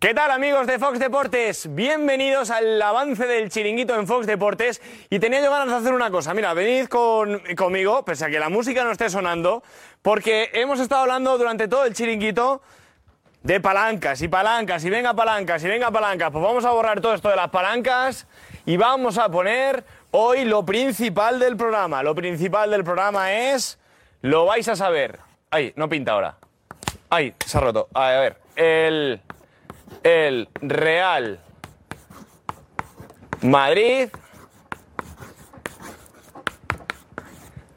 ¿Qué tal amigos de Fox Deportes? Bienvenidos al avance del chiringuito en Fox Deportes. Y tenía yo ganas de hacer una cosa. Mira, venid con, conmigo, pese a que la música no esté sonando, porque hemos estado hablando durante todo el chiringuito de palancas y palancas y venga palancas y venga palancas. Pues vamos a borrar todo esto de las palancas y vamos a poner hoy lo principal del programa. Lo principal del programa es... Lo vais a saber. Ay, no pinta ahora. Ay, se ha roto. A ver, el el Real Madrid.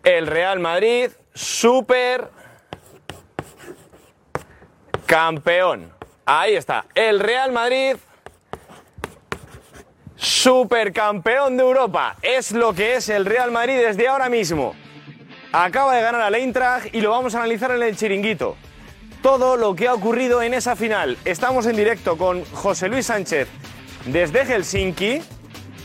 El Real Madrid, super campeón. Ahí está. El Real Madrid, supercampeón de Europa. Es lo que es el Real Madrid desde ahora mismo. Acaba de ganar al Eintracht y lo vamos a analizar en el chiringuito todo lo que ha ocurrido en esa final. Estamos en directo con José Luis Sánchez desde Helsinki.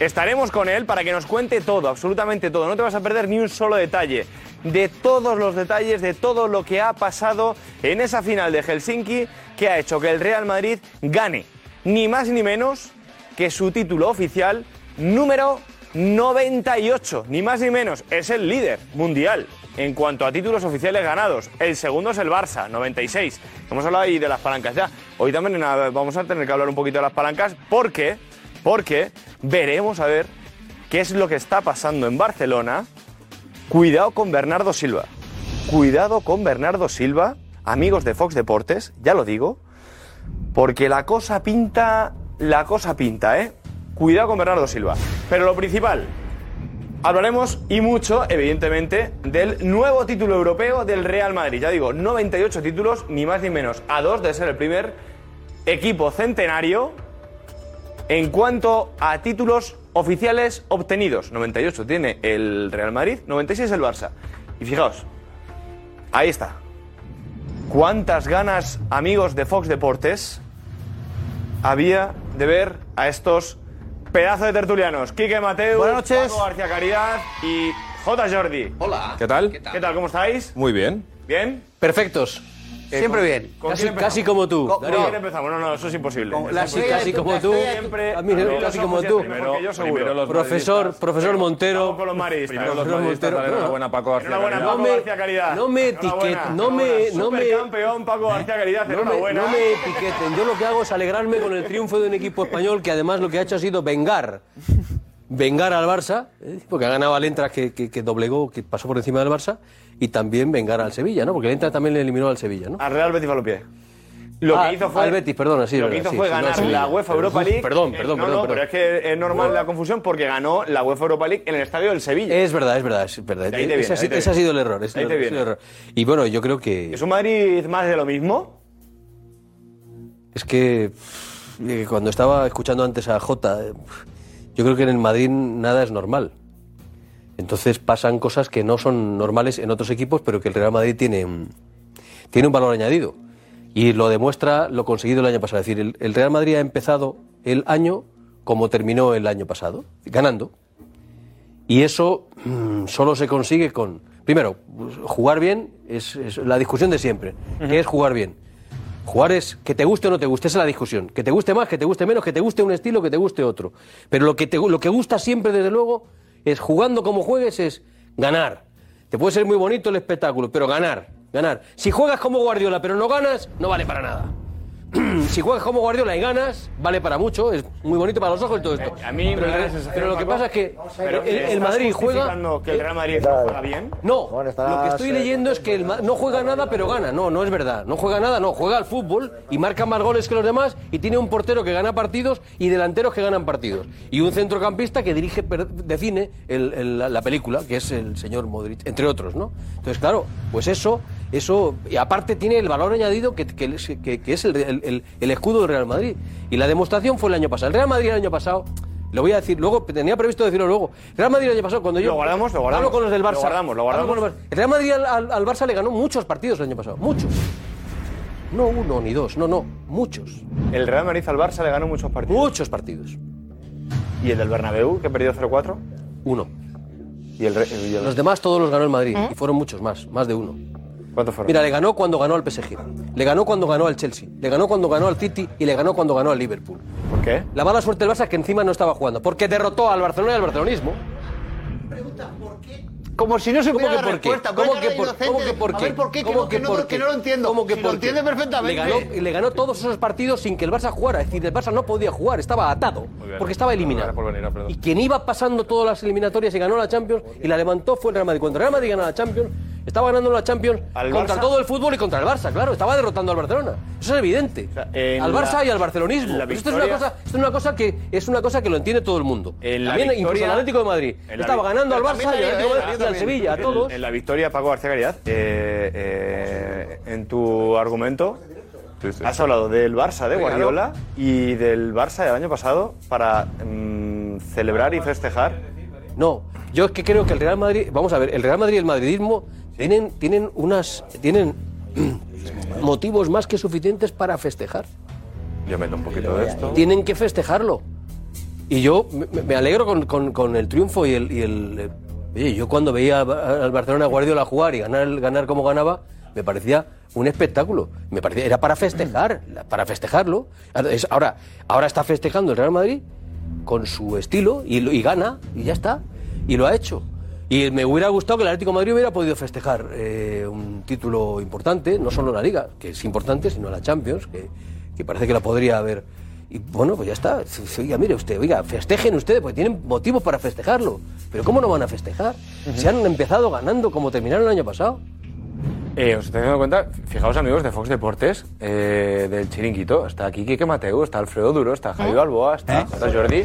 Estaremos con él para que nos cuente todo, absolutamente todo. No te vas a perder ni un solo detalle de todos los detalles de todo lo que ha pasado en esa final de Helsinki que ha hecho que el Real Madrid gane ni más ni menos que su título oficial número 98, ni más ni menos. Es el líder mundial en cuanto a títulos oficiales ganados. El segundo es el Barça, 96. Hemos hablado ahí de las palancas ya. Hoy también vamos a tener que hablar un poquito de las palancas porque, porque veremos a ver qué es lo que está pasando en Barcelona. Cuidado con Bernardo Silva. Cuidado con Bernardo Silva, amigos de Fox Deportes, ya lo digo, porque la cosa pinta, la cosa pinta, ¿eh? Cuidado con Bernardo Silva. Pero lo principal, Hablaremos y mucho, evidentemente, del nuevo título europeo del Real Madrid. Ya digo, 98 títulos, ni más ni menos, a dos de ser el primer equipo centenario en cuanto a títulos oficiales obtenidos. 98 tiene el Real Madrid, 96 el Barça. Y fijaos, ahí está. ¿Cuántas ganas, amigos de Fox Deportes, había de ver a estos Pedazo de tertulianos. Quique Mateo, Buenas noches. Paco García Caridad y J. Jordi. Hola. ¿Qué tal? ¿Qué tal? ¿Qué tal? ¿Cómo estáis? Muy bien. ¿Bien? Perfectos. Eh, Siempre ¿con- bien. ¿con Casi, como tú. ¿Con Darío. quién empezamos? No, no, eso es imposible. Con Eso Casi, como tú. Siempre, casi como tú. siempre, porque yo seguro. primero los Profesor, madridistas. profesor Vamos Montero. con los maristas. Primero los Profesor madridistas, dale enhorabuena Paco García Enhorabuena, Caridad. Paco me- García Caridad. no me Enhorabuena, etiquet- no me- enhorabuena. no me- Supercampeón Paco García Caridad, No me, enhorabuena. no me etiqueten. Yo lo que hago es alegrarme con el triunfo de un equipo español que además lo que ha hecho ha sido vengar. Vengar al Barça, ¿eh? porque ha ganado al que, que, que doblegó, que pasó por encima del Barça, y también vengar al Sevilla, ¿no? Porque el Eintracht también le eliminó al Sevilla, ¿no? Al Real Betis Balompié. Lo Ah, que hizo fue. al Betis, perdona, sí, Lo que verdad, hizo sí, fue no, ganar sí. la UEFA Europa League. Perdón, Eh, perdón, no, perdón, No, pero perdón. es que es normal la confusión porque ganó la UEFA Europa League en el estadio del Sevilla. Es verdad, es verdad, es verdad. De ahí te viene, ese, ha ahí sido- te ese ha viene. sido el error. ese Ahí te el- error. Y bueno, yo creo que... ¿Es un Madrid más de lo mismo? Es que eh, cuando estaba escuchando antes a Jota, eh, yo creo que en el Madrid nada es normal. Entonces pasan cosas que no son normales en otros equipos, pero que el Real Madrid tiene, un- tiene un valor añadido. Y lo demuestra lo conseguido el año pasado. Es decir, el, el Real Madrid ha empezado el año como terminó el año pasado, ganando. Y eso mm, solo se consigue con, primero, jugar bien es, es la discusión de siempre. ¿Qué es jugar bien? Jugar es que te guste o no te guste, esa es la discusión. Que te guste más, que te guste menos, que te guste un estilo, que te guste otro. Pero lo que, te, lo que gusta siempre, desde luego, es jugando como juegues, es ganar. Te puede ser muy bonito el espectáculo, pero ganar, ganar. Si juegas como Guardiola pero no ganas, no vale para nada. si juegas como Guardiola y ganas, vale para mucho, es muy bonito para los ojos y todo esto. A mí me pero, da la el- sensación, pero lo que Paco, pasa es que pero el, el ¿estás Madrid juega... que el Real Madrid no juega bien? No, Bueno, lo que estoy leyendo es que el no juega nada pero gana. No, no es verdad. No juega nada, no. Juega al fútbol y marca más goles que los demás y tiene un portero que gana partidos y delanteros que ganan partidos. Y un centrocampista que dirige, define el- el- la- la película, que es el señor Modric, entre otros, ¿no? Entonces, claro, pues eso, eso, y aparte tiene el valor añadido que, que- que- que es el, el- el- el escudo del Real Madrid. Y la demostración fue el año pasado. El Real Madrid el año pasado... Lo voy a decir luego, tenía previsto decirlo luego. El Real Madrid el año pasado, cuando yo. Lo guardamos, lo guardamos. Hablo con los del Lo Barça. guardamos, lo guardamos. los. El Real Madrid al, al- al Barça le ganó muchos partidos el año pasado. Muchos. No uno ni dos, no, no. Muchos. El Real Madrid al Barça le ganó muchos partidos. Muchos partidos. ¿Y el del Bernabéu, que perdió 0-4? Uno. ¿Y el, Re- y el- Los demás todos los ganó el Madrid. Y fueron muchos más, más de uno. ¿Cuántos fueron? Mira, le ganó cuando ganó al PSG, le ganó cuando ganó al Chelsea, le ganó cuando ganó al City y le ganó cuando ganó al Liverpool. ¿Por qué? La mala suerte del Barça es que encima no estaba jugando, porque derrotó al Barcelona y al barcelonismo. Como si no se ¿Cómo supiera que por qué? ¿Cómo que por, inocente. ¿cómo que por A qué? ver, ¿por qué? ¿Cómo Que no- por que qué? no lo entiendo. ¿Cómo que Si por lo qué? entiende perfectamente. Le ganó, le ganó todos esos partidos sin que el Barça jugara. Es decir, el Barça no podía jugar, estaba atado, bien. porque estaba eliminado. Por venir. Y quien iba pasando todas las eliminatorias y ganó la Champions y la levantó fue el Real Madrid. Cuando el Real Madrid ganó la Champions, estaba ganando la Champions ¿Al contra Barça? todo el fútbol y contra el Barça, claro. Estaba derrotando al Barcelona. Eso es evidente. sea, al Barça la- y al barcelonismo. esto, es una cosa, esto es una cosa que es una cosa que lo entiende todo el mundo. En la También incluso el Atlético de Madrid. Estaba ganando al Barça y al Atlético de Madrid al Sevilla, a En- todos. En la victoria, Paco García Caridad, eh, eh, en tu argumento has hablado del Barça de Guardiola y del Barça del año pasado para mm, celebrar y festejar. No, yo es que creo que el Real Madrid, vamos a ver, el Real Madrid y el madridismo tienen, tienen unas, tienen motivos más que suficientes para festejar. Yo meto un poquito de esto. Tienen que festejarlo. Y yo me, me alegro con, con- con el triunfo y el, y el, eh, oye, yo cuando veía al Barcelona Guardiola jugar y ganar, ganar como ganaba, me parecía un espectáculo. Me parecía, era para festejar, para festejarlo. Ahora, Ahora, está festejando el Real Madrid con su estilo y, lo- y gana y ya está. Y lo ha hecho. Y me hubiera gustado que el Atlético de Madrid hubiera podido festejar eh, un título importante, no solo la Liga, que es importante, sino la Champions, que, que parece que la podría haber. Y bueno, pues ya está. Oiga, mire usted, oiga, festejen ustedes, porque tienen motivos para festejarlo. Pero ¿cómo no van a festejar? Si han empezado ganando como terminaron el año pasado. Eh, os estáis dando cuenta, fijaos amigos de Fox Deportes, eh, del Chiringuito, está aquí Quique Mateu, está Alfredo Duro, está Javi Balboa, está, está Jordi,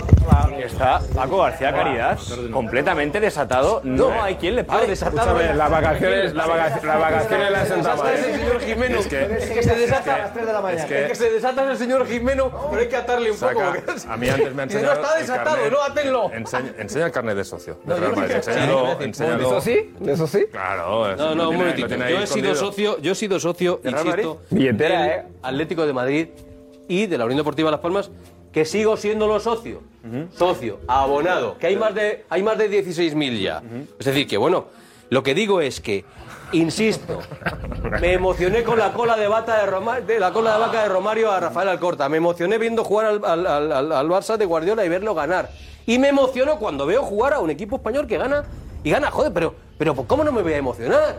está Paco García Caridad, completamente desatado, no hay quien le pare. Escúchame, las vacaciones, la vaca- las vacaciones las sentaba. es el señor Jimeno. Es que- Es que se desata. Es que- El que se desata es el señor Jimeno, pero hay que atarle un poco. A mí antes me han Dice, enseñado. No está desatado, carnet. no, atenlo. Enseña, enseña el carnet de socio. de No, Real Madrid. Enséñalo. ¿Eso sí? ¿Eso sí? Claro. es- No, no, un momentito. Yo he sido socio, yo he sido socio, insisto, Billetera, del ¿eh? Atlético de Madrid y de la Unión Deportiva Las Palmas, que sigo siéndolo socio. Socio, abonado, que hay más de, hay más de 16.000 ya. Es decir, que bueno, lo que digo es que, insisto, me emocioné con la cola de, bata de, Roma- de la cola de vaca de Romario a Rafael Alcorta. Me emocioné viendo jugar al, al- al- al- al Barça de Guardiola y verlo ganar. Y me emociono cuando veo jugar a un equipo español que gana y gana, joder, pero, pero ¿cómo no me voy a emocionar?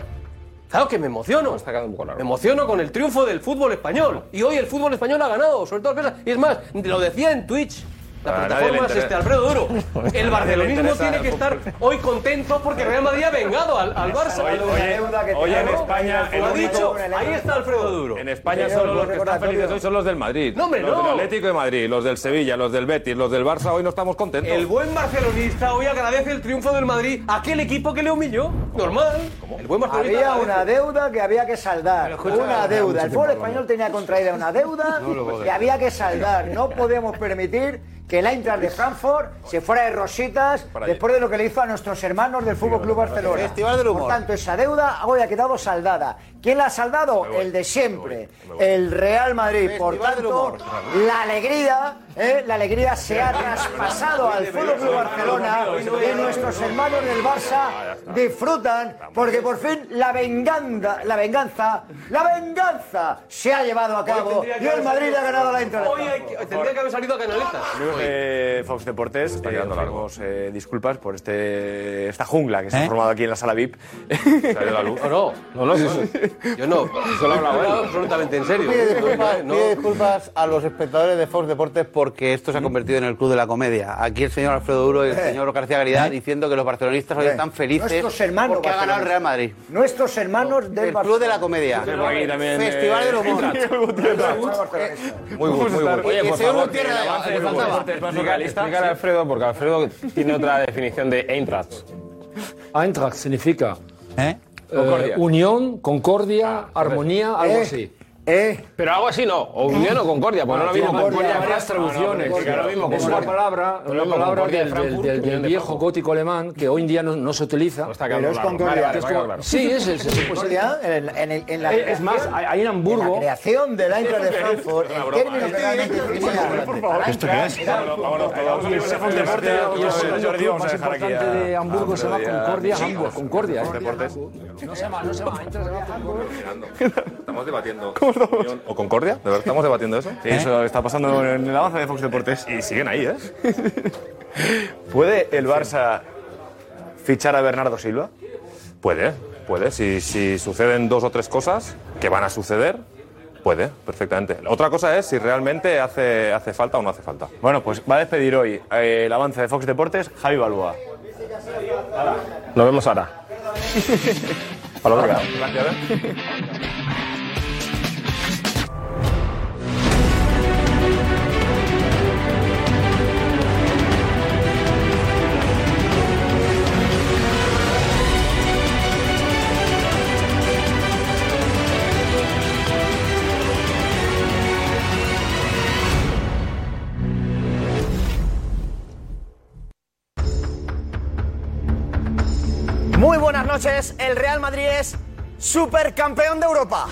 Claro que me emociono. Está un poco largo. Me emociono con el triunfo del fútbol español. Y hoy el fútbol español ha ganado, sobre todo. Y es más, lo decía en Twitch. La plataforma es este Alfredo Duro. El barcelonismo tiene que estar hoy contento porque Real Madrid ha vengado al, al Barça. Hoy, hoy- hoy en España, el Lo ha único- dicho, ahí está Alfredo Duro. En España solo los que están felices hoy son los del Madrid. No, hombre, los no. del Atlético de Madrid, los del Sevilla, los del Betis, los del Barça, hoy no estamos contentos. El buen barcelonista hoy agradece el triunfo del Madrid a aquel equipo que le humilló. Normal. El buen barcelonista Había una deuda que había que saldar. Una deuda. El fútbol español tenía contraída una deuda que había que saldar. No podemos permitir que el Eintracht de Frankfurt se fuera de rositas después de lo que le hizo a nuestros hermanos del Fútbol Club Barcelona. Festival del humor. Por tanto, esa deuda hoy ha quedado saldada. ¿Quién la ha saldado? El de siempre, el Real Madrid. Por tanto, la alegría, ¿eh? la alegría se ha traspasado al Fútbol Club Barcelona y nuestros hermanos del Barça disfrutan porque por fin la venganza, la venganza, la venganza se ha llevado a cabo y el Madrid ha ganado la Inter. Hoy hay que- tendría que haber salido a Canaleta. Fox Deportes, eh, quedando largo. pedimos, eh, disculpas por este, esta jungla que se ha formado aquí en la sala VIP. Se ha ido la luz. No, no, no, no, yo no. Solo absolutamente en serio. Pide disculpas, No, pide disculpas a los espectadores de Fox Deportes porque esto se ha convertido en el club de la comedia. Aquí el señor Alfredo Duro y el señor García Garidad diciendo que los barcelonistas hoy están felices Nuestros hermanos porque ha ganado el Real Madrid. Nuestros hermanos del El club de la Barcelona. comedia. Festival eh, del humor. Muy bueno, muy bueno. Oye, por favor, Más. Explícale a Alfredo, porque Alfredo tiene otra definición de Eintracht. Eintracht significa ¿Eh? eh, unión, concordia, armonía, algo Eh. así. ¿Eh? Pero algo así no. O unión o concordia. Pues no lo mismo concordia. varias traducciones. No, es mismo es una palabra, una palabra del, viejo gótico alemán que hoy en día no, se utiliza. Está Pero es concordia. Vale, vale, Es. Sí, es pues, Concordia, en, en, en, en la Es- es más, hay- en Hamburgo- la creación del Eintracht de Frankfurt, el término que realmente definía ¿Esto qué es? Y el segundo Deporte, más importante de Hamburgo se llama Concordia, Hamburgo, Concordia. ¿eh? No se llama, no se llama. Estamos debatiendo. ¿O concordia? ¿De verdad estamos debatiendo eso? Sí, eso está pasando en el avance de Fox Deportes. Y siguen ahí, ¿eh? ¿Puede el Barça fichar a Bernardo Silva? Puede, puede. Si, si suceden dos o tres cosas que van a suceder, puede, perfectamente. Otra cosa es si realmente hace, hace falta o no hace falta. Bueno, pues va a despedir hoy eh, el avance de Fox Deportes Javi Balboa. Nos vemos ahora. Hasta luego. Noches, el Real Madrid es supercampeón de Europa.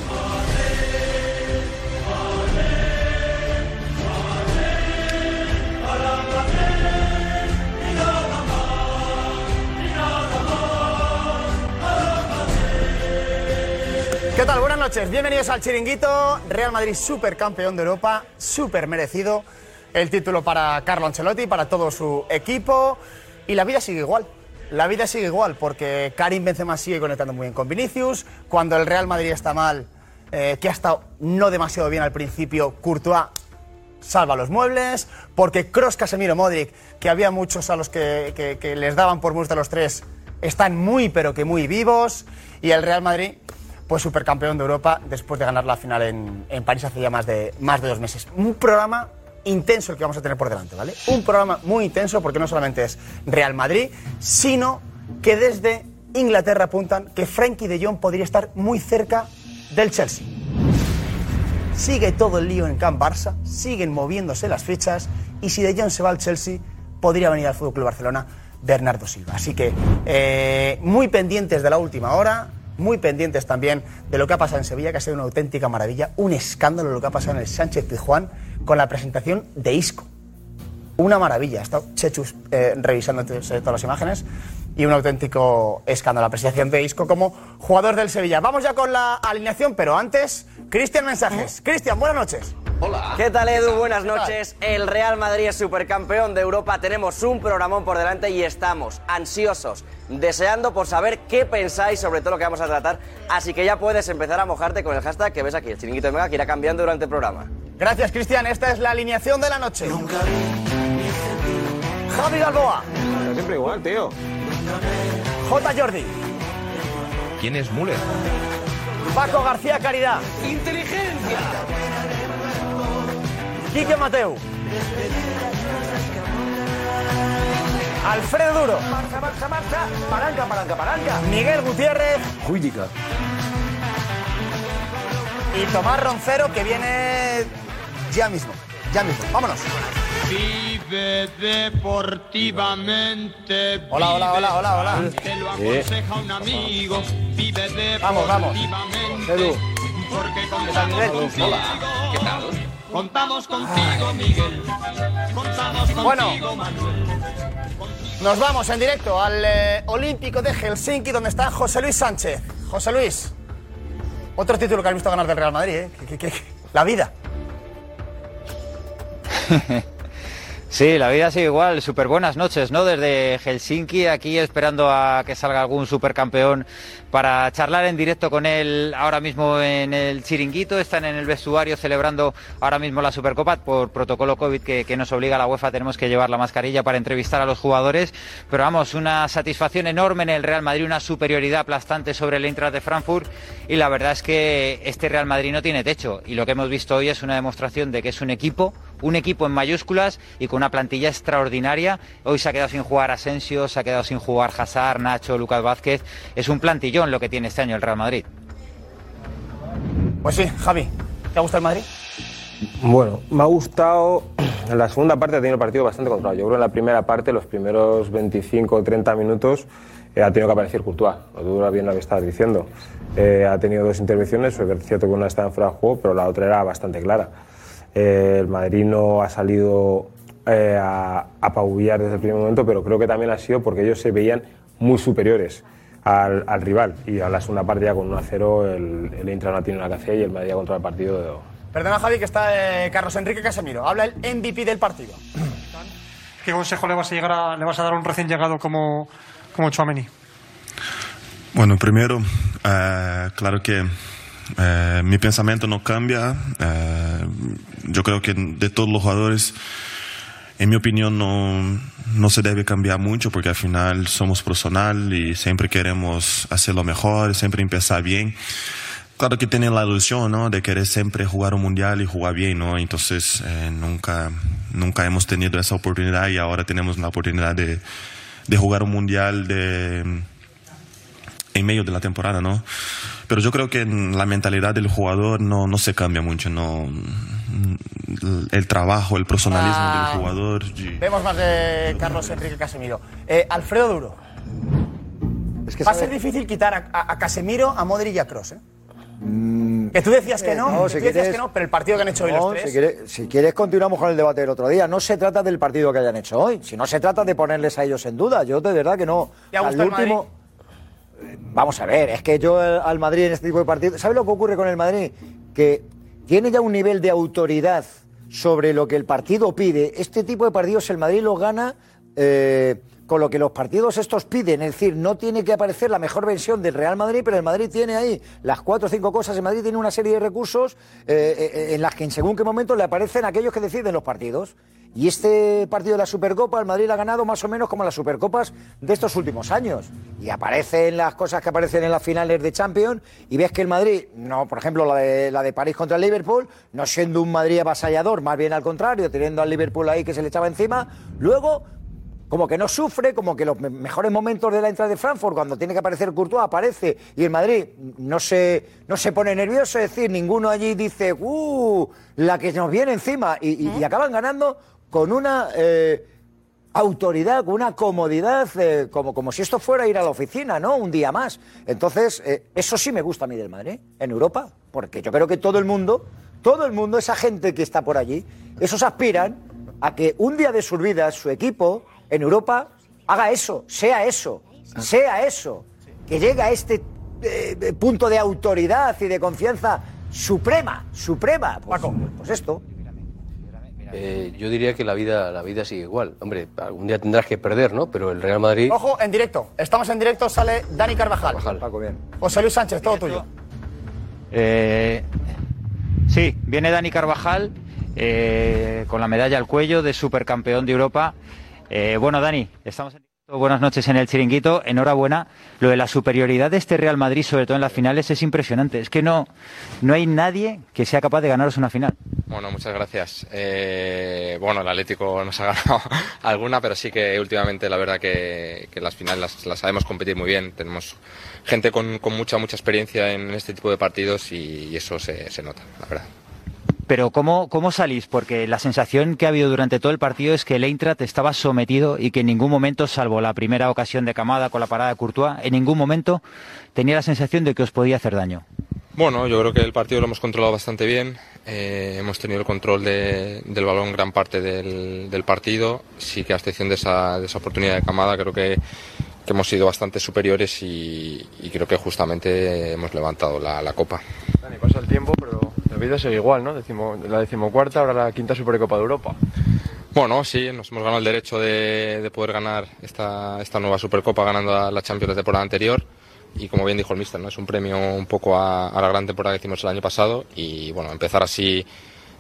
¿Qué tal? Buenas noches, bienvenidos al Chiringuito. Real Madrid supercampeón de Europa, súper merecido el título para Carlo Ancelotti, para todo su equipo. Y la vida sigue igual. La vida sigue igual porque Karim Benzema sigue conectando muy bien con Vinicius. Cuando el Real Madrid está mal, eh, que ha estado no demasiado bien al principio, Courtois salva los muebles, porque Cross, Casemiro, Modric, que había muchos a los que les daban por muertos a los tres, están muy pero que muy vivos, y el Real Madrid, pues supercampeón de Europa después de ganar la final en, en París hace ya más de, más de dos meses. Un programa intenso el que vamos a tener por delante, ¿vale? Un programa muy intenso porque no solamente es Real Madrid, sino que desde Inglaterra apuntan que Frankie de Jong podría estar muy cerca del Chelsea. Sigue todo el lío en Camp Barça, siguen moviéndose las fichas y si De Jong se va al Chelsea, podría venir al Fútbol Club Barcelona Bernardo Silva. Así que eh, muy pendientes de la última hora, muy pendientes también de lo que ha pasado en Sevilla, que ha sido una auténtica maravilla, un escándalo lo que ha pasado en el Sánchez Pizjuán con la presentación de Isco. Una maravilla. Ha estado Chechus eh, revisando t- todas las imágenes y un auténtico escándalo. La presentación de Isco como jugador del Sevilla. Vamos ya con la alineación, pero antes, Cristian Mensajes. Cristian, buenas noches. ¿Qué tal Edu? Buenas noches. El Real Madrid es supercampeón de Europa. Tenemos un programón por delante y estamos ansiosos, deseando por saber qué pensáis sobre todo lo que vamos a tratar. Así que ya puedes empezar a mojarte con el hashtag que ves aquí, el chiringuito de Mega, que irá cambiando durante el programa. Gracias, Cristian. Esta es la alineación de la noche. Javi Balboa, Pero siempre igual, tío. J. Jordi, ¿Quién es Müller? Paco García Caridad. ¡Inteligencia! Quique Mateu. Alfredo Duro. Marcha, marcha, marcha. Palanca, palanca, palanca. Miguel Gutiérrez Juidica. y Tomás Roncero que viene ya mismo. Ya mismo. Vámonos. Vive deportivamente. Hola, hola, hola, hola, hola. Te lo aconseja un amigo. Vive Vamos, vamos. deportivamente. Edu. Porque contamos contigo. ¿Qué tal? Contamos contigo, Miguel. Contamos contigo, Bueno. Manuel. Nos vamos en directo al eh, Olímpico de Helsinki, donde está José Luis Sánchez. José Luis, otro título que has visto ganar del Real Madrid, ¿eh? Que- que- que- La vida. Sí, la vida sigue igual. Súper buenas noches, ¿no? Desde Helsinki, aquí esperando a que salga algún supercampeón para charlar en directo con él ahora mismo en el chiringuito. Están en el vestuario celebrando ahora mismo la Supercopa por protocolo COVID que, nos obliga a la UEFA. Tenemos que llevar la mascarilla para entrevistar a los jugadores. Pero vamos, una satisfacción enorme en el Real Madrid, una superioridad aplastante sobre el Eintracht de Frankfurt. Y la verdad es que este Real Madrid no tiene techo. Y lo que hemos visto hoy es una demostración de que es un equipo un equipo en mayúsculas y con una plantilla extraordinaria. Hoy se ha quedado sin jugar Asensio, se ha quedado sin jugar Hazard, Nacho, Lucas Vázquez. Es un plantillón lo que tiene este año el Real Madrid. Pues sí, Javi. ¿Te ha gustado el Madrid? Bueno, me ha gustado. En la segunda parte ha tenido el partido bastante controlado. Yo creo que en la primera parte, los primeros 25 o 30 minutos, eh, ha tenido que aparecer Courtois. Lo dura bien lo que estabas diciendo. Eh, ha tenido dos intervenciones, es cierto que una estaba en fuera de juego, pero la otra era bastante clara. Eh, el Madrid no ha salido eh, a apabullar desde el primer momento, pero creo que también ha sido porque ellos se veían muy superiores al, al rival. Y a la segunda parte, ya con 1-0, el, el Inter no tiene nada que hacer y el Madrid ha controlado el partido. de- Perdona, Javi, que está eh, Carlos Enrique Casemiro. Habla el MVP del partido. ¿Qué consejo le vas a, llegar a- le vas a dar a un recién llegado como, como Chouameni? Bueno, primero, eh, claro que eh, mi pensamiento no cambia. Eh, yo creo que de todos los jugadores, en mi opinión, no, no se debe cambiar mucho porque al final somos personal y siempre queremos hacer lo mejor, siempre empezar bien. Claro que tienen la ilusión, ¿no? De querer siempre jugar un mundial y jugar bien, ¿no? Entonces, eh, nunca, nunca hemos tenido esa oportunidad y ahora tenemos la oportunidad de, de jugar un mundial de, en medio de la temporada, ¿no? Pero yo creo que la mentalidad del jugador no, no se cambia mucho, ¿no? El trabajo, el personalismo Ah. del jugador. y- Vemos más de Carlos Enrique Casemiro. Eh, Alfredo Duro. que Va a sabe- ser difícil quitar a, a- a Casemiro, a Modric y a Kroos, ¿eh? Que tú decías que no, Mm. Eh, no, que si tú decías que no, pero el partido que han hecho hoy No, los tres. Si quieres, si quieres, continuamos con el debate del otro día. No se trata del partido que hayan hecho hoy. Si no se trata de ponerles a ellos en duda. Yo de verdad que no. ¿Te ha Al último. Eh, Vamos a ver, es que yo al al Madrid en este tipo de partidos. ¿Sabes lo que ocurre con el Madrid? Que tiene ya un nivel de autoridad sobre lo que el partido pide. Este tipo de partidos el Madrid los gana. eh, con lo que los partidos estos piden, es decir, no tiene que aparecer la mejor versión del Real Madrid, pero el Madrid tiene ahí las cuatro o cinco cosas, el Madrid tiene una serie de recursos eh, eh, en las que en según qué momento le aparecen aquellos que deciden los partidos. Y este partido de la Supercopa, el Madrid ha ganado más o menos como las Supercopas de estos últimos años. Y aparecen las cosas que aparecen en las finales de Champions y ves que el Madrid, no, por ejemplo, la de, la de París contra el Liverpool, no siendo un Madrid avasallador, más bien al contrario, teniendo al Liverpool ahí que se le echaba encima, luego como que no sufre, como que los me- mejores momentos de la entrada de Frankfurt, cuando tiene que aparecer Courtois, aparece y el Madrid no se, no se pone nervioso, es decir, ninguno allí dice, ¡uh! La que nos viene encima y, y- y acaban ganando con una eh, autoridad, con una comodidad, eh, como, como si esto fuera ir a la oficina, ¿no? Un día más. Entonces, eh, eso sí me gusta a mí del Madrid, en Europa, porque yo creo que todo el mundo, todo el mundo, esa gente que está por allí, esos aspiran a que un día de sus vidas su equipo en Europa haga eso, sea eso, sea eso, que llegue a este punto de autoridad y de confianza suprema, suprema. Pues, pues esto. Eh, yo diría que la vida, la vida sigue igual. Hombre, algún día tendrás que perder, ¿no? Pero el Real Madrid. Ojo, en directo. Estamos en directo, sale Dani Carvajal. Paco, bien. José Luis Sánchez, todo tuyo. Eh, sí, viene Dani Carvajal eh, con la medalla al cuello de supercampeón de Europa. Eh, bueno, Dani, estamos en directo. Buenas noches en el chiringuito. Enhorabuena. Lo de la superioridad de este Real Madrid, sobre todo en las finales, es impresionante. Es que no, no hay nadie que sea capaz de ganaros una final. Bueno, muchas gracias. Eh, bueno, el Atlético nos ha ganado alguna, pero sí que últimamente la verdad que, las finales las, sabemos competir muy bien. Tenemos gente con, mucha, mucha experiencia en este tipo de partidos y, y eso se, se nota, la verdad. Pero ¿cómo, ¿cómo salís? Porque la sensación que ha habido durante todo el partido es que el Eintracht estaba sometido y que en ningún momento, salvo la primera ocasión de Camada con la parada de Courtois, en ningún momento tenía la sensación de que os podía hacer daño. Bueno, yo creo que el partido lo hemos controlado bastante bien. Eh, hemos tenido el control de- del balón gran parte del, del partido. Sí que a excepción de esa, de esa oportunidad de camada, creo que, que hemos sido bastante superiores y, y creo que justamente hemos levantado la, la copa. Dani, pasa el tiempo, pero la vida sigue igual, ¿no? Decimo- la decimocuarta, ahora la quinta Supercopa de Europa. Bueno, sí, nos hemos ganado el derecho de, de poder ganar esta, esta nueva Supercopa ganando la Champions de temporada anterior. Y como bien dijo el Mister, ¿no? es un premio un poco a, a la gran temporada que hicimos el año pasado. Y bueno, empezar así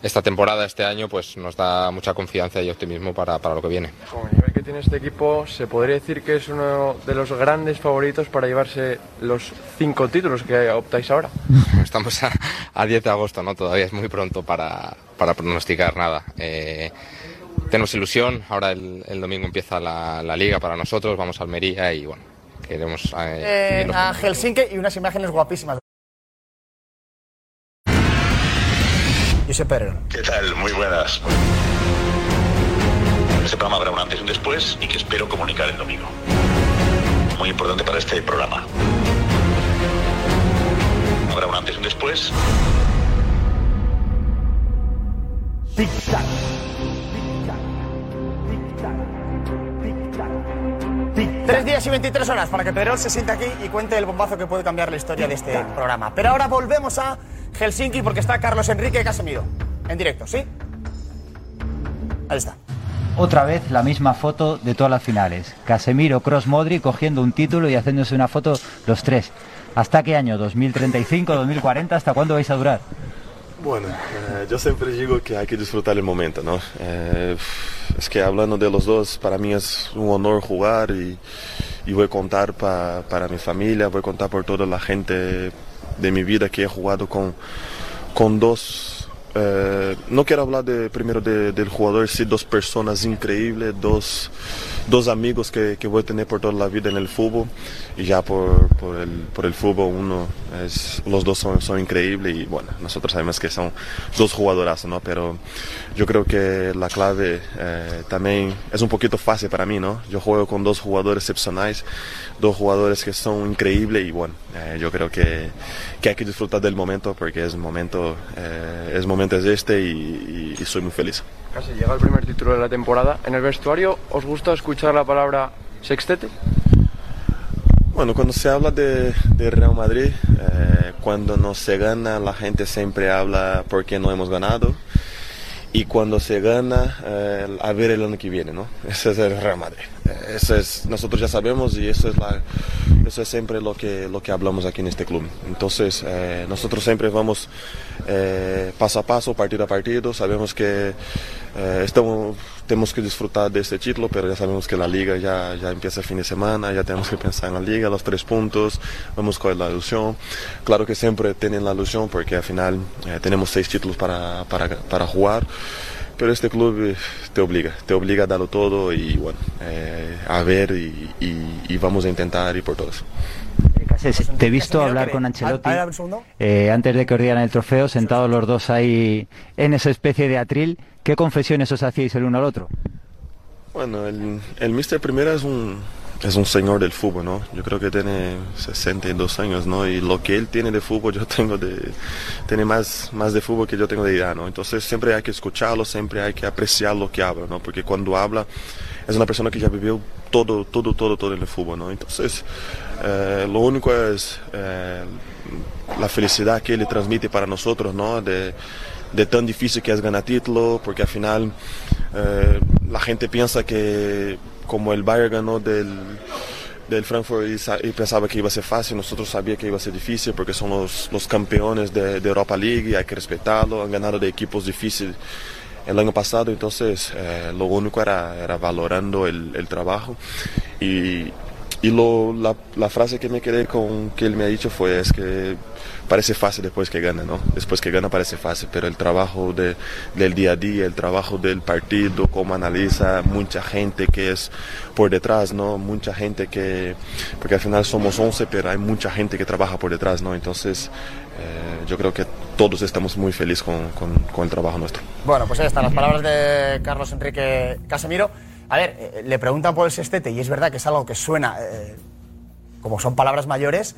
esta temporada, este año, pues nos da mucha confianza y optimismo para, para lo que viene. Con el nivel que tiene este equipo, se podría decir que es uno de los grandes favoritos para llevarse los cinco títulos que optáis ahora. Estamos a, a 10 de agosto, ¿no? Todavía es muy pronto para, para pronosticar nada. Eh, tenemos ilusión, ahora el, el domingo empieza la, la liga para nosotros, vamos a Almería y bueno, queremos... eh, Eh, a Helsinki y unas imágenes guapísimas. Josep Pedrerol. ¿Qué tal? Muy buenas. En este programa habrá un antes y un después y que espero comunicar el domingo. Muy importante para este programa. Habrá un antes y un después. Tic-tac. Tres días y 23 horas para que Pedrerol se siente aquí y cuente el bombazo que puede cambiar la historia de este programa. Pero ahora volvemos a Helsinki porque está Carlos Enrique Casemiro. En directo, ¿sí? Ahí está. Otra vez la misma foto de todas las finales. Casemiro, Cross, Modri cogiendo un título y haciéndose una foto los tres. ¿Hasta qué año? ¿2035, 2040? ¿Hasta cuándo vais a durar? Bueno, eh, yo siempre digo que hay que disfrutar el momento, ¿no? Eh, es que hablando de los dos, para mí es un honor jugar y, y voy a contar pa- para mi familia, voy a contar por toda la gente de mi vida que he jugado con, con dos. Eh, no quiero hablar de, primero de- del jugador, sí, dos personas increíbles, dos, dos amigos que, que voy a tener por toda la vida en el fútbol y ya por, por, el, por el fútbol uno es, los dos son, son increíbles y bueno, nosotros sabemos que son dos jugadoras, ¿no? Pero yo creo que la clave eh, también es un poquito fácil para mí, ¿no? Yo juego con dos jugadores excepcionales, dos jugadores que son increíbles y bueno, eh, yo creo que, que hay que disfrutar del momento porque es momento, eh, es momento es este y, y- y soy muy feliz. Casi llega el primer título de la temporada. ¿En el vestuario os gusta escuchar la palabra sextete? Bueno, cuando se habla de, de Real Madrid, eh, cuando no se gana, la gente siempre habla por qué no hemos ganado. Y cuando se gana, eh, a ver el año que viene, ¿no? Ese es el Real Madrid. Eh, Eso es, nosotros ya sabemos y eso es, la, eso es siempre lo que, lo que hablamos aquí en este club. Entonces, eh, nosotros siempre vamos eh, paso a paso, partido a partido. Sabemos que eh, estamos, tenemos que disfrutar de este título, pero ya sabemos que la liga ya, ya empieza el fin de semana, ya tenemos que pensar en la liga, los tres puntos, vamos con la ilusión. Claro que siempre tienen la ilusión porque al final eh, tenemos seis títulos para, para, jugar. Pero este club te obliga, te obliga a darlo todo y bueno, a ver y- y vamos a intentar ir por todos. Te he visto hablar con Ancelotti A ver, un segundo. eh, antes de que os dieran el trofeo, sentados los dos ahí en esa especie de atril. ¿Qué confesiones os hacíais el uno al otro? Bueno, el, el Mister Primera es un, es un señor del fútbol, ¿no? Yo creo que tiene 62 años, ¿no? Y lo que él tiene de fútbol, yo tengo de... Tiene más, más de fútbol que yo tengo de edad, ¿no? Entonces siempre hay que escucharlo, siempre hay que apreciar lo que habla, ¿no? Porque cuando habla es una persona que ya vivió todo, todo, todo, todo en el fútbol, ¿no? Entonces, eh, lo único es eh, la felicidad que él transmite para nosotros, ¿no? De, tan difícil que es ganar título, porque al final eh, la gente piensa que como el Bayern ganó del, del Frankfurt y, sa- y pensaba que iba a ser fácil, nosotros sabíamos que iba a ser difícil porque son los, los campeones de, Europa League hay que respetarlo, han ganado de equipos difíciles el año pasado, entonces lo único era, era valorando el, el trabajo y, y lo, la, la frase que me quedé con que él me ha dicho fue es que parece fácil después que gana, ¿no? Después que gana parece fácil, pero el trabajo de, del día a día, el trabajo del partido, cómo analiza mucha gente que es por detrás, ¿no? Mucha gente que, porque al final somos 11, pero hay mucha gente que trabaja por detrás, ¿no? Entonces eh, yo creo que todos estamos muy felices con, con, con el trabajo nuestro. Bueno, pues ahí están las palabras de Carlos Enrique Casemiro. A ver, eh, le preguntan por el sextete y es verdad que es algo que suena eh, como son palabras mayores,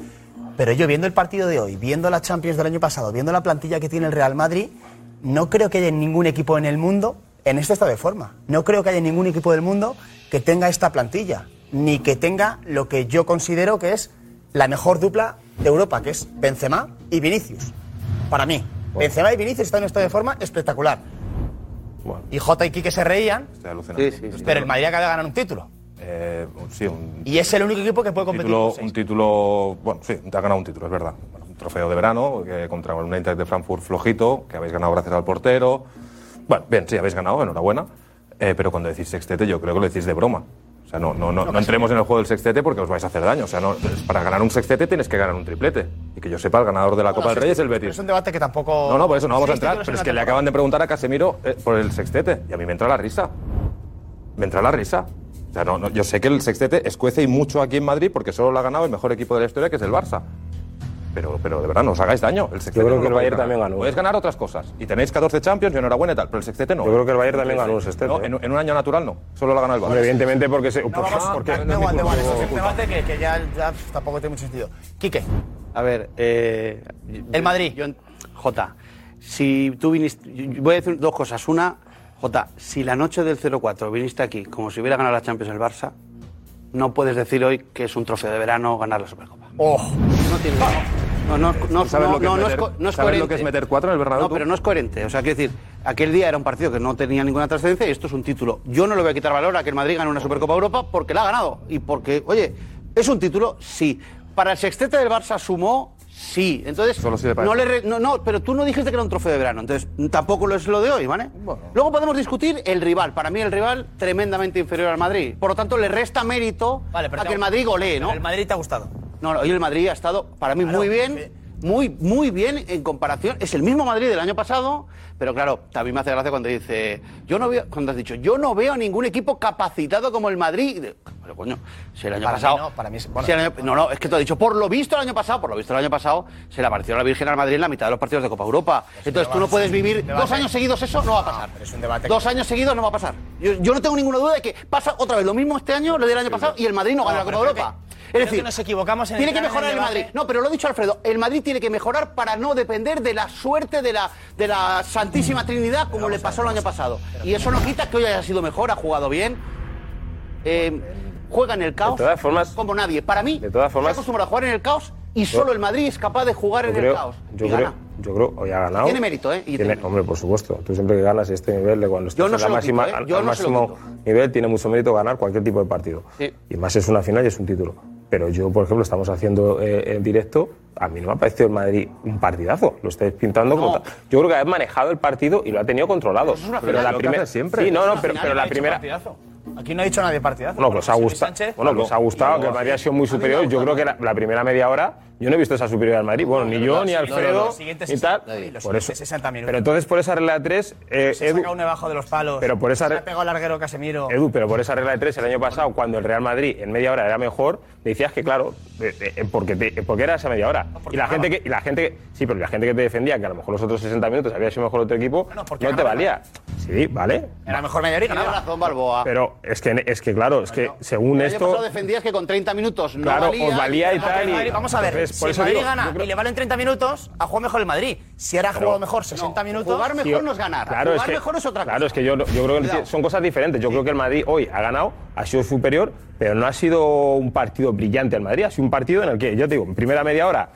pero yo viendo el partido de hoy, viendo la Champions del año pasado, viendo la plantilla que tiene el Real Madrid, no creo que haya ningún equipo en el mundo en este estado de forma. No creo que haya ningún equipo del mundo que tenga esta plantilla, ni que tenga lo que yo considero que es la mejor dupla de Europa, que es Benzema y Vinicius. Para mí, Benzema y Vinicius están en un estado de forma espectacular. Y Jota y Quique se reían, Estoy alucinando. pero el Madrid acaba de ganar un título. Eh, sí, un Y es el único equipo que puede competir. título, un título, bueno, sí, te ha ganado un título, es verdad. Bueno, un trofeo de verano que contra un Eintracht de Frankfurt flojito, que habéis ganado gracias al portero. Bueno, bien, sí, habéis ganado, enhorabuena. Eh, pero cuando decís sextete, yo creo que lo decís de broma. O sea, no, no, no, no entremos en el juego del sextete porque os vais a hacer daño. O sea, no, para ganar un sextete tienes que ganar un triplete. Y que yo sepa, el ganador de la Copa del Rey es el Betis. es un debate que tampoco. No, no, por eso no vamos a entrar. Pero es que le acaban de preguntar a Casemiro eh, por el sextete. Y a mí me entra la risa. Me entra la risa. O sea, no, no, yo sé que el sextete escuece y mucho aquí en Madrid porque solo lo ha ganado el mejor equipo de la historia, que es el Barça. Pero, pero de verdad, no os hagáis daño. El sextete Yo creo no que el Bayern también ganó. Podéis ganar otras cosas. Y tenéis 14 Champions y enhorabuena y tal, pero el sextete no. Yo creo que el Bayern también ganó un sextete. No, en, en un año natural no. Solo lo ha ganado el Bayern. evidentemente porque se. porque- Vamos, porque- igual, da igual, esto es un debate que, que ya, ya tampoco tiene mucho sentido. Quique. A ver, eh, El Madrid. Yo, Jota, si tú viniste. Voy a decir dos cosas. Una, Jota, si la noche del 0-4 viniste aquí como si hubiera ganado la Champions el Barça, no puedes decir hoy que es un trofeo de verano ganar la Supercopa. Oh. No tiene. No, no, no, ¿Sabes no, lo que es no, no meter- no es sabes lo coherente. que es meter cuatro en el Bernabéu No, tú? pero no es coherente. O sea, quiero decir, aquel día era un partido que no tenía ninguna trascendencia y esto es un título. Yo no le voy a quitar valor a que el Madrid gane una Supercopa Europa porque la ha ganado. Y porque, oye, ¿es un título? Sí. Para el sextete del Barça sumó, sí. Entonces, Solo para no, le re- no, no, pero tú no dijiste que era un trofeo de verano. Entonces, tampoco lo es lo de hoy, ¿vale? Luego podemos discutir el rival. Para mí, el rival tremendamente inferior al Madrid. Por lo tanto, le resta mérito Vale, a que el Madrid golee, ¿no? El Madrid te ha gustado. No, no, hoy el Madrid ha estado para mí muy bien, muy, muy bien en comparación. Es el mismo Madrid del año pasado, pero claro, también me hace gracia cuando dice, yo no veo, cuando has dicho, yo no veo ningún equipo capacitado como el Madrid. Pero coño, si el año Para mí pasado. no, para mí es- bueno. si el año- no, no, es que te he dicho, por lo visto el año pasado, por lo visto el año pasado, se le apareció la Virgen al Madrid en la mitad de los partidos de Copa Europa. Entonces tú no puedes vivir dos años seguidos eso, no va a pasar. Es un debate. Dos años seguidos no va a pasar. Yo, yo no tengo ninguna duda de que pasa otra vez lo mismo este año, lo del año pasado, y el Madrid no gana la Copa Europa. Es decir, que nos equivocamos en tiene que mejorar el el Madrid. No, pero lo ha dicho Alfredo, el Madrid tiene que mejorar para no depender de la suerte de la, de la Santísima Trinidad como le pasó el año pasado. Y eso no quita que hoy haya sido mejor, ha jugado bien. Eh, juega en el caos De todas formas- como nadie. Para mí, De todas formas- se acostumbra a jugar en el caos y solo el Madrid es capaz de jugar en creo, el caos. yo Y creo, gana. yo creo, hoy ha ganado. Tiene mérito, ¿eh? Y Tiene- hombre, por supuesto. Tú siempre que ganas este nivel de cuando estás no la máxima, quito, ¿eh? al- no máximo nivel, tiene mucho mérito ganar cualquier tipo de partido. Y más es una final y es un título. Pero yo, por ejemplo, estamos haciendo eh, en directo. A mí no me ha parecido el Madrid un partidazo. Lo estáis pintando como. No. tal. Yo creo que ha manejado el partido y lo ha tenido controlado. es una pero final, la primera siempre. Sí, no, no, pero, pero la primera. Partidazo. Aquí no ha dicho nadie partidazo. Bueno, que os ha gustado. Bueno, que os ha gustado, que el Madrid ha sido muy superior. Yo creo que la, la primera media hora, yo no he visto esa superioridad del Madrid. Bueno, ni yo, ni no, no, no, Alfredo, los siguientes ni tal. Por eso. siguientes 60 minutos. Pero entonces, por esa regla de tres, eh, Se Edu, saca un debajo de los palos. Pero por esa Se ha pegado el larguero Casemiro. Edu, pero por esa regla de tres, el año pasado, cuando el Real Madrid en media hora era mejor, decías que, claro, eh, eh, porque, te- porque era esa media hora. y la gente que, y la gente que, sí, pero la gente que te defendía que a lo mejor los otros 60 minutos había sido mejor otro equipo, no te ganaba. valía. Sí, vale. Era mejor media hora y ganaba. razón, Balboa. Pero es que, es que claro, es que según el año esto. defendías que con 30 minutos no Claro, valía. os valía y tal. vamos a ver, si por eso Madrid digo, gana yo creo- y le valen 30 minutos, ha jugado mejor el Madrid. Si ahora ha jugado mejor 60 minutos... Jugar mejor no es ganar. Claro, jugar es que, mejor es otra cosa. Claro, es que yo, yo creo que Cuidado. son cosas diferentes. Yo creo que el Madrid hoy ha ganado, ha sido superior, pero no ha sido un partido brillante el Madrid. Ha sido un partido en el que, yo te digo, en primera media hora,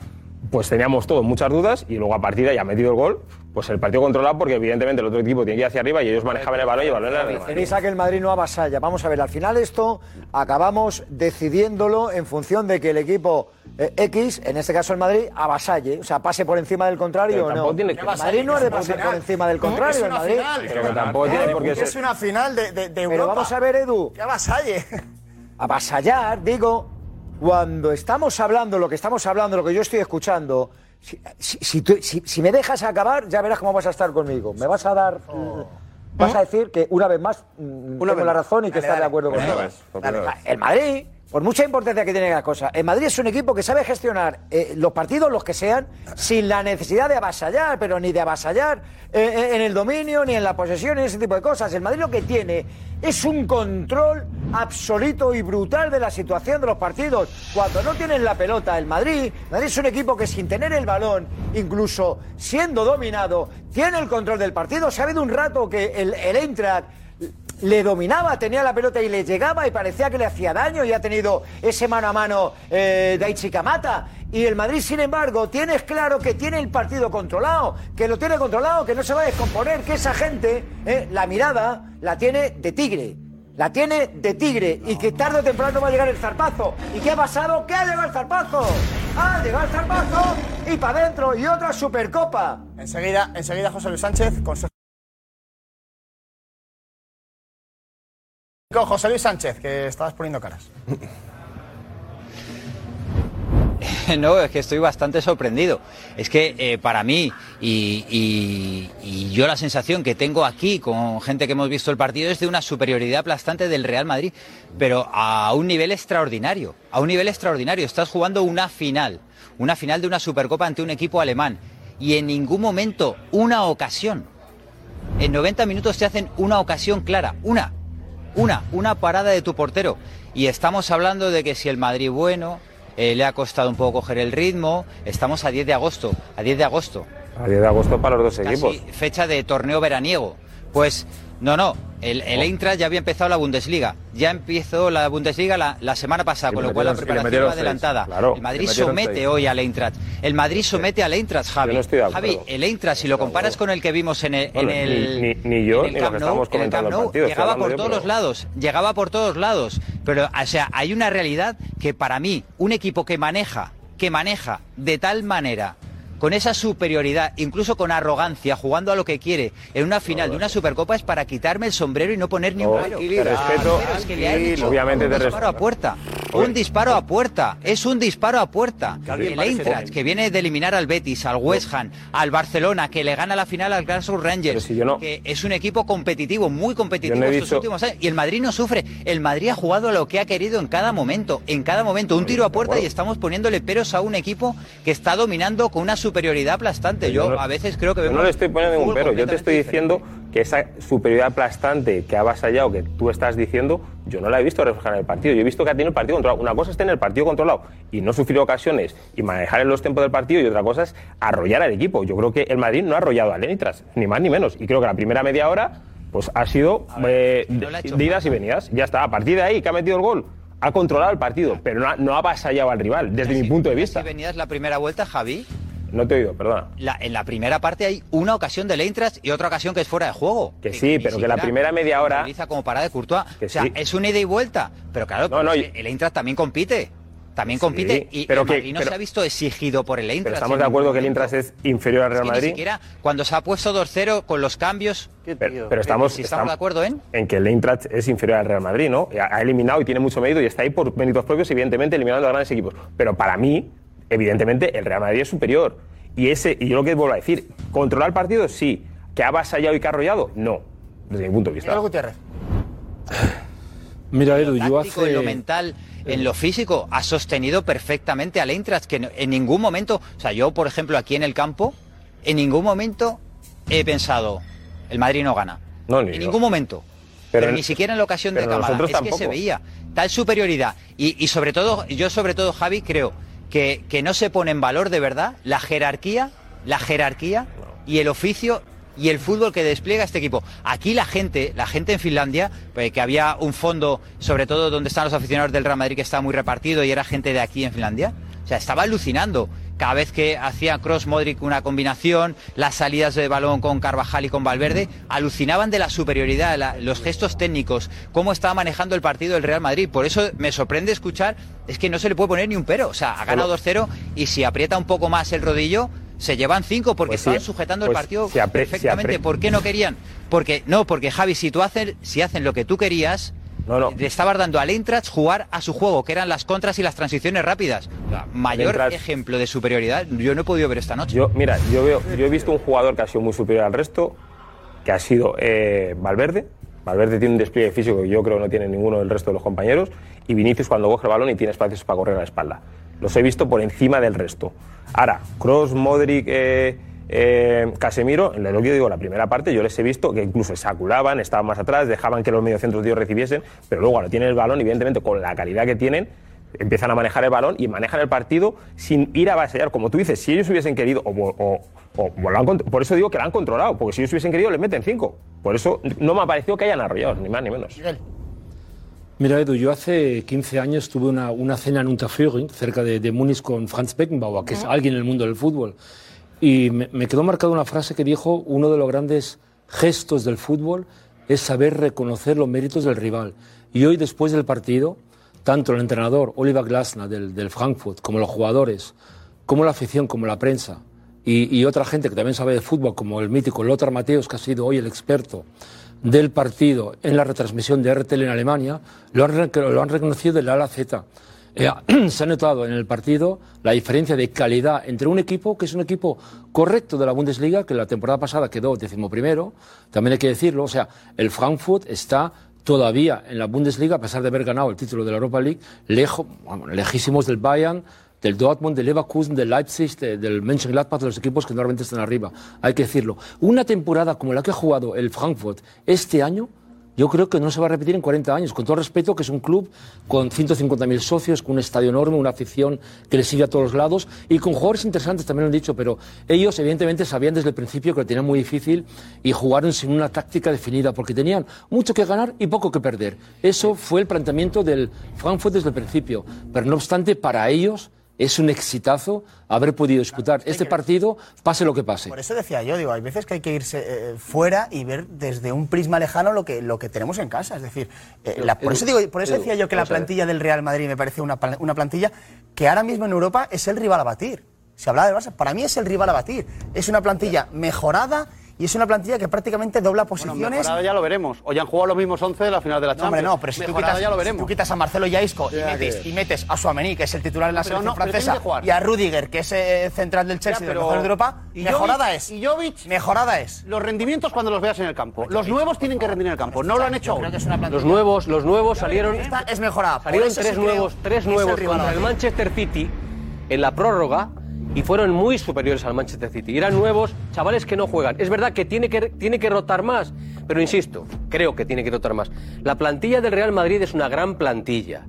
pues teníamos todos muchas dudas y luego a partir de ahí ha metido el gol, pues el partido controlado porque evidentemente el otro equipo tiene que ir hacia arriba y ellos manejaban el balón y el balón era. Tenéis a que el Madrid no avasalla. Vamos a ver, al final esto acabamos decidiéndolo en función de que el equipo eh, X, en este caso el Madrid, avasalle. O sea, pase por encima del contrario Pero o no. tiene que- el Madrid no es de pasar por encima del contrario. Es el una Madrid. final. Pero que tampoco tiene por qué Es una final de, de, de Europa. Pero vamos a ver, Edu. ¡Que avasalle! avasallar, digo, cuando estamos hablando, lo que estamos hablando, lo que yo estoy escuchando, si, si- si tú- si- si me dejas acabar, ya verás cómo vas a estar conmigo. Me vas a dar. Vas a decir que una vez más mm, tengo vez la razón y que Dale, estás de acuerdo Una conmigo. El Madrid, por mucha importancia que tiene la cosa, el Madrid es un equipo que sabe gestionar eh, los partidos, los que sean, sin la necesidad de avasallar, pero ni de avasallar eh, eh, en el dominio, ni en la posesión, ni ese tipo de cosas. El Madrid lo que tiene es un control absoluto y brutal de la situación de los partidos. Cuando no tienen la pelota, el Madrid, Madrid es un equipo que sin tener el balón, incluso siendo dominado, tiene el control del partido. Se ha habido un rato que el, el Eintracht le dominaba, tenía la pelota y le llegaba y parecía que le hacía daño y ha tenido ese mano a mano eh, Daichi Kamata. Y el Madrid, sin embargo, tienes claro que tiene el partido controlado, que lo tiene controlado, que no se va a descomponer, que esa gente, eh, la mirada, la tiene de tigre. La tiene de tigre y que tarde o temprano va a llegar el zarpazo. ¿Y qué ha pasado? ¿Qué ha llegado el zarpazo? Ha llegado el zarpazo y para adentro y otra supercopa. Enseguida, enseguida José Luis Sánchez con José Luis Sánchez, que estabas poniendo caras. No, es que estoy bastante sorprendido. Es que eh, para mí, y, y- y yo la sensación que tengo aquí con gente que hemos visto el partido es de una superioridad aplastante del Real Madrid, pero a un nivel extraordinario. A un nivel extraordinario. Estás jugando una final, una final de una Supercopa ante un equipo alemán, y en ningún momento una ocasión. En 90 minutos te hacen una ocasión clara, una, una, una parada de tu portero. Y estamos hablando de que si el Madrid bueno, eh, le ha costado un poco coger el ritmo, estamos a 10 de agosto, a 10 de agosto, A 10 de agosto para los dos casi equipos. fecha de torneo veraniego. Pues no, no, el, el Eintracht ya había empezado la Bundesliga, ya empezó la Bundesliga la, la semana pasada, Y con lo cual la preparación va adelantada. claro, el Madrid somete seis. hoy al Eintracht. El Madrid somete al Eintracht, Javi. No estoy. Javi, el Eintracht, si lo comparas con el que vimos en el, en Bueno, el- ni, ni- ni yo en el ni lo Camp que Nou, en el Camp el Nou partido. llegaba por yo, todos pero- lados, llegaba por todos lados. Pero, o sea, hay una realidad que para mí, un equipo que maneja, que maneja de tal manera, con esa superioridad, incluso con arrogancia, jugando a lo que quiere, en una final de una Supercopa es para quitarme el sombrero y no poner ni un No, respeto, es que le Obviamente te a respeto. puerta. Un disparo a puerta. Es un disparo a puerta. El Eintracht, que viene de eliminar al Betis, al West Ham, al Barcelona, que le gana la final al Glasgow Rangers, que es un equipo competitivo, muy competitivo no estos dicho- últimos años. Y el Madrid no sufre. El Madrid ha jugado lo que ha querido en cada momento, en cada momento. Un tiro a puerta y estamos poniéndole peros a un equipo que está dominando con una superioridad aplastante. Yo no- a veces creo que Yo vemos no le estoy poniendo ningún pero. Yo te estoy diciendo que esa superioridad aplastante que ha avasallado, que tú estás diciendo, yo no la he visto reflejar en el partido. Yo he visto que ha tenido el partido controlado. Una cosa es tener el partido controlado y no sufrir ocasiones y manejar en los tiempos del partido y otra cosa es arrollar al equipo. Yo creo que el Madrid no ha arrollado al Lenitras, ni más ni menos. Y creo que la primera media hora pues ha sido eh, de idas y venidas. Ya está. A partir de ahí que ha metido el gol, ha controlado el partido, pero no ha, no ha avasallado al rival, desde mi punto de vista. Si venías la primera vuelta, Javi, No te he oído, perdona. la- en la primera parte hay una ocasión del Eintracht y otra ocasión que es fuera de juego. Que sí, pero que la primera media hora- se utiliza como parada de Courtois. Que o sea, sí. es una ida y vuelta. Pero claro, No, no, es que el Eintracht también compite. También compite y pero el que- Madrid no pero- se ha visto exigido por el Eintracht. Pero estamos de acuerdo que el. Intras es inferior al Es Real que ni Madrid. siquiera cuando se ha puesto 2-0 con los cambios. Pero, pero estamos, si estamos de acuerdo en. en que el Eintracht es inferior al Real Madrid, ¿no? Ha ha eliminado y tiene mucho mérito y está ahí por méritos propios, evidentemente, eliminando a grandes equipos. Pero para mí, evidentemente, el Real Madrid es superior. Y ese y yo lo que vuelvo a decir, ¿controlar el partido? Sí. ¿Que ha avasallado y que ha arrollado? No, desde mi punto de vista. Gutiérrez. Mira, Edu, yo táctico, en lo hace... mental, en lo físico, ha sostenido perfectamente al Eintracht, que no- en ningún momento, o sea, yo, por ejemplo, aquí en el campo, en ningún momento he pensado, el Madrid no gana. No, ni en yo. ningún momento. Pero ni siquiera en la ocasión de nosotros Es que se veía tal superioridad. Y, y sobre todo, yo sobre todo, Javi, creo que, no se pone en valor de verdad la jerarquía, la jerarquía y el oficio y el fútbol que despliega este equipo. Aquí la gente, la gente en Finlandia, pues, que había un fondo, sobre todo donde están los aficionados del Real Madrid, que estaba muy repartido y era gente de aquí en Finlandia. O sea, estaba alucinando. Cada vez que hacía Cross Modric una combinación, las salidas de balón con Carvajal y con Valverde, alucinaban de la superioridad, la- los gestos técnicos, cómo estaba manejando el partido el Real Madrid. Por eso me sorprende escuchar, es que no se le puede poner ni un pero. O sea, ha ganado 2-0 y si aprieta un poco más el rodillo, se llevan 5 porque Pues sí, estaban sujetando el pues partido perfectamente. ¿Por qué no querían? Porque no, porque Javi, si tú haces, si hacen lo que tú querías, le estabas dando al Eintracht jugar a su juego, que eran las contras y las transiciones rápidas. Mayor Eintracht- ejemplo de superioridad yo no he podido ver esta noche. Yo, mira, yo veo, yo he visto un jugador que ha sido muy superior al resto, que ha sido eh, Valverde. Valverde tiene un despliegue físico que yo creo que no tiene ninguno del resto de los compañeros. Y Vinicius cuando coge el balón y tiene espacios para correr a la espalda. Los he visto por encima del resto. Ahora, Cross, Modric, eh, eh, Casemiro, en lo que yo digo, la primera parte, yo les he visto que incluso se aculaban, estaban más atrás, dejaban que los mediocentros de ellos recibiesen, pero luego cuando tienen el balón, evidentemente con la calidad que tienen, empiezan a manejar el balón y manejan el partido sin ir a vasallar. Como tú dices, si ellos hubiesen querido, o, o- o- o lo han por eso digo que lo han controlado, porque si ellos hubiesen querido, les meten cinco. Por eso no me ha parecido que hayan arrollado, ni más ni menos. Mira, Edu, yo hace 15 años tuve una, una cena en Unterföhring, cerca de, de Múnich, con Franz Beckenbauer, que es alguien en el mundo del fútbol. Y me, quedó marcada una frase que dijo, uno de los grandes gestos del fútbol es saber reconocer los méritos del rival. Y hoy, después del partido, tanto el entrenador Oliver Glasner del, Frankfurt, como los jugadores, como la afición, como la prensa, y, otra gente que también sabe de fútbol, como el mítico Lothar Mateus, que ha sido hoy el experto del partido en la retransmisión de RTL en Alemania, lo han, lo han reconocido del A a la Z. Eh, se ha notado en el partido la diferencia de calidad entre un equipo que es un equipo correcto de la Bundesliga, que la temporada pasada quedó decimoprimero, también hay que decirlo, o sea, el Frankfurt está todavía en la Bundesliga, a pesar de haber ganado el título de la Europa League, lejos, bueno, lejísimos del Bayern, del Dortmund, del Leverkusen, del Leipzig, de- del Mönchengladbach, de los equipos que normalmente están arriba. Hay que decirlo. Una temporada como la que ha jugado el Frankfurt este año, yo creo que no se va a repetir en 40 años, con todo respeto que es un club con 150.000 socios, con un estadio enorme, una afición que le sigue a todos lados y con jugadores interesantes, también lo han dicho, pero ellos evidentemente sabían desde el principio que lo tenían muy difícil y jugaron sin una táctica definida, porque tenían mucho que ganar y poco que perder. Eso fue el planteamiento del Frankfurt desde el principio, pero no obstante, para ellos es un exitazo haber podido disputar este partido, pase lo que pase. Por eso decía yo, digo, hay veces que hay que irse eh, fuera y ver desde un prisma lejano lo que, lo que tenemos en casa. Es decir, eh, la- por, eso digo, por eso Edu, decía yo que la plantilla del Real Madrid me parece una, una plantilla que ahora mismo en Europa es el rival a batir. Se hablaba del Barça, para mí es el rival a batir. Es una plantilla mejorada y es una plantilla que prácticamente dobla Bueno, posiciones. mejorada ya lo veremos. Hoy han jugado los mismos 11 de la final de la No, Champions. hombre, no, pero si tú, quitas, ya lo si veremos. tú quitas a Marcelo Yaisco y Ya, metes, y metes a Suamení, que es el titular en la selección no, francesa, y a Rudiger, que es eh, central del Chelsea, de pero- de Europa, y mejorada Jovic- es. Y Jovic, mejorada es. Los rendimientos cuando los veas en el campo. Los nuevos tienen que rendir en el campo. No lo han hecho aún. Los nuevos, los nuevos salieron. Esta es mejorada. Salieron tres nuevos, tres nuevos contra el. Manchester City en la prórroga y fueron muy superiores al Manchester City. Eran nuevos chavales que no juegan. Es verdad que tiene que tiene que rotar más, pero insisto, creo que tiene que rotar más. La plantilla del Real Madrid es una gran plantilla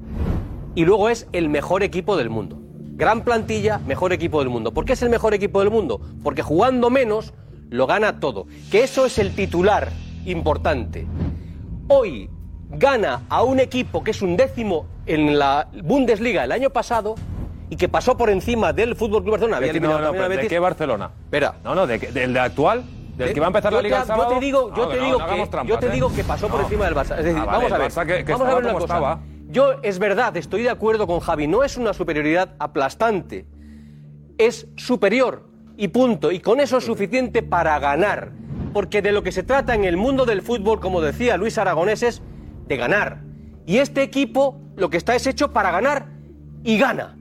y luego es el mejor equipo del mundo. Gran plantilla, mejor equipo del mundo. ¿Por qué es el mejor equipo del mundo? Porque jugando menos lo gana todo. Que eso es el titular importante. Hoy gana a un equipo que es un décimo en la Bundesliga el año pasado y que pasó por encima del Fútbol Club Barcelona. Había eliminado no, ¿De qué Barcelona? Espera. No, no, de, del de actual, del De- que va a empezar la liga te- el sábado. Yo te digo, yo No, te digo que, hagamos yo trampas, te digo que pasó por encima del Barça. Es decir, Ah, vale, vamos a ver. Barça que- que vamos a ver una cosa. estaba. Yo es verdad, estoy de acuerdo con Javi. No es una superioridad aplastante, es superior y punto. Y con eso es suficiente para ganar, porque de lo que se trata en el mundo del fútbol, como decía Luis Aragonés, es de ganar. Y este equipo lo que está es hecho para ganar y gana.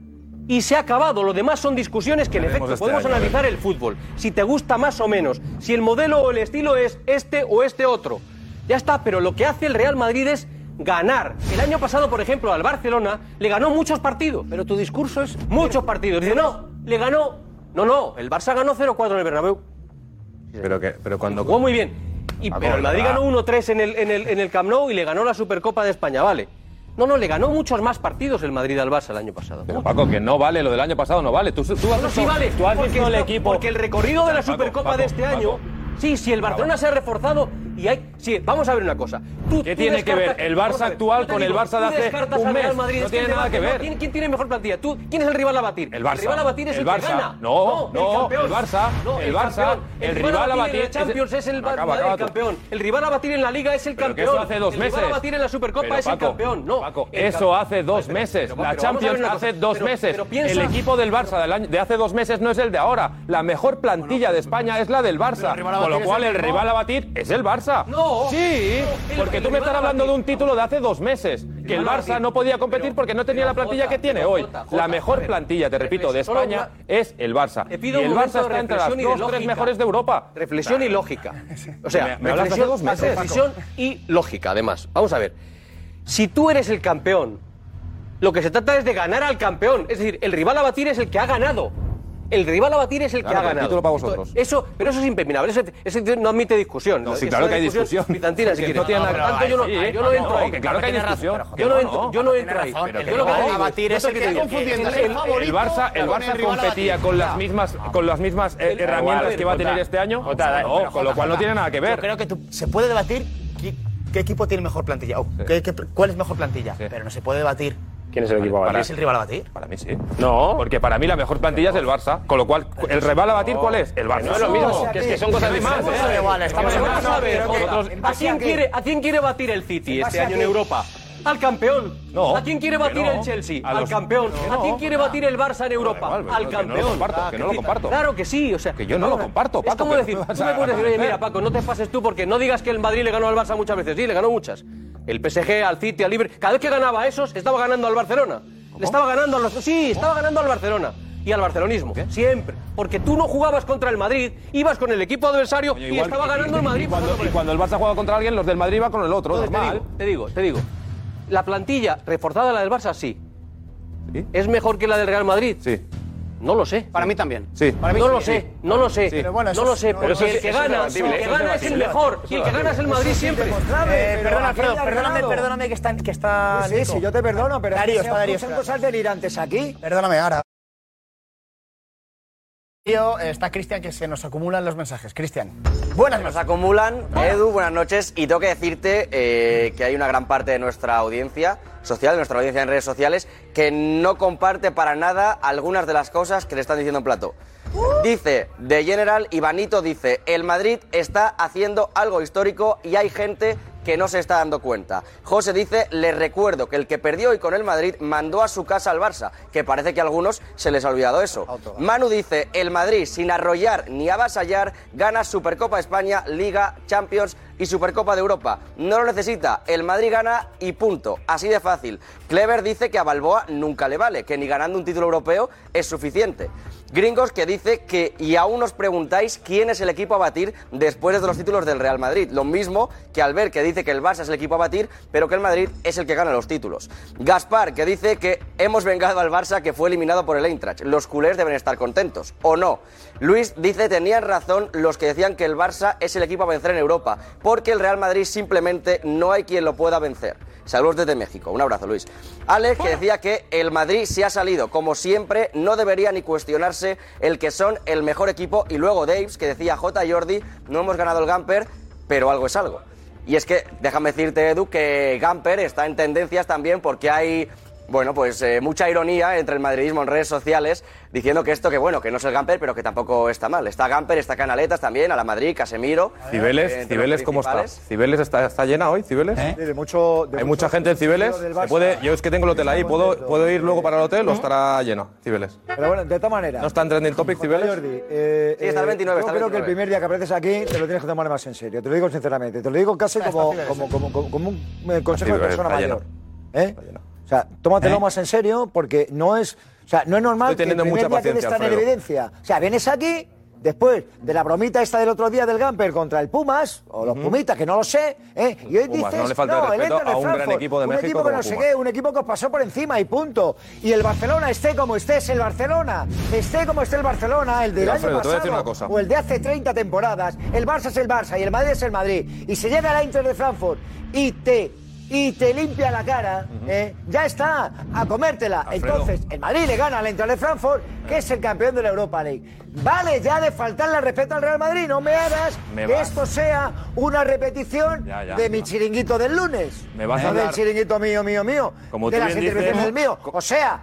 Y se ha acabado. Lo demás son discusiones que en efecto este podemos año, analizar el fútbol. Si te gusta más o menos, si el modelo o el estilo es este o este otro. Ya está, pero lo que hace el Real Madrid es ganar. El año pasado, por ejemplo, al Barcelona le ganó muchos partidos. Pero tu discurso es muchos partidos. Dice, no, le ganó. No, no, el Barça ganó 0-4 en el Bernabéu. Pero, que, pero cuando. Jugó muy bien. Y, pero el Madrid ganó 1-3 en el, en, el, en el Camp Nou y le ganó la Supercopa de España, vale. No, no, le ganó muchos más partidos el Madrid al Barça el año pasado. Pero Paco, que no vale, lo del año pasado no vale. Tú, tú has No, visto- sí vale, tú has porque, visto el equipo. porque el recorrido de la Supercopa Paco, de este Paco. año. Sí, sí, el Barcelona se ha reforzado y hay. Sí, vamos a ver una cosa. Tú- ¿Qué tú tiene que ver el Barça actual con el Barça de hace un mes? Madrid, No tiene nada que ver. ¿Quién, quién tiene mejor plantilla? ¿Tú, ¿Quién es el rival a batir? El Barça. El rival a batir es el, El que Barça. gana. No, no, el Barça, el Barça, el rival a batir es- Champions es el el campeón. El rival a batir en la Liga es el campeón. eso hace dos el rival meses. a batir en la Supercopa es el campeón. No, el eso hace dos meses. la Champions hace dos meses. el equipo del Barça de hace dos meses no es el de ahora. La mejor plantilla de España es la del Barça. Con lo cual el el rival a batir es el Barça. No. Sí, No, porque tú me estás hablando de un título de hace dos meses. Que el Barça no podía competir porque no tenía la plantilla que tiene hoy. La mejor plantilla, te repito, de España es el Barça. Y el Barça está entre las dos, tres mejores de Europa. Reflexión y lógica. O sea, Me- reflexión, dos meses. reflexión y lógica, además. Vamos a ver. Si tú eres el campeón, lo que se trata es de ganar al campeón. Es decir, el rival a batir es el que ha ganado. El rival a batir es el Claro, que ha pero el ganado. título para vosotros. Eso, pero eso es impepinable. Eso, eso no admite discusión. No, sí, claro que hay discusión. Bizantina, si quieres. no tiene tanto, ver. yo no, yo no entro ahí. claro que hay discusión. Yo no entro, yo no entro ahí. yo lo que A batir es el que confundiendo, el- Barça, el Barça competía con las mismas, con las mismas eh, herramientas que va a tener este año. Con lo cual no tiene nada que ver. creo que se puede debatir qué, equipo tiene mejor plantilla o qué- cuál es mejor plantilla, pero no se puede debatir ¿Quién es el equipo a batir? es el rival a batir. Para mí sí. No. Porque para mí la mejor plantilla es el Barça. Con lo cual, ¿el rival a batir cuál es? El Barça. No es lo mismo, que es que son cosas No diferentes. estamos a ver, Jota, Jota, ¿en ¿a base quién quiere, a quién quiere batir el City ¿En este año en? Europa? Al campeón. No, ¿A quién quiere batir no. el Chelsea? A Al los- campeón. que ¿A no. quién quiere batir el Barça en Europa? igual, Al que no lo campeón. comparto, que no lo sí, comparto. Claro que sí, o sea. Que yo no lo comparto, Es Paco, como pero decir, ¿qué me vas tú me puedes decir, oye, mira, Paco, no te pases tú porque no digas que el Madrid le ganó al Barça muchas veces. Sí, le ganó muchas. El PSG, al City, al Libre. Cada vez que ganaba a esos, estaba ganando al Barcelona. Le estaba ganando al Sí, estaba ganando al Barcelona. Y al barcelonismo, siempre. Porque tú no jugabas contra el Madrid, ibas con el equipo adversario y Igual- estaba ganando el Madrid. Y cuando, y cuando el Barça juega contra alguien, los del Madrid van con el otro, Entonces, te normal. digo, te digo, te digo. La plantilla reforzada la del Barça, sí. ¿Es mejor que la del Real Madrid? Sí. No lo sé. Para mí también. Sí. Para mí no lo sé, no lo sé. Pero bueno, eso no lo sé, no, porque eso es- el que gana, el que gana es el mejor y el que gana es el Madrid siempre. Eh, perdona, Alfredo, perdóname, perdóname que está, que está Sí, sí, Nico. sí, yo te perdono, pero Darío, es que está Darío. espera. cosas delirantes aquí. Perdóname, ahora. Está Cristian, que se nos acumulan los mensajes. Cristian, buenas Nos noches. acumulan, Edu, buenas noches. Y tengo que decirte eh, que hay una gran parte de nuestra audiencia social, de nuestra audiencia en redes sociales, que no comparte para nada algunas de las cosas que le están diciendo en plato. Dice, de General, Ivanito dice, el Madrid está haciendo algo histórico y hay gente que no se está dando cuenta. José dice, les recuerdo que el que perdió hoy con el Madrid mandó a su casa al Barça, que parece que a algunos se les ha olvidado eso. Manu dice, el Madrid, sin arrollar ni avasallar, gana Supercopa España, Liga, Champions y Supercopa de Europa. No lo necesita, el Madrid gana y punto. Así de fácil. Clever dice que a Balboa nunca le vale, que ni ganando un título europeo es suficiente. Gringos que dice que y aún os preguntáis quién es el equipo a batir después de los títulos del Real Madrid. Lo mismo que Albert que dice que el Barça es el equipo a batir, pero que el Madrid es el que gana los títulos. Gaspar que dice que hemos vengado al Barça que fue eliminado por el Eintracht. Los culés deben estar contentos, ¿o no? Luis dice tenían razón los que decían que el Barça es el equipo a vencer en Europa, porque el Real Madrid simplemente no hay quien lo pueda vencer. Saludos desde México. Un abrazo, Luis. Alex, que decía que el Madrid se ha salido. Como siempre, no debería ni cuestionarse el que son el mejor equipo. Y luego Daves, que decía J. Jordi, no hemos ganado el Gamper, pero algo es algo. Y es que, déjame decirte, Edu, que Gamper está en tendencias también porque hay, bueno, pues eh, mucha ironía entre el madridismo en redes sociales diciendo que esto, que bueno, que no es el Gamper, pero que tampoco está mal. Está Gamper, está Canaletas también, a la Madrid, Casemiro. eh, Cibeles, los Cibeles, ¿cómo está? ¿Cibeles está, está llena hoy, Cibeles? De mucho, de Hay mucho mucha gente en Cibeles. del ¿Se Barça. puede, yo es que tengo el hotel ahí. ¿Puedo, ¿Puedo ir luego para el hotel o estará lleno, Cibeles? Pero bueno, de todas maneras. ¿No está en trending topic, Cibeles? Jordi, eh, Sí, está el eh, 29, Yo está el creo que el 29. primer día que apareces aquí te lo tienes que tomar más en serio. Te lo digo sinceramente. Te lo digo casi como, como, como, como, como un eh, consejo de Está persona lleno. mayor. ¿Eh? O sea, tómatelo más en serio porque no es, o sea, no es normal Estoy que el teniendo primer mucha día paciencia, tan en evidencia. O sea, vienes aquí después de la bromita esta del otro día del Gamper contra el Pumas, o los Pumitas, que no lo sé, ¿eh? y hoy Pumas, dices, no le falta el el a un gran equipo de un México equipo que no sé qué, un equipo que os pasó por encima y punto. Y el Barcelona, esté como esté, es el Barcelona. Esté como esté el Barcelona, el del Mira, año Alfredo, pasado decir una cosa. o el de hace 30 temporadas, el Barça es el Barça y el Madrid es el Madrid. Y se llega a la Inter de Frankfurt y te y te limpia la cara, ¿eh? ya está, a comértela. Alfredo. Entonces, el Madrid le gana al Inter de Frankfurt, que es el campeón de la Europa League. Vale ya de faltarle respeto al Real Madrid, no me hagas Me que esto sea una repetición Ya, ya, de mi chiringuito del lunes. Me vas a no del chiringuito mío, mío, mío. Como de tú las bien intervenciones dices- del mío. O sea,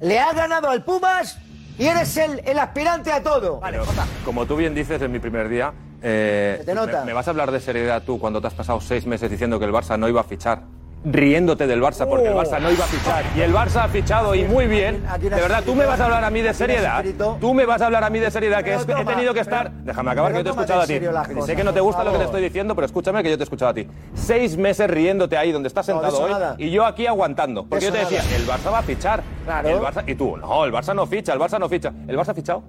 le ha ganado al Pumas y eres el, el aspirante a todo. Pero, como tú bien dices en mi primer día, eh, Se te nota. Me, me vas a hablar de seriedad tú cuando te has pasado seis meses diciendo que el Barça no iba a fichar. Riéndote del Barça porque el Barça no iba a fichar. Y el Barça ha fichado y muy bien. De verdad, tú me vas a hablar a mí de seriedad. Tú me vas a hablar a mí de seriedad, que es- he tenido que estar. Déjame acabar, que yo te he escuchado a ti. sé que no te gusta lo que te estoy diciendo, pero escúchame que yo te he escuchado a ti. Seis meses riéndote ahí donde estás sentado hoy y yo aquí aguantando. Porque yo te decía, el Barça va a fichar. El Barça, y tú, no, el Barça no ficha, el Barça no ficha. ¿El Barça ha fichado?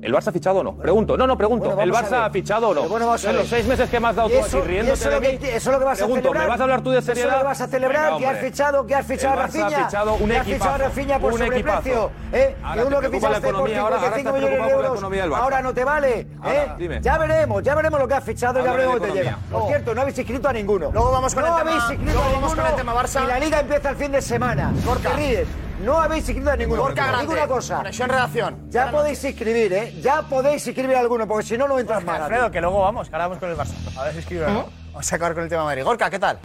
¿El Barça ha fichado o no? Pregunto. No, no, pregunto. Bueno, ¿El a Barça ha fichado o no? Bueno, vamos a en ver. los seis meses que me has dado tú eso- así riéndote eso de lo que- mí, eso es lo que vas a pregunto, celebrar. ¿me vas a hablar tú de Eso es seriedad? lo que vas a celebrar, Venga, que has fichado, que has fichado El a Barça Rafinha. ha fichado un que has fichado a equipazo, Rafinha por un sobreprecio. equipazo. ¿eh? Ahora que uno que fichaste por economía, ahora- ahora 55 estás millones de por euros, Barça. ahora no te vale. ¿eh? Dime. Ya veremos, ya veremos lo que has fichado y ya veremos de lo que te llega. Por cierto, no habéis inscrito a ninguno. Luego vamos a con el tema Barça. Y la liga empieza el fin de semana. Porque ríes. No habéis inscrito a ninguno. Gorka Os Grande, digo una cosa. Conexión redacción. Ya podéis inscribir, ¿eh? Ya podéis inscribir a alguno, porque si no, no entras más. Alfredo, que luego vamos, que ahora vamos con el Barça. A ver si escribe no. Vamos a acabar con el tema Madrid. Gorka, ¿qué tal?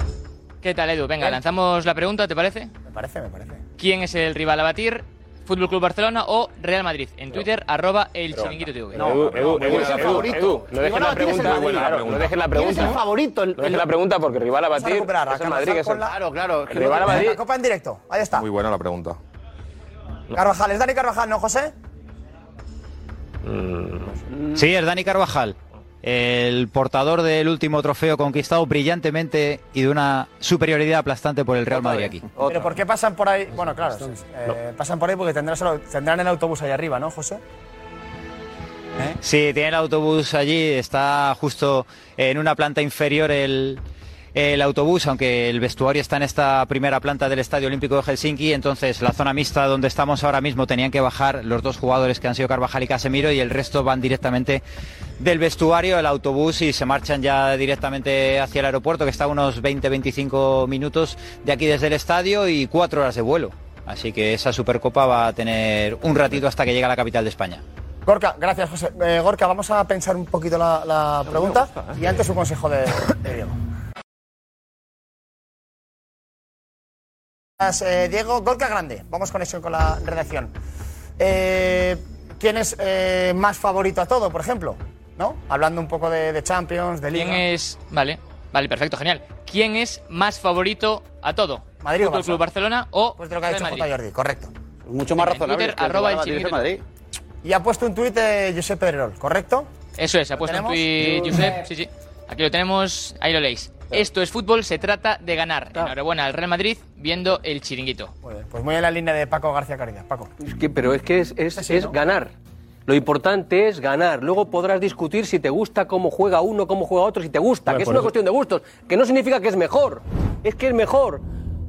¿Qué tal, Edu? Venga, Bien. lanzamos la pregunta, ¿te parece? Me parece, me parece. ¿Quién es el rival a batir? ¿Fútbol Club Barcelona o Real Madrid? En Twitter, arroba el chiringuito TV. No, Edu, es el favorito. no dejes la pregunta, no dejes la ¿Quién pregunta. es el favorito? No dejes el- la pregunta porque rival a batir es a el Madrid. Claro, claro. Rival a. La Copa en directo. Ahí está. Muy buena la pregunta. Carvajal, ¿es Dani Carvajal, no, José? Sí, es Dani Carvajal. El portador del último trofeo conquistado brillantemente y de una superioridad aplastante por el Real Madrid aquí. Pero ¿por qué pasan por ahí? Bueno, claro, sí, eh, pasan por ahí porque tendrás tendrán el autobús ahí arriba, ¿no, José? Sí, tiene el autobús allí, está justo en una planta inferior el, el autobús, aunque el vestuario está en esta primera planta del Estadio Olímpico de Helsinki, entonces la zona mixta donde estamos ahora mismo tenían que bajar los dos jugadores que han sido Carvajal y Casemiro y el resto van directamente del vestuario, el autobús y se marchan ya directamente hacia el aeropuerto que está a unos 20-25 minutos de aquí desde el estadio y cuatro horas de vuelo. Así que esa Supercopa va a tener un ratito hasta que llegue a la capital de España. Gorka, gracias, José. Eh, Gorka, vamos a pensar un poquito la, la pregunta y antes un consejo de, de Diego. Eh, Diego, Gorka Grande, vamos conexión con la redacción. Eh, ¿Quién es eh, más favorito a todo, por ejemplo? ¿No? Hablando un poco de, de Champions, de Liga. ¿Quién es. Vale, vale, perfecto, genial. ¿Quién es más favorito a todo? Madrid o ¿Fútbol Barça? Club Barcelona o. Pues de lo que ha dicho? J. Jordi, correcto. Mucho más En razonable. Twitter, arroba el Madrid. Madrid. Y ha puesto un tuit de Josep Pedrerol, ¿correcto? Eso es, ha puesto un tuit Josep, sí, sí. Aquí lo tenemos, ahí lo leéis. Esto es fútbol, se trata de ganar. Enhorabuena al Real Madrid viendo el chiringuito. Pues muy en la línea de Paco García Caridad. Paco. Es que, pero es que es, es- es ganar. Lo importante es ganar. Luego podrás discutir si te gusta cómo juega uno, cómo juega otro, si te gusta, Bueno, que es una eso- cuestión de gustos, que no significa que es mejor. Es que es mejor.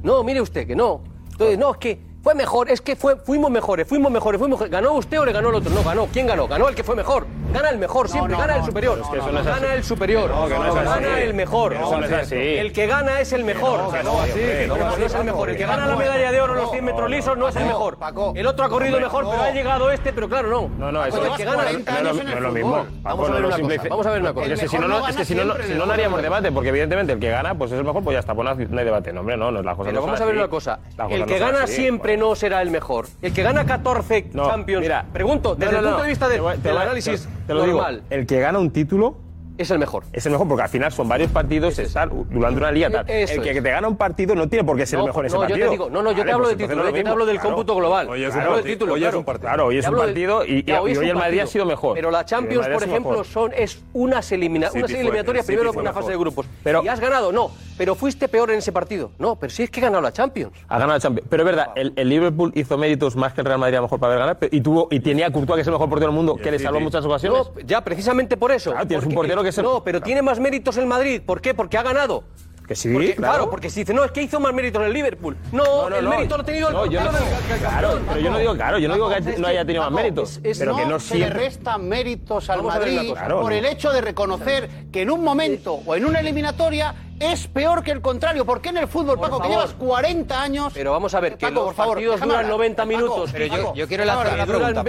No, mire usted, que no. Entonces, no, es que fue mejor, es que fue, fuimos mejores, fuimos mejores, fuimos mejores. ¿Ganó usted o le ganó el otro? No, ganó. ¿Quién ganó? Ganó el que fue mejor. Gana el mejor, siempre no, gana el superior. es que eso es gana el superior. Es gana el mejor. Es. El que gana es el mejor. No, Pero es el mejor. El que gana la medalla de oro en los 100 metros lisos no es el mejor. El otro ha corrido mejor, pero ha llegado este, pero claro, no. No, no, eso que gana no, no es lo mismo. Vamos a ver una cosa. Cosa. Es que si no, no, es haríamos debate, porque evidentemente el que gana, pues es el mejor, pues ya está, pues no hay no hay debate. No, hombre, no, no, las cosas Pero no son vamos a ver una cosa. El que gana así. No será el mejor. El que gana 14 No, Champions. mira, pregunto, desde no, no, el punto no, de vista de- te voy- te del análisis te- te lo digo, normal. el que gana un título es el mejor. Es el mejor porque al final son varios partidos estar durante una liga tal. El que es. te gana un partido no tiene por qué ser No, el mejor en ese no, yo te partido. digo- no, no, yo te Vale, hablo pues de título, no yo te hablo del claro. cómputo global. Hoy es Te un partido, título, hoy es claro. un partido. Claro, hoy es Te un partido y, y- hoy y es hoy el Madrid ha partido. sido mejor. Pero la Champions, por ejemplo, mejor. son es unas, elimina- unas eliminatorias primero una fase de grupos. Pero- y has ganado, no. Pero fuiste peor en ese partido. No, pero sí es que he ganado la Champions. Ha ganado la Champions. Pero es verdad, el, el Liverpool hizo méritos más que el Real Madrid a lo mejor para haber ganado pero- y tuvo y tenía a Courtois que es el mejor portero del mundo que le salvó muchas ocasiones. No, ya, precisamente por eso. Claro, tienes un portero que es el- No, pero tiene más méritos el Madrid. ¿Por qué? Porque ha ganado. Que sí, Porque, claro. claro. porque si dice, no, es que hizo más méritos en el Liverpool. No, el mérito lo ha tenido el no, yo no- Claro, pero yo no digo, claro, yo no digo que no haya tenido más Paco, méritos, es- pero que no se le restan méritos al Vamos una Madrid. Claro, por no. el hecho de reconocer que en un momento o en una eliminatoria es peor que el contrario. Porque en el fútbol, Paco, que llevas 40 años. Pero vamos a ver, que Paco, los por favor, partidos duran hablar. 90 Paco, minutos. Paco, Paco, Que déjame duran hablar.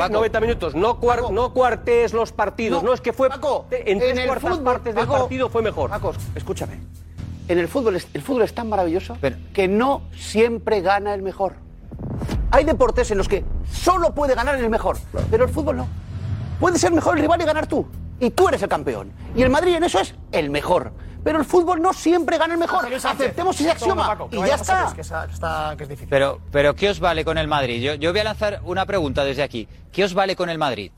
ve- 90 minutos. No, cuar- no cuartees los partidos. No, es que fue. en tres en el cuartas fútbol, partes del partido fue mejor. Paco, escúchame. En el fútbol, es- el fútbol es tan maravilloso que no siempre gana el mejor. Hay deportes en los que solo puede ganar el mejor, pero el fútbol no. Puede ser mejor el rival y ganar tú. Y tú eres el campeón. Y el Madrid en eso es el mejor. Pero el fútbol no siempre gana el mejor. Aceptemos ese axioma. Paco, y ya está. que está- que está- que es difícil. Pero, pero ¿qué os vale con el Madrid? Yo, yo voy a lanzar una pregunta desde aquí. ¿Qué os vale con el Madrid?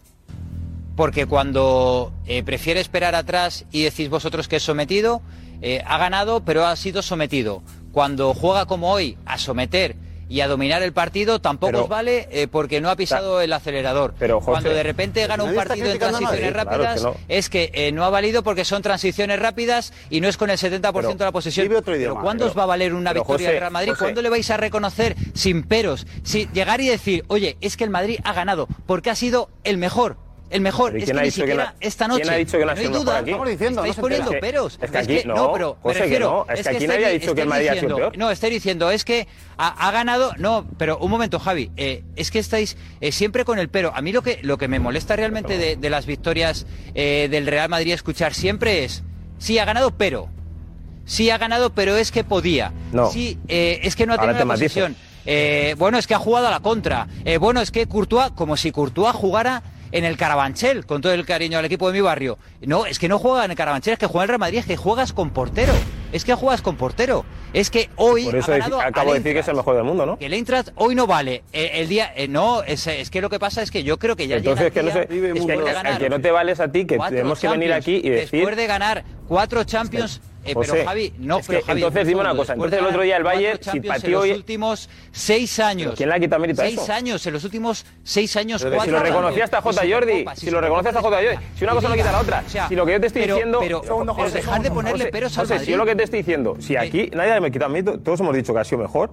Porque cuando eh, prefiere esperar atrás y decís vosotros que es sometido, eh, ha ganado, pero ha sido sometido. Cuando juega como hoy, a someter y a dominar el partido, tampoco Pero- os vale eh, porque no ha pisado el acelerador. Pero, José, Cuando de repente gana un partido en transiciones rápidas, Claro, es es que eh, no ha valido porque son transiciones rápidas y no es con el 70% de la posesión. otro Pero idioma. ¿cuándo Pero- os va a valer una pero, victoria José, del Real Madrid? José. ¿Cuándo le vais a reconocer sin peros? Si llegar y decir, oye, es que el Madrid ha ganado porque ha sido el mejor. El mejor, Pero ¿y es que ni que siquiera no- esta noche. quién ha dicho que no ha hay sido mejor duda. aquí? Estamos diciendo, estáis no poniendo entera. peros. Es que aquí- no, no, pero José, que refiero, no, es que aquí estáis- nadie ha dicho que el estáis Madrid ha sido diciendo- peor. No, estoy diciendo, es que ha, ha ganado. No, pero un momento, Javi. eh, es que estáis eh, siempre con el pero. A mí lo que, lo que me molesta realmente de, de las victorias eh, del Real Madrid escuchar siempre es: sí, ha ganado, pero. Sí, ha ganado, pero es que podía. No. Sí, eh, es que no ha tenido te la posesión. Eh, bueno, es que ha jugado a la contra. Eh, bueno, es que Courtois, como si Courtois jugara en el Carabanchel, con todo el cariño al equipo de mi barrio. No, es que no juega en el Carabanchel, es que juega en el Real Madrid, es que juegas con portero. Es que juegas con portero. Es que hoy Por eso ha ganado acabo de decir que es el mejor del mundo, ¿no? que el Eintracht hoy no vale. Eh, el día, eh, no, es, es que lo que pasa es que yo creo que ya Entonces, llega que no, sé, es que, ganar el que no te vales a ti, que cuatro tenemos que venir aquí y decir... Después de ganar cuatro Champions. eh, José, pero Javi, no, pero Javi, entonces dime una cosa, entonces el otro día el Bayern, cuatro si en los últimos seis años. ¿Quién le quita mérito a Seis eso? años, en los últimos seis años, Pero si cuatro lo reconocía hasta J. Jordi, si lo reconoce hasta J. Jordi, si una cosa no quita la otra. Si lo que yo te estoy diciendo. pero- dejar de ponerle peros al Madrid. Te estoy diciendo, si aquí nadie me quita mérito, todos hemos dicho que ha sido mejor,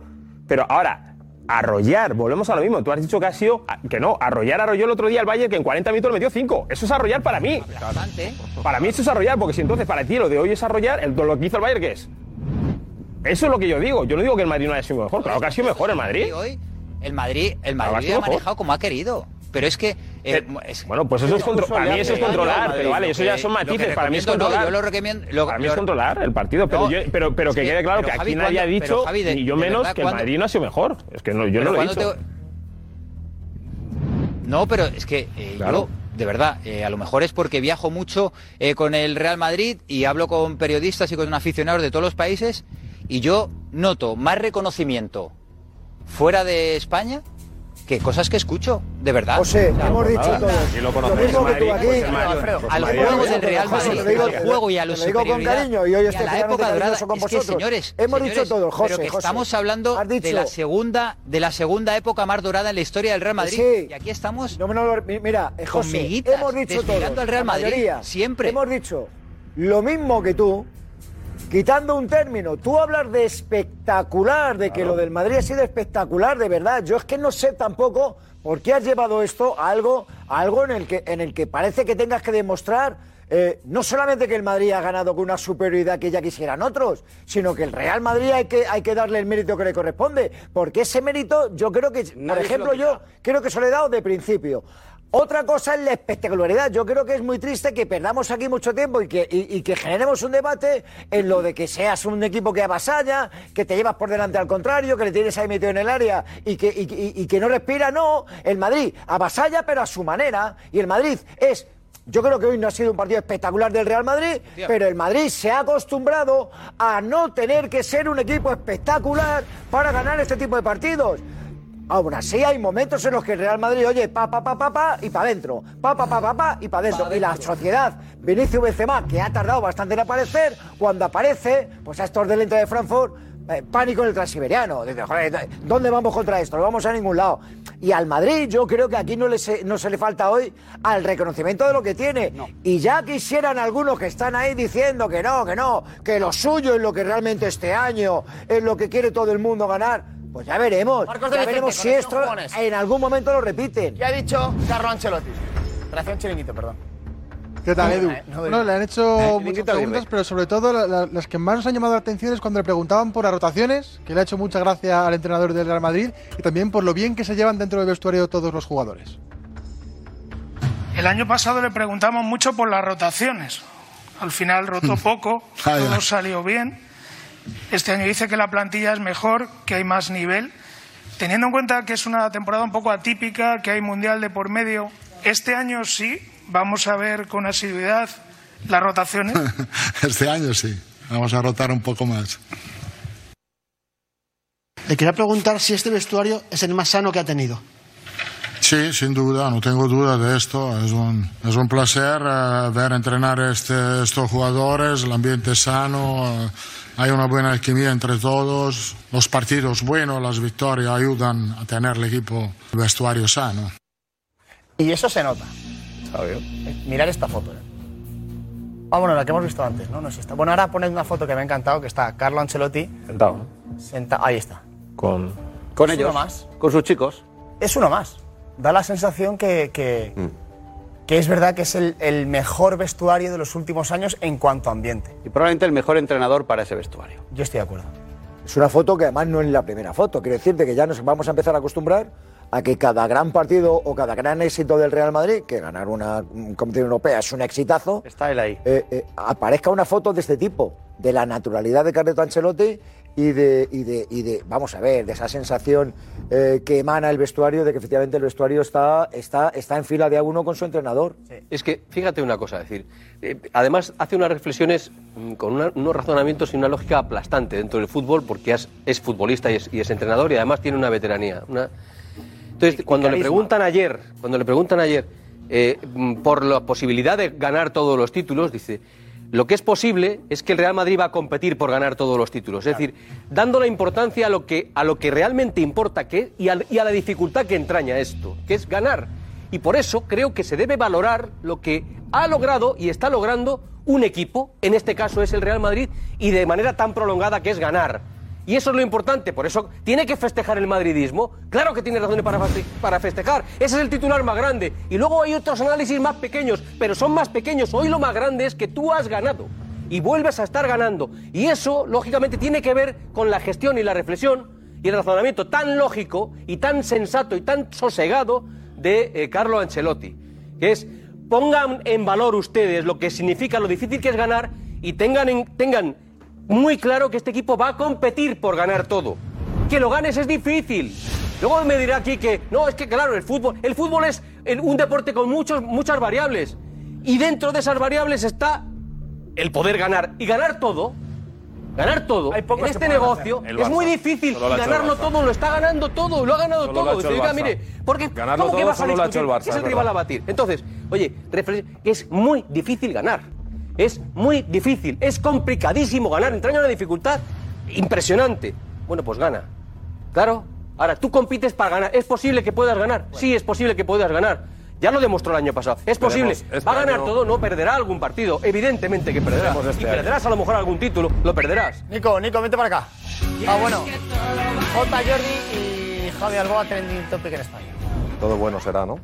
pero ahora. Arrollar, volvemos a lo mismo. Tú has dicho que ha sido. Que no, arrollar arrolló el otro día al Bayern que en 40 minutos le metió 5. Eso es arrollar para mí. Para mí eso es arrollar, porque si entonces para ti lo de hoy es arrollar, el- lo que hizo el Bayern, ¿qué es? Eso es lo que yo digo. Yo no digo que el Madrid no haya sido mejor. Claro que ha sido mejor el Madrid. Hoy, el Madrid, el Madrid ha manejado como ha querido. Pero es que. eh, es- Bueno, pues eso es contro- para mí eso es controlar, pero vale, eso ya son matices. Para mí es controlar. yo lo recomiendo. lo- Para mí es controlar el partido, pero, No, yo- pero, pero que que- quede claro que Javi, aquí nadie ha ¿cuándo- dicho, Javi, de- ni yo menos, verdad, que el ¿cuándo- Madrid no ha sido mejor. Es que no, yo no lo he dicho. te- No, pero es que eh, Claro. yo, de verdad, eh, a lo mejor es porque viajo mucho eh, con el Real Madrid y hablo con periodistas y con aficionados de todos los países y yo noto más reconocimiento fuera de España que cosas que escucho, de verdad. José, O sea, hemos dicho todo. Y Lo mismo que tú aquí. Al juego del Real José, Madrid, lo al juego y a los lo digo con cariño y hoy a la época dorada. con Es que, vosotros. señores, Hemos dicho todo, José, pero que José. estamos hablando de la segunda de la segunda época más dorada en la historia del Real Madrid Sí. y aquí estamos No me lo- mi- mira, José, hemos dicho todo. al Real Madrid, mayoría. siempre. Hemos dicho lo mismo que tú, quitando un término. Tú hablas de espectacular, de que lo del Madrid ha sido espectacular, de verdad. Yo es que no sé tampoco por qué has llevado esto a algo, a algo en el que, en el que parece que tengas que demostrar. eh, no solamente que el Madrid ha ganado con una superioridad que ya quisieran otros, sino que el Real Madrid hay que, hay que darle el mérito que le corresponde. Porque ese mérito, yo creo que, por Nadie ejemplo, yo creo que se lo he dado de principio. Otra cosa es la espectacularidad. Yo creo que es muy triste que perdamos aquí mucho tiempo y que, y, y que generemos un debate en lo de que seas un equipo que avasalla, que te llevas por delante al contrario, que le tienes ahí metido en el área y que, y- y- y que no respira. No, el Madrid avasalla pero a su manera. Y el Madrid es... Yo creo que hoy no ha sido un partido espectacular del Real Madrid, pero el Madrid se ha acostumbrado a no tener que ser un equipo espectacular para ganar este tipo de partidos. Aún así hay momentos en los que el Real Madrid, oye, pa, pa, pa, pa, pa, y para adentro, pa, pa, pa, pa, pa, y para adentro. Y la sociedad, Vinicius Benzema, que ha tardado bastante en aparecer, cuando aparece, pues a estos del de Frankfurt, eh, pánico en el transiberiano. Dice, joder, ¿dónde vamos contra esto? No vamos a ningún lado. Y al Madrid, yo creo que aquí no, le se, no se le falta hoy al reconocimiento de lo que tiene. Y ya quisieran algunos que están ahí diciendo que no, que no, que lo suyo es lo que realmente este año es lo que quiere todo el mundo ganar. Pues ya veremos. Marcos de ya Vicente, veremos si esto jugones. en algún momento lo repiten. ¿Qué ha dicho Carlo Ancelotti? Reacción chiringuito, perdón. ¿Qué tal, Edu? Eh, no, le han hecho muchas preguntas, pero sobre todo la- la- las que más nos han llamado la atención es cuando le preguntaban por las rotaciones, que le ha hecho mucha gracia al entrenador del Real Madrid, y también por lo bien que se llevan dentro del vestuario todos los jugadores. El año pasado le preguntamos mucho por las rotaciones. Al final rotó poco, Ah, todo salió bien. Este año dice que la plantilla es mejor, que hay más nivel. Teniendo en cuenta que es una temporada un poco atípica, que hay mundial de por medio, este año sí vamos a ver con asiduidad las rotaciones. Este año sí. Vamos a rotar un poco más. Le quería preguntar si este vestuario es el más sano que ha tenido. Sí, sin duda, no tengo duda de esto. Es un, es un placer eh, ver entrenar este, estos jugadores, el ambiente sano, eh, hay una buena alquimia entre todos, los partidos buenos, las victorias ayudan a tener el equipo, el vestuario sano. Y eso se nota. Eh, Mirar esta foto. eh. Ah, bueno, la que hemos visto antes, ¿no? No es esta. Bueno, ahora poned una foto que me ha encantado, que está Carlo Ancelotti Sentado. sentado. Ahí está. Con, Con Es ellos. uno más. Con sus chicos. Es uno más. Da la sensación que, que, que es verdad que es el, el mejor vestuario de los últimos años en cuanto a ambiente. Y probablemente el mejor entrenador para ese vestuario. Yo estoy de acuerdo. Es una foto que además no es la primera foto. Quiero decirte que ya nos vamos a empezar a acostumbrar a que cada gran partido o cada gran éxito del Real Madrid, que ganar una competición europea es un exitazo, Está él ahí. eh, eh, aparezca una foto de este tipo, de la naturalidad de Carleto Ancelotti y de, y de, y de vamos a ver, de esa sensación eh, que emana el vestuario de que efectivamente el vestuario está, está, está en fila de a uno con su entrenador. Es que, fíjate una cosa, es decir, eh, además hace unas reflexiones mm, con una- unos razonamientos y una lógica aplastante dentro del fútbol porque es, es futbolista y es, y es entrenador y además tiene una veteranía. una- Entonces, cuando le preguntan ayer, cuando le preguntan ayer eh, mm, por la posibilidad de ganar todos los títulos, dice, lo que es posible es que el Real Madrid va a competir por ganar todos los títulos. Es decir, dando la importancia a lo que, a lo que realmente importa que, y, a, y a la dificultad que entraña esto, que es ganar. Y por eso creo que se debe valorar lo que ha logrado y está logrando un equipo, en este caso es el Real Madrid, y de manera tan prolongada que es ganar. Y eso es lo importante, por eso tiene que festejar el madridismo. Claro que tiene razones para, para festejar. Ese es el titular más grande. Y luego hay otros análisis más pequeños, pero son más pequeños. Hoy lo más grande es que tú has ganado y vuelves a estar ganando. Y eso, lógicamente, tiene que ver con la gestión y la reflexión y el razonamiento tan lógico y tan sensato y tan sosegado de eh, Carlo Ancelotti, que es pongan en valor ustedes lo que significa lo difícil que es ganar y tengan, en- tengan muy claro que este equipo va a competir por ganar todo. Que lo ganes es difícil. Luego me dirá aquí que no, es que claro, el fútbol, el fútbol es un deporte con muchos, muchas variables. Y dentro de esas variables está el poder ganar. Y ganar todo, ganar todo, en pocos que este negocio es muy difícil. Ganarlo todo, lo está ganando todo, lo ha ganado Solo todo. mire, porque Ganarlo ¿cómo que todo vas a discutir? el Barça, ¿Qué es el rival a batir? Entonces, oye, es muy difícil ganar. Es muy difícil, es complicadísimo ganar, entraña una dificultad impresionante. Bueno, pues gana. Claro. Ahora, tú compites para ganar. ¿Es posible que puedas ganar? Sí, es posible que puedas ganar. Ya lo demostró el año pasado. Es posible. Este ¿Va a ganar año- todo? No, perderá algún partido. Evidentemente que perderá. Este y año. perderás a lo mejor algún título. Lo perderás. Nico, Nico, vente para acá. Ah, bueno. J. Jordi y Javi Alboa trending topic en España. Todo bueno será, ¿no?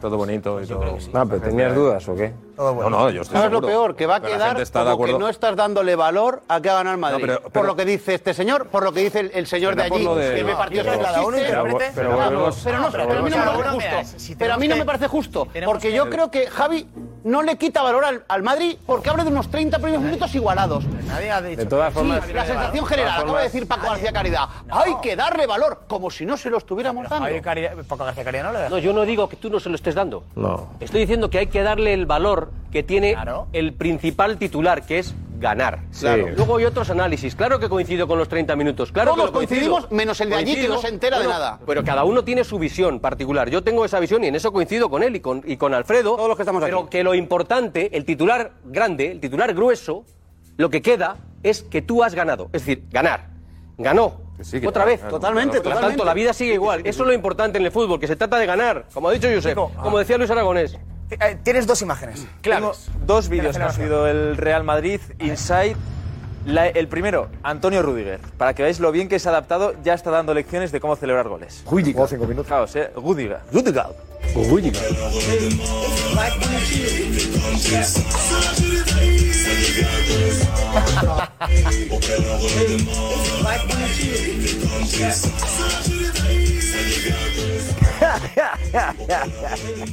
Todo bonito y todo. No, pero ¿tenías dudas o qué? No, no, yo estoy ¿Sabes lo seguro. peor? Que va a Pero quedar está como que no estás dándole valor a que ha ganado el Madrid. No, pero- por lo que dice este señor, por lo que dice el, el señor de allí, lo de- que que que no cada uno. Pero, Pero volvemos- pero no, pero a mí no me parece justo. pero a mí no me parece justo. Porque que- yo creo que Javi no le quita valor al, al Madrid porque habla de unos 30 primeros minutos igualados. Nadie ha dicho. De todas Sí, formas, la sensación general, acaba de decir Paco García Caridad. Hay que darle valor, como si no se lo estuviéramos dando. Caridad- Paco García Caridad no le da. No, yo no digo que tú no se lo estés dando. no. Estoy diciendo que hay que darle el valor que tiene Claro. el principal titular, que es ganar. Claro. Luego hay otros análisis. Claro que coincido con los 30 minutos. Claro Todos que coincidimos, menos el de allí, que no se entera de nada. Pero cada uno tiene su visión particular. Yo tengo esa visión y en eso coincido con él y con, y con Alfredo. Todos los que estamos pero aquí. que lo importante, el titular grande, el titular grueso, lo que queda es que tú has ganado. Es decir, ganar. Ganó. Que sí, que Otra claro, vez. claro. Totalmente, Por tanto, la vida sigue igual. Eso es lo importante en el fútbol, que se trata de ganar. Como ha dicho Josep, como decía Luis Aragonés. Eh, Tienes dos imágenes. Tengo dos vídeos De que ha subido el Real Madrid Inside. La- el primero, Antonio Rudiger. Para que veáis lo bien que se ha adaptado, ya está dando lecciones de cómo celebrar goles. Jugó cinco minutos. Fijaos, eh, Rudiger. Rudiger.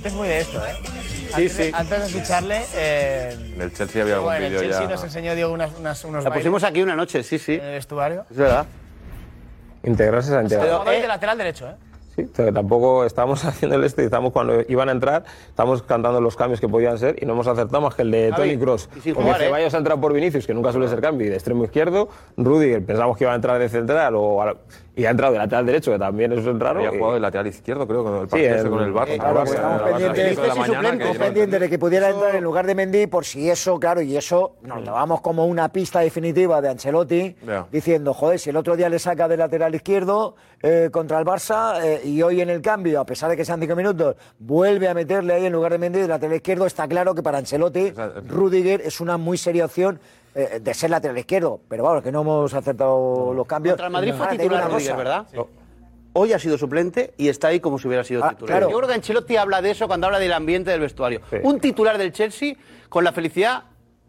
Es muy de esto, ¿eh? Sí, Antes- sí. Antes de ficharle, eh, En el Chelsea había algún bueno, el vídeo Chelsea ya. nos enseñó Diego unas, unas- unos La bailes pusimos aquí una noche, sí, sí. en el vestuario. Es verdad. Integrarse se ha integrado. Jugadores de lateral derecho, ¿eh? Sí, o sea, que tampoco estábamos haciendo el este, estamos cuando iban a entrar, estamos cantando los cambios que podían ser y no hemos acertado más que el de Javi, Tony Cross. Porque jugar, ¿eh? Ceballos ha entrado por Vinicius, que nunca suele ser cambio, y de extremo izquierdo. Rudiger pensamos que iba a entrar de central o a la- y ha entrado de lateral derecho, que también es raro. Había jugado de lateral izquierdo, creo, con el partido Sí, el- con el Barça. eh, claro, Barça, estamos pendientes, de la mañana, que pendientes de que pudiera entrar en lugar de Mendy por si eso, claro, y eso nos lo damos como una pista definitiva de Ancelotti, diciendo, joder, si el otro día le saca de lateral izquierdo eh, contra el Barça eh, y hoy en el cambio, a pesar de que sean cinco minutos, vuelve a meterle ahí en lugar de Mendy de lateral izquierdo, está claro que para Ancelotti, Rudiger es una muy seria opción eh, de ser lateral izquierdo, pero vamos, que no hemos acertado los cambios. Contra el Madrid fue Ahora, te digo titular una cosa. ¿verdad? Hoy ha sido suplente y está ahí como si hubiera sido Ah, titular. claro. Yo creo que Ancelotti habla de eso cuando habla del ambiente del vestuario. Sí. Un titular del Chelsea con la felicidad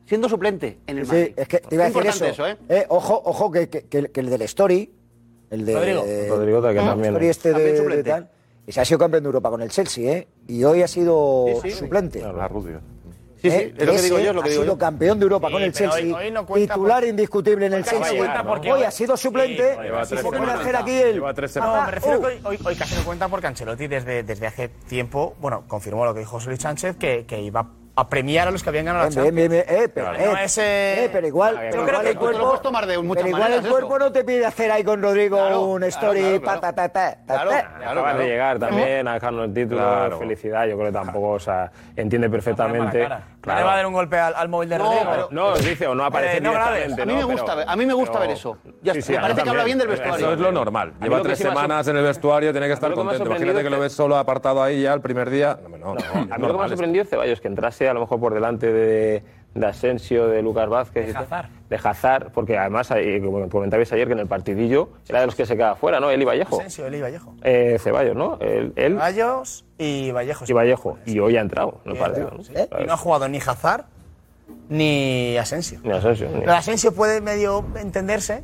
siendo suplente en el Madrid. Sí, es que te iba a decir Importante eso. ¿eh? Eh, ojo, ojo, que, que- que el- que el del Story, el de Rodrigo. Rodrigo, que el también- Story este de, También de suplente. tal, y se ha sido campeón de Europa con el Chelsea, ¿eh? Y hoy ha sido Sí, sí. suplente. La Rudiger. Sí, sí, ¿eh? es lo que digo yo, es lo que ha digo sido yo. campeón de Europa Sí, con el pero Chelsea, hoy- hoy no cuenta titular por- indiscutible en el Hoy casi no Chelsea. cuenta porque hoy hoy- ha sido suplente y se pone a semanas. hacer aquí el... No, Ah, me refiero uh. que hoy, hoy- hoy casi no cuenta porque Ancelotti desde, desde hace tiempo, bueno, confirmó lo que dijo José Luis Sánchez, que, que iba a premiar a los que habían ganado la Bien, Champions. bien, bien, bien. Eh, pero, eh, No es, eh, eh, pero igual, yo pero creo igual que el tú te lo cuerpo, puedes tomar de muchas pero igual maneras el cuerpo no te pide hacer ahí con Rodrigo un story claro, pa, ta, ta, ta, ta, Claro, ta. acabas de llegar también a dejarnos el título, Claro. felicidad, yo creo que tampoco, o sea, entiende perfectamente. Le va a dar un golpe al, al móvil de No, Rodrigo. pero- No, dice o no aparece Eh, no directamente, A mí me gusta Pero- a mí me gusta pero- ver eso. Ya Sí, me parece que habla bien del vestuario. Eso es lo normal. Lleva tres semanas en el vestuario, tiene que estar que contento. Imagínate que lo es- des solo apartado ahí ya el primer día. No, no, no, A mí lo que me ha sorprendido es Ceballos, que entrase a lo mejor por delante de, de Asensio, de Lucas Vázquez. tal. Hazard. De Hazard, porque además, como comentabais ayer, que en el partidillo era de los que se quedaba fuera, ¿no? Él y Vallejo. Asensio, él y Vallejo. Eh, Ceballos, ¿no? Él, él Ceballos y Vallejo. y Vallejo. Y hoy ha entrado en el partido. ¿no? sí. Y no ha jugado ni Hazard ni Asensio. Ni Asensio. ni- de Asensio puede medio entenderse,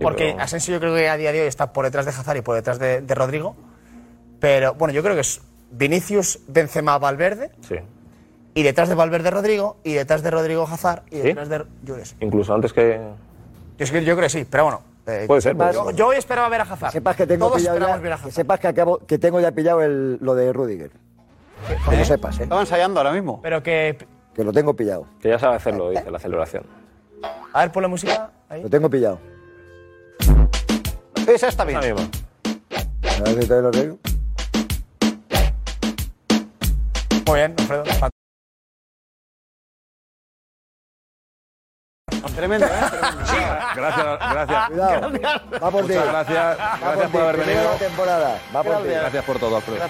porque pero- Asensio yo creo que a día de hoy está por detrás de Hazard y por detrás de, de Rodrigo. Pero bueno, yo creo que es Vinicius, Benzema, Valverde, Sí. y detrás de Valverde Rodrigo, y detrás de Rodrigo Hazard, y ¿Sí? detrás de... Yo creo, que sí. Incluso antes que. yo, es que- yo creo que sí, pero bueno. Eh, Puede ser, puede Yo, hoy esperaba ver a Hazard. Que sepas que tengo Todos pillado esperamos ya, ver a que Hazard. sepas que, acabo, que tengo ya pillado el, lo de Rudiger. Que lo sepas, ¿eh? Estaba ensayando ahora mismo. Pero que... Que lo tengo pillado. Que ya sabe hacerlo, dice la celebración. A ver, pon la música. Ahí. Lo tengo pillado. Esa está bien. A ver si te lo digo. Muy bien, Alfredo. Tremendo, ¿eh? Gracias, gracias. Cuidado. Va por ti. Muchas gracias. Va Gracias por haber venido. temporada. Va por ti. Gracias por todo, Alfredo.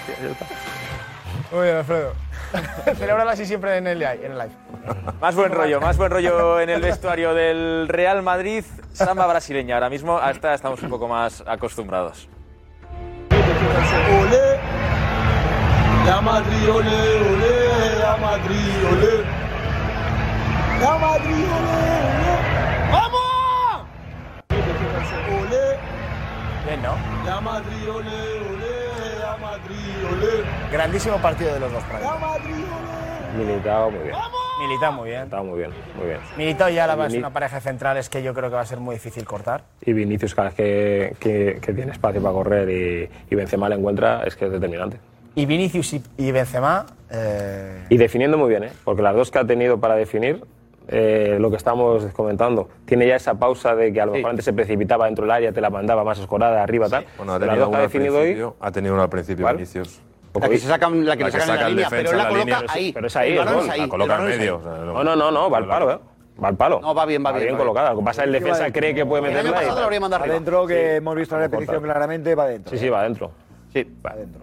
Muy bien, Alfredo. Celébrala así siempre en el, live- en el live. Más buen rollo, más buen rollo en el vestuario del Real Madrid. Samba brasileña. Ahora mismo a esta estamos un poco más acostumbrados. Olé, la Madrid, olé, olé, la Madrid, olé. La Madrid, olé, olé. ¡Vamos! Olé, Bien, ¿no? la Madrid, olé, olé, la Madrid, olé. Grandísimo partido de los dos para mí. La Madrid, olé. Militado muy bien. Militao muy bien. Está muy bien, muy bien. Y Álava es una pareja de centrales que yo creo que va a ser muy difícil cortar. Y Vinicius, cada vez que, que- que tiene espacio para correr y, y Benzema le encuentra, es que es determinante. Y Vinicius y, y Benzema, eh, Y definiendo muy bien, ¿eh? porque las dos que ha tenido para definir, eh, lo que estamos comentando, tiene ya esa pausa de que a lo mejor antes se precipitaba dentro del área, te la mandaba más escorada, arriba, tal. Bueno, ha tenido una ha al definido hoy, principio. Ha tenido una al principio, ¿Cuál? Vinicius. La que se sacan, la que La le que en saca la el línea, defensa pero él en la la coloca línea. ahí. pero es ahí, El balón es ahí. La coloca en medio. o sea, No, no, no, no, va al palo, ¿eh? Va al palo. No, va bien, va bien, va bien. colocada. Lo que pasa es que el defensa cree que puede El año meterla. pasado lo habría mandado. Adentro, que hemos visto la repetición claramente, va adentro. Sí, sí, va adentro. Sí. Va adentro.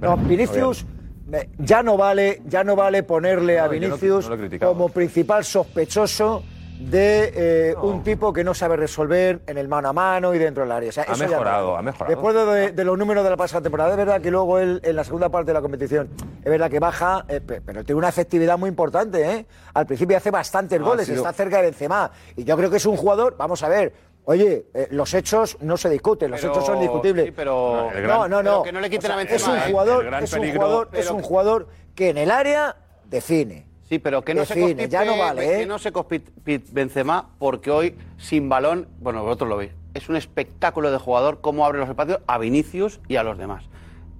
No, Vinicius ya no vale, ya no vale ponerle a No, Vinicius no como principal sospechoso de eh, un tipo que no sabe resolver en el mano a mano y dentro del área. O sea, Ha mejorado, ha mejorado. Después de, de los números de la pasada temporada, es verdad que luego él en la segunda parte de la competición es verdad que baja, eh, pe- pero tiene una efectividad muy importante. ¿eh? Al principio hace bastantes goles, está cerca de Benzema y yo creo que es un jugador. Vamos a ver. Oye, eh, los hechos no se discuten, los Pero- hechos son discutibles. sí, pero- no, gran- no, no. pero que no le quiten a es un jugador, El es un peligro- jugador, es pero- un jugador que en el área define. Sí, pero que no se Define, conspite, ya no vale, ¿eh? que no se conspite Benzema porque hoy sin balón, bueno, vosotros lo veis, es un espectáculo de jugador cómo abre los espacios a Vinicius y a los demás.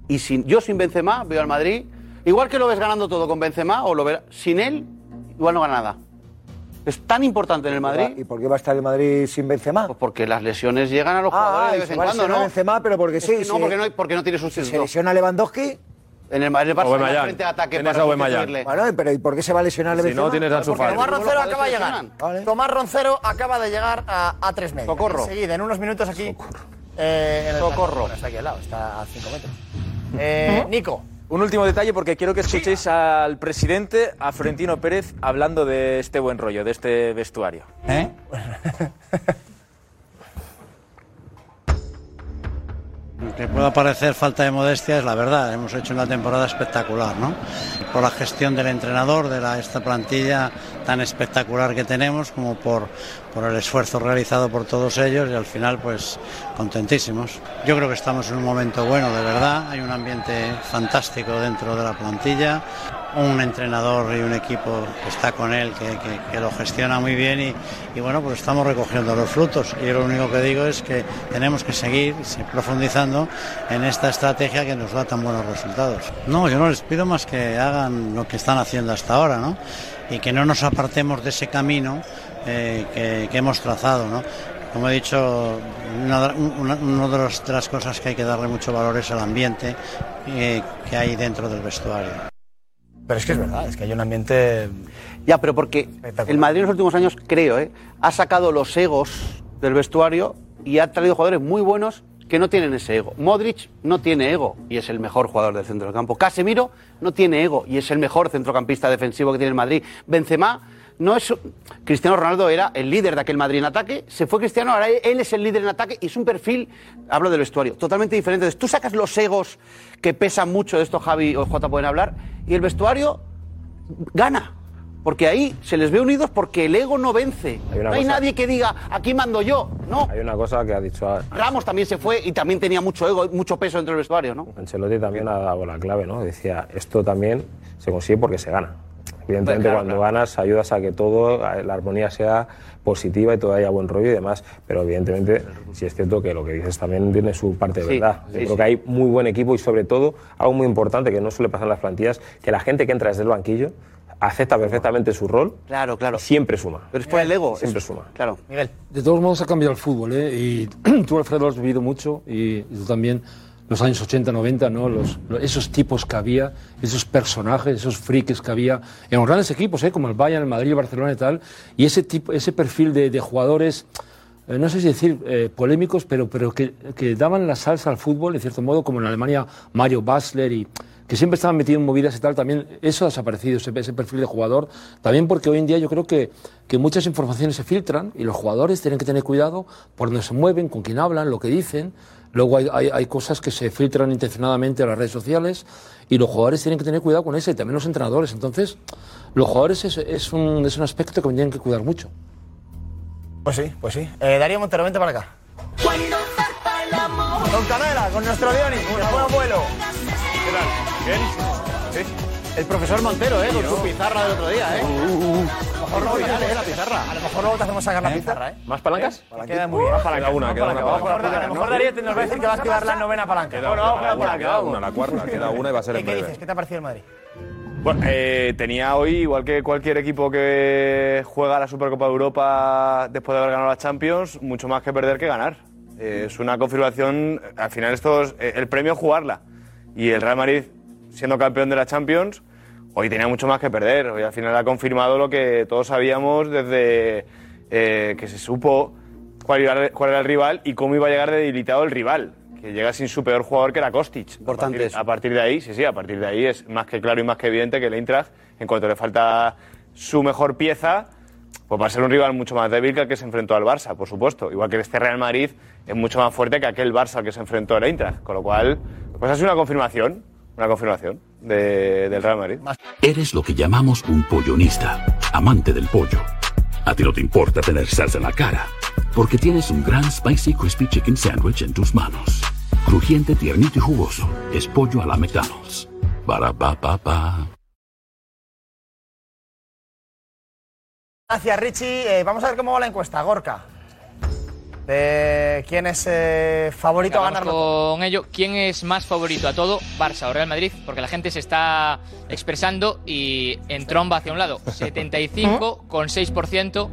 Y sin, yo sin Benzema veo al Madrid, igual que lo ves ganando todo con Benzema o lo verás sin él, igual no gana nada. Es tan importante en el Madrid. ¿Y por qué va a estar el Madrid sin Benzema? Pues porque las lesiones llegan a los jugadores Ah, de vez se en va a cuando, ¿no? Benzema, pero porque Es sí. que no, sí. porque no, porque no tiene Si se sustituto. lesiona Lewandowski. En el Madrid Barça frente de ataque Tienes para a sustituirle. Bueno, pero ¿y por qué se va a lesionar Si Benzema? no tienes a Fati. Tomás Roncero acaba de llegar. Vale. Tomás Roncero acaba de llegar a, a tres medios. Socorro. Enseguida, en unos minutos aquí. eh, en el Socorro. Bueno, está aquí al lado, está a cinco metros. Eh, Nico. Un último detalle porque quiero que escuchéis al presidente, a Florentino Pérez, hablando de este buen rollo, de este vestuario. Que pueda parecer falta de modestia es la verdad. Hemos hecho una temporada espectacular, ¿no? Por la gestión del entrenador, de la, esta plantilla tan espectacular que tenemos, como por, por el esfuerzo realizado por todos ellos y al final, pues, contentísimos. Yo creo que estamos en un momento bueno, de verdad. Hay un ambiente fantástico dentro de la plantilla. un entrenador y un equipo que está con él, que, que- lo gestiona muy bien y, y bueno, pues estamos recogiendo los frutos. Y lo único que digo es que tenemos que seguir profundizando en esta estrategia que nos da tan buenos resultados. No, yo no les pido más que hagan lo que están haciendo hasta ahora, ¿no? Y que no nos apartemos de ese camino eh, que, que hemos trazado, ¿no? Como he dicho, una, una- una de, los- de las cosas que hay que darle mucho valor es al ambiente eh, que hay dentro del vestuario. Pero es que es verdad, es que hay un ambiente. Ya, pero porque el Madrid en los últimos años, creo, ¿eh? ha sacado los egos del vestuario y ha traído jugadores muy buenos que no tienen ese ego. Modric no tiene ego y es el mejor jugador del centro del campo. Casemiro no tiene ego y es el mejor centrocampista defensivo que tiene el Madrid. Benzema no es Cristiano Ronaldo era el líder de aquel Madrid en ataque, se fue Cristiano, ahora él es el líder en ataque y es un perfil, hablo del vestuario, totalmente diferente. Tú sacas los egos que pesan mucho, de esto Javi o Jota pueden hablar, y el vestuario gana. Porque ahí se les ve unidos porque el ego no vence. Hay no hay cosa- nadie que diga, aquí mando yo. No. Hay una cosa que ha dicho a- Ramos también se fue y también tenía mucho ego, mucho peso dentro del vestuario, ¿no? Ancelotti también ha dado la clave, ¿no? Decía, esto también se consigue porque se gana. Evidentemente, Claro, cuando claro. ganas, ayudas a que todo, la armonía sea positiva y todo haya buen rollo y demás. Pero evidentemente, sí es cierto que lo que dices también tiene su parte de Sí, verdad. Yo sí, creo sí. que hay muy buen equipo y, sobre todo, algo muy importante que no suele pasar en las plantillas, que la gente que entra desde el banquillo acepta perfectamente su rol. Claro, claro. Siempre suma. Pero es por el ego. Siempre es- suma. Claro. Miguel. De todos modos ha cambiado el fútbol, ¿eh? Y tú, Alfredo, lo has vivido mucho y, y tú también. Los años 80, 90, ¿no? Los, lo- esos tipos que había, esos personajes, esos frikis que había en los grandes equipos, ¿eh? Como el Bayern, el Madrid, el Barcelona y tal. Y ese, tipo, ese perfil de, de jugadores, eh, no sé si decir eh, polémicos, pero, pero que, que daban la salsa al fútbol, en cierto modo, como en Alemania Mario Basler y que siempre estaban metidos en movidas y tal, también eso ha desaparecido, ese, ese perfil de jugador. También porque hoy en día yo creo que, que muchas informaciones se filtran y los jugadores tienen que tener cuidado por dónde se mueven, con quién hablan, lo que dicen. Luego hay, hay, hay cosas que se filtran intencionadamente a las redes sociales y los jugadores tienen que tener cuidado con eso y también los entrenadores. Entonces, los jugadores es, es, un, es un aspecto que tienen que cuidar mucho. Pues sí, pues sí. Eh, Darío Montero, vente para acá. Con Canela, con nuestro Diony, un buen abuelo. ¿Qué tal? ¿Bien? Sí. El profesor Montero, ¿eh? Con su pizarra del otro día, ¿eh? A lo mejor luego Original, te- ¿eh? La pizarra. A lo mejor luego te hacemos sacar la pizarra, ¿eh? ¿Más palancas? Queda muy bien. Queda una, queda una A lo mejor- palanca. a lo mejor Darío nos va a decir que va a activar la novena palanca. Queda Bueno, una, vamos la queda palanca, vamos. una, la cuarta, queda una y va a ser ¿Qué en qué breve. dices? ¿Qué te ha parecido el Madrid? Bueno, eh, tenía hoy, igual que cualquier equipo que juega la Supercopa de Europa después de haber ganado la Champions, mucho más que perder que ganar. Eh, es una confirmación, al final esto es, eh, el premio es jugarla. Y el Real Madrid, siendo campeón de la Champions, hoy tenía mucho más que perder. Hoy al final ha confirmado lo que todos sabíamos desde eh, que se supo cuál, iba- cuál era el rival y cómo iba a llegar debilitado el rival. Que llega sin su peor jugador, que era Kostic. Importante a partir, eso. a partir de ahí, sí, sí, a partir de ahí es más que claro y más que evidente que el Eintracht, en cuanto le falta su mejor pieza, pues va a ser un rival mucho más débil que el que se enfrentó al Barça, por supuesto. Igual que este Real Madrid es mucho más fuerte que aquel Barça al que se enfrentó el Eintracht. Con lo cual, pues ha sido una confirmación, una confirmación de- del Real Madrid. Eres lo que llamamos un pollonista, amante del pollo. A ti no te importa tener salsa en la cara, porque tienes un gran Spicy Crispy Chicken Sandwich en tus manos. Crujiente, tiernito y jugoso. Es pollo a la McDonald's. Para pa pa pa. Gracias, Richie. Eh, vamos a ver cómo va la encuesta. Gorka. De ¿Quién es eh, favorito a Vamos ganarlo? con ello. ¿Quién es más favorito a todo? Barça o Real Madrid, porque la gente se está expresando y en tromba hacia un lado. 75,6%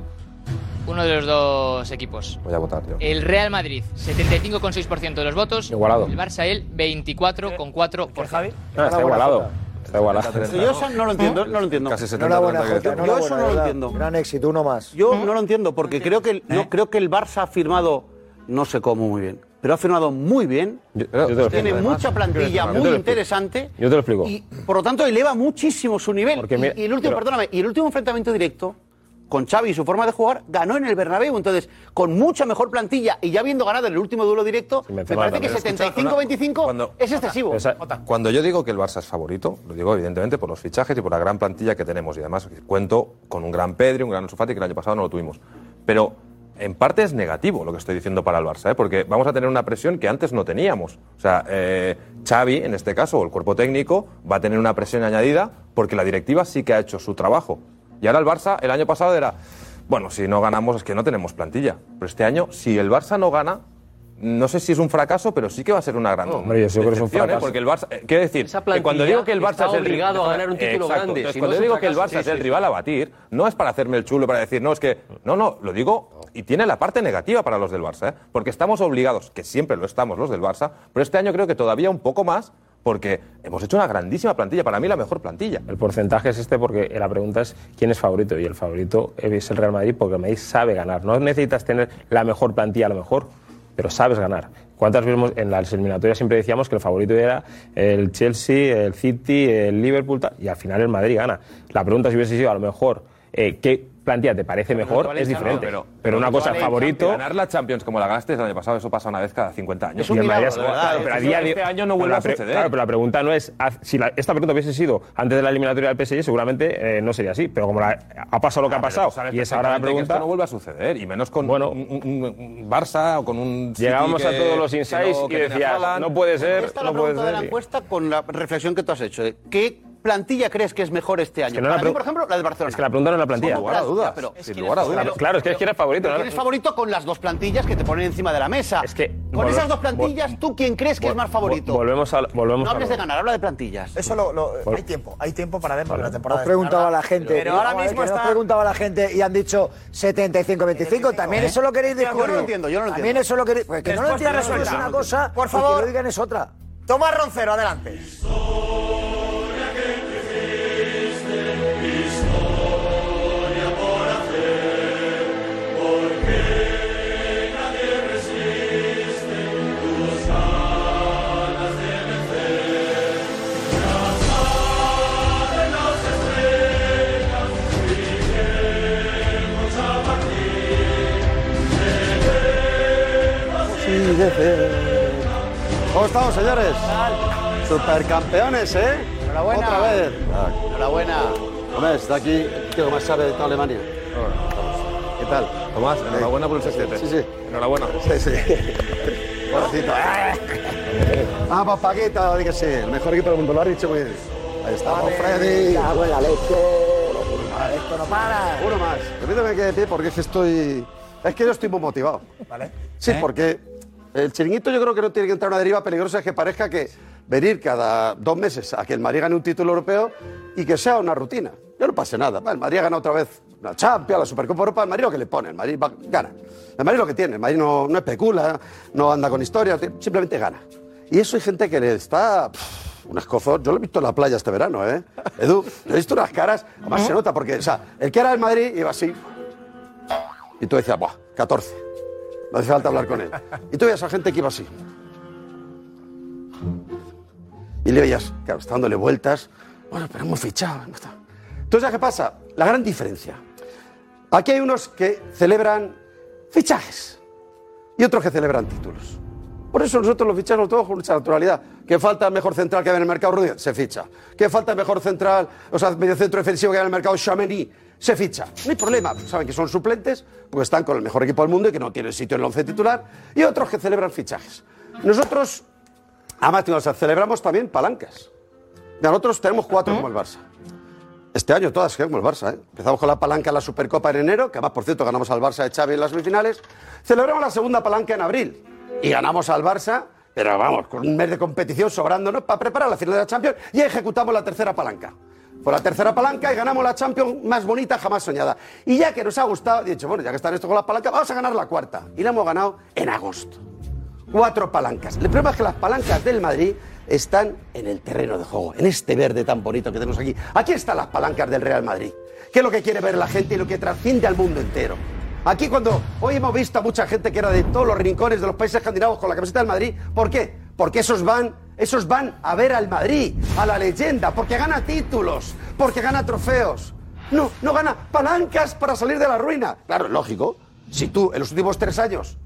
uno de los dos equipos. Voy a votar yo. El Real Madrid, 75,6% de los votos. Igualado. El Barça, él, 24,4%. Javi? No, está igualado. Yo eso no lo entiendo, no lo entiendo. Casi 70 Enhorabuena, 30 que Jota. Yo eso no lo ¿verdad? entiendo. Gran éxito, uno más. Yo no lo entiendo porque creo que, el, yo creo que el Barça ha firmado, no sé cómo muy bien, pero ha firmado muy bien. Yo- yo te lo explico, Tiene además. mucha plantilla muy interesante. Yo te lo explico. Y por lo tanto eleva muchísimo su nivel. Porque y, el último, pero- perdóname, y el último enfrentamiento directo con Xavi y su forma de jugar ganó en el Bernabéu. Entonces, con mucha mejor plantilla y ya habiendo ganado en el último duelo directo, me parece que también. 75-25 Cuando- es excesivo. Cuando yo digo que el Barça es favorito, lo digo evidentemente por los fichajes y por la gran plantilla que tenemos. Y además cuento con un gran Pedri, un gran Ansu Fati, que el año pasado no lo tuvimos. Pero en parte es negativo lo que estoy diciendo para el Barça, ¿eh? porque vamos a tener una presión que antes no teníamos. O sea, eh, Xavi, en este caso, o el cuerpo técnico, va a tener una presión añadida porque la directiva sí que ha hecho su trabajo. Y ahora el Barça, el año pasado era, bueno, si no ganamos es que no tenemos plantilla. Pero este año, si el Barça no gana, no sé si es un fracaso, pero sí que va a ser una gran hombre, yo creo que es un ¿eh? fracaso. Porque el Barça, eh, quiero decir, que cuando digo que el Barça es el obligado a ganar un título Exacto. grande. Entonces, Si cuando no digo que el Barça es el sí. rival a batir, no es para hacerme el chulo para decir, no, es que. No, no, lo digo y tiene la parte negativa para los del Barça, ¿eh? porque estamos obligados, que siempre lo estamos los del Barça, pero este año creo que todavía un poco más, porque hemos hecho una grandísima plantilla, para mí la mejor plantilla. El porcentaje es este porque la pregunta es quién es favorito y el favorito es el Real Madrid porque el Madrid sabe ganar. No necesitas tener la mejor plantilla a lo mejor, pero sabes ganar. ¿Cuántas veces en las eliminatorias siempre decíamos que el favorito era el Chelsea, el City, el Liverpool y al final el Madrid gana? La pregunta si hubiese sido a lo mejor eh, qué plantilla te parece mejor es diferente. pero, una cosa, el favorito... Ganar la Champions como la ganaste el año pasado, eso pasa una vez cada 50 años. Y el Madrid es- claro, pero a día de- este año no pero vuelve a suceder. Claro, pero la pregunta no es. Si la- esta pregunta hubiese sido antes de la eliminatoria del PSG, seguramente eh, no sería así. Pero como la- ha pasado lo que ha Ah, pero pasado y es ahora la pregunta. Esto no vuelve a suceder, y menos con un, un- un Barça o con un. Llegábamos a todos los insights no- y decías, no puede ser, Esta es la pregunta de la encuesta con la reflexión que tú has hecho. ¿Qué plantilla crees que es mejor este año? que no la Para mí, pregu- por ejemplo, la de Barcelona. Es que la pregunta no es la plantilla. Sin lugar a dudas. Pero, Sin lugar a dudas. Claro, es que eres favorito. ¿no? eres favorito con las dos plantillas que te ponen encima de la mesa. Es que con esas dos plantillas, ¿tú quién crees que es más favorito? Volvemos a. Volvemos No a hables de ganar, habla de plantillas. Eso lo, lo- Vol- hay tiempo, hay tiempo para verlo en la temporada. Hemos preguntado a la gente. Pero ahora mismo que está. preguntado a la gente y han dicho 75-25. También ¿eh? eso lo queréis Yo descubrir. no lo entiendo, yo no lo También entiendo. eso lo queréis. Pues que no lo entiendas es resuelta. una cosa. Por que favor. lo digan es otra. Tomás Roncero, adelante. ¿Cómo estamos, señores? Supercampeones, ¿eh? Enhorabuena. Otra vez. Enhorabuena. Hombre, está aquí, tío, que más sabe de toda Alemania. ¿Qué tal? Tomás, enhorabuena por el sextete. Sí, sí. Enhorabuena. Sí, sí. Pobrecito. Vamos, Paquito, di que sí. El mejor equipo del mundo, lo has dicho muy bien. Ahí estamos, Freddy. La leche. Esto no para. Uno más. Permítame que de pie porque es que estoy. Es que yo estoy muy motivado. ¿Vale? Sí, porque el chiringuito yo creo que no tiene que entrar en una deriva peligrosa que parezca que venir cada dos meses a que el Madrid gane un título europeo y que sea una rutina. Ya no pase nada. El Madrid ha ganado otra vez la Champions, la Supercopa Europa. El Madrid lo que le pone, el Madrid va- gana. El Madrid lo que tiene, el Madrid no, no especula, no anda con historias, simplemente gana. Y eso hay gente que le está... pff, un escozor. Yo lo he visto en la playa este verano, ¿eh? Edu, yo he visto unas caras, además se nota, porque, o sea, el que era el Madrid iba así. Y tú decías, ¡buah! 14. No hace falta hablar con él. Y tú veías a gente que iba así. Y le veías, claro, está dándole vueltas. Bueno, pero hemos fichado. Entonces, ¿qué pasa? La gran diferencia. Aquí hay unos que celebran fichajes y otros que celebran títulos. Por eso nosotros los fichamos todos con mucha naturalidad. Que falta mejor central que hay en el mercado Rudiger, se ficha. Que falta mejor central, o sea, medio centro defensivo que hay en el mercado Chamení, se ficha. No hay problema, saben que son suplentes, porque están con el mejor equipo del mundo y que no tienen sitio en el once titular. Y otros que celebran fichajes. Nosotros, además, o sea, celebramos también palancas. Nosotros tenemos cuatro como el Barça. Este año todas como el Barça. ¿eh? Empezamos con la palanca en la Supercopa en enero, que además, por cierto, ganamos al Barça de Xavi en las semifinales. Celebramos la segunda palanca en abril y ganamos al Barça, pero vamos, con un mes de competición sobrándonos para preparar la final de la Champions y ejecutamos la tercera palanca. Fue la tercera palanca y ganamos la Champions más bonita jamás soñada. Y ya que nos ha gustado, he dicho, bueno, ya que están esto con la palanca, vamos a ganar la cuarta. Y la hemos ganado en agosto. Cuatro palancas. El problema es que las palancas del Madrid están en el terreno de juego, en este verde tan bonito que tenemos aquí. Aquí están las palancas del Real Madrid. ¿Qué es lo que quiere ver la gente y lo que trasciende al mundo entero? Aquí cuando hoy hemos visto a mucha gente que era de todos los rincones de los países escandinavos con la camiseta del Madrid, ¿por qué? Porque esos van, esos van a ver al Madrid, a la leyenda, porque gana títulos, porque gana trofeos. No, no gana palancas para salir de la ruina. Claro, lógico. Si tú en los últimos tres años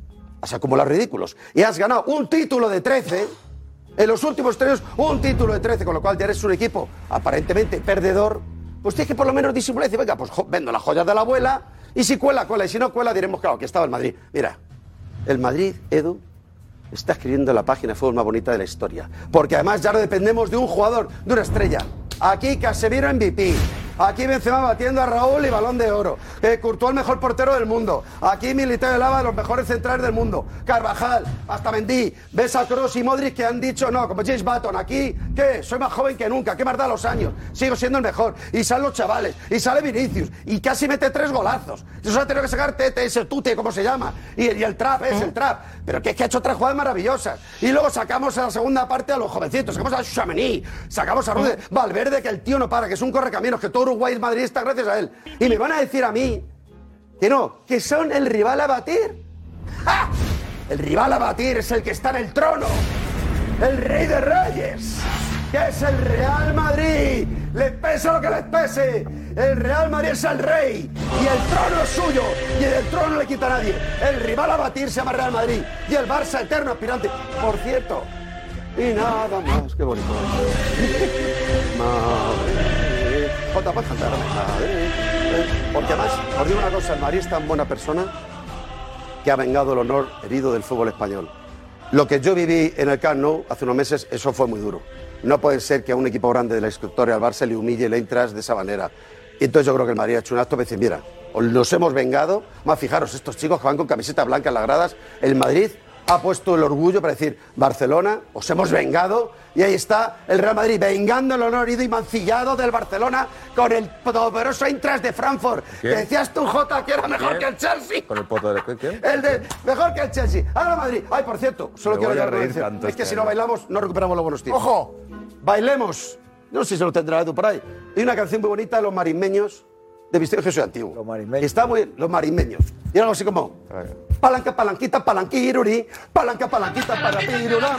has acumulado ridículos y has ganado un título de 13, en los últimos tres años un título de 13, con lo cual ya eres un equipo aparentemente perdedor, pues tienes que por lo menos disimular y decir, venga, pues vendo las joyas de la abuela Y si cuela, cuela. Y si no cuela, diremos, claro, que estaba el Madrid. Mira, el Madrid, Edu, está escribiendo la página fútbol más bonita de la historia. Porque además ya no dependemos de un jugador, de una estrella. Aquí Casemiro MVP. Aquí Benzema batiendo a Raúl y balón de oro. Eh, Courtois el mejor portero del mundo. Aquí Militao de Lava de los mejores centrales del mundo. Carvajal, hasta Mendy. Ves a Kroos y Modric que han dicho no, como James Button. Aquí, ¿qué? Soy más joven que nunca. ¿Qué más da los años? Sigo siendo el mejor. Y salen los chavales. Y sale Vinicius. Y casi mete tres golazos. Eso ha tenido que sacar Tete, ese Tute, como se llama. Y, y el trap es el trap. Pero que es que ha hecho tres jugadas maravillosas. Y luego sacamos a la segunda parte a los jovencitos. Sacamos a Chamení. Sacamos a Rude. Valverde, que el tío no para, que es un correcaminos, que todo Uruguay es madridista gracias a él. Y me van a decir a mí que no, que son el rival a batir. El rival a batir es el que está en el trono. El rey de reyes. Que es el Real Madrid. Les pese lo que les pese. El Real Madrid es el rey. Y el trono es suyo. Y el trono no le quita a nadie. El rival a batir se llama Real Madrid. Y el Barça eterno aspirante. Por cierto. Y nada más. Qué bonito. Madre. Jota, puedes cantar. Porque además, os digo una cosa, el Madrid es tan buena persona que ha vengado el honor herido del fútbol español. Lo que yo viví en el Camp Nou hace unos meses, eso fue muy duro. No puede ser que a un equipo grande de la historia, al Barça, le humille el Eintracht de esa manera. Y entonces yo creo que el Madrid ha hecho un acto de decir, mira, os los hemos vengado. Más fijaros, estos chicos que van con camiseta blanca en las gradas, el Madrid ha puesto el orgullo para decir, Barcelona, os hemos vengado. Y ahí está el Real Madrid vengando el honor herido y mancillado del Barcelona con el poderoso Eintracht de Frankfurt. ¿Quién? Que decías tú, Jota, que era mejor ¿Quién? que el Chelsea. Con el poto de ¿quién? El de mejor que el Chelsea. Ahora Madrid. Ay, por cierto, solo Me quiero a reír tanto Es que este si no bailamos, no recuperamos los buenos tiempos. ¡Ojo! Bailemos. No sé si se lo tendrá Edu por ahí. Hay una canción muy bonita de los marismeños de Misterio Jesús Antiguo. Los marismeños. Está muy bien, los marismeños. Y algo así como. Palanca, palanquita, palanquiruri. Palanca, palanquita, palanquirura.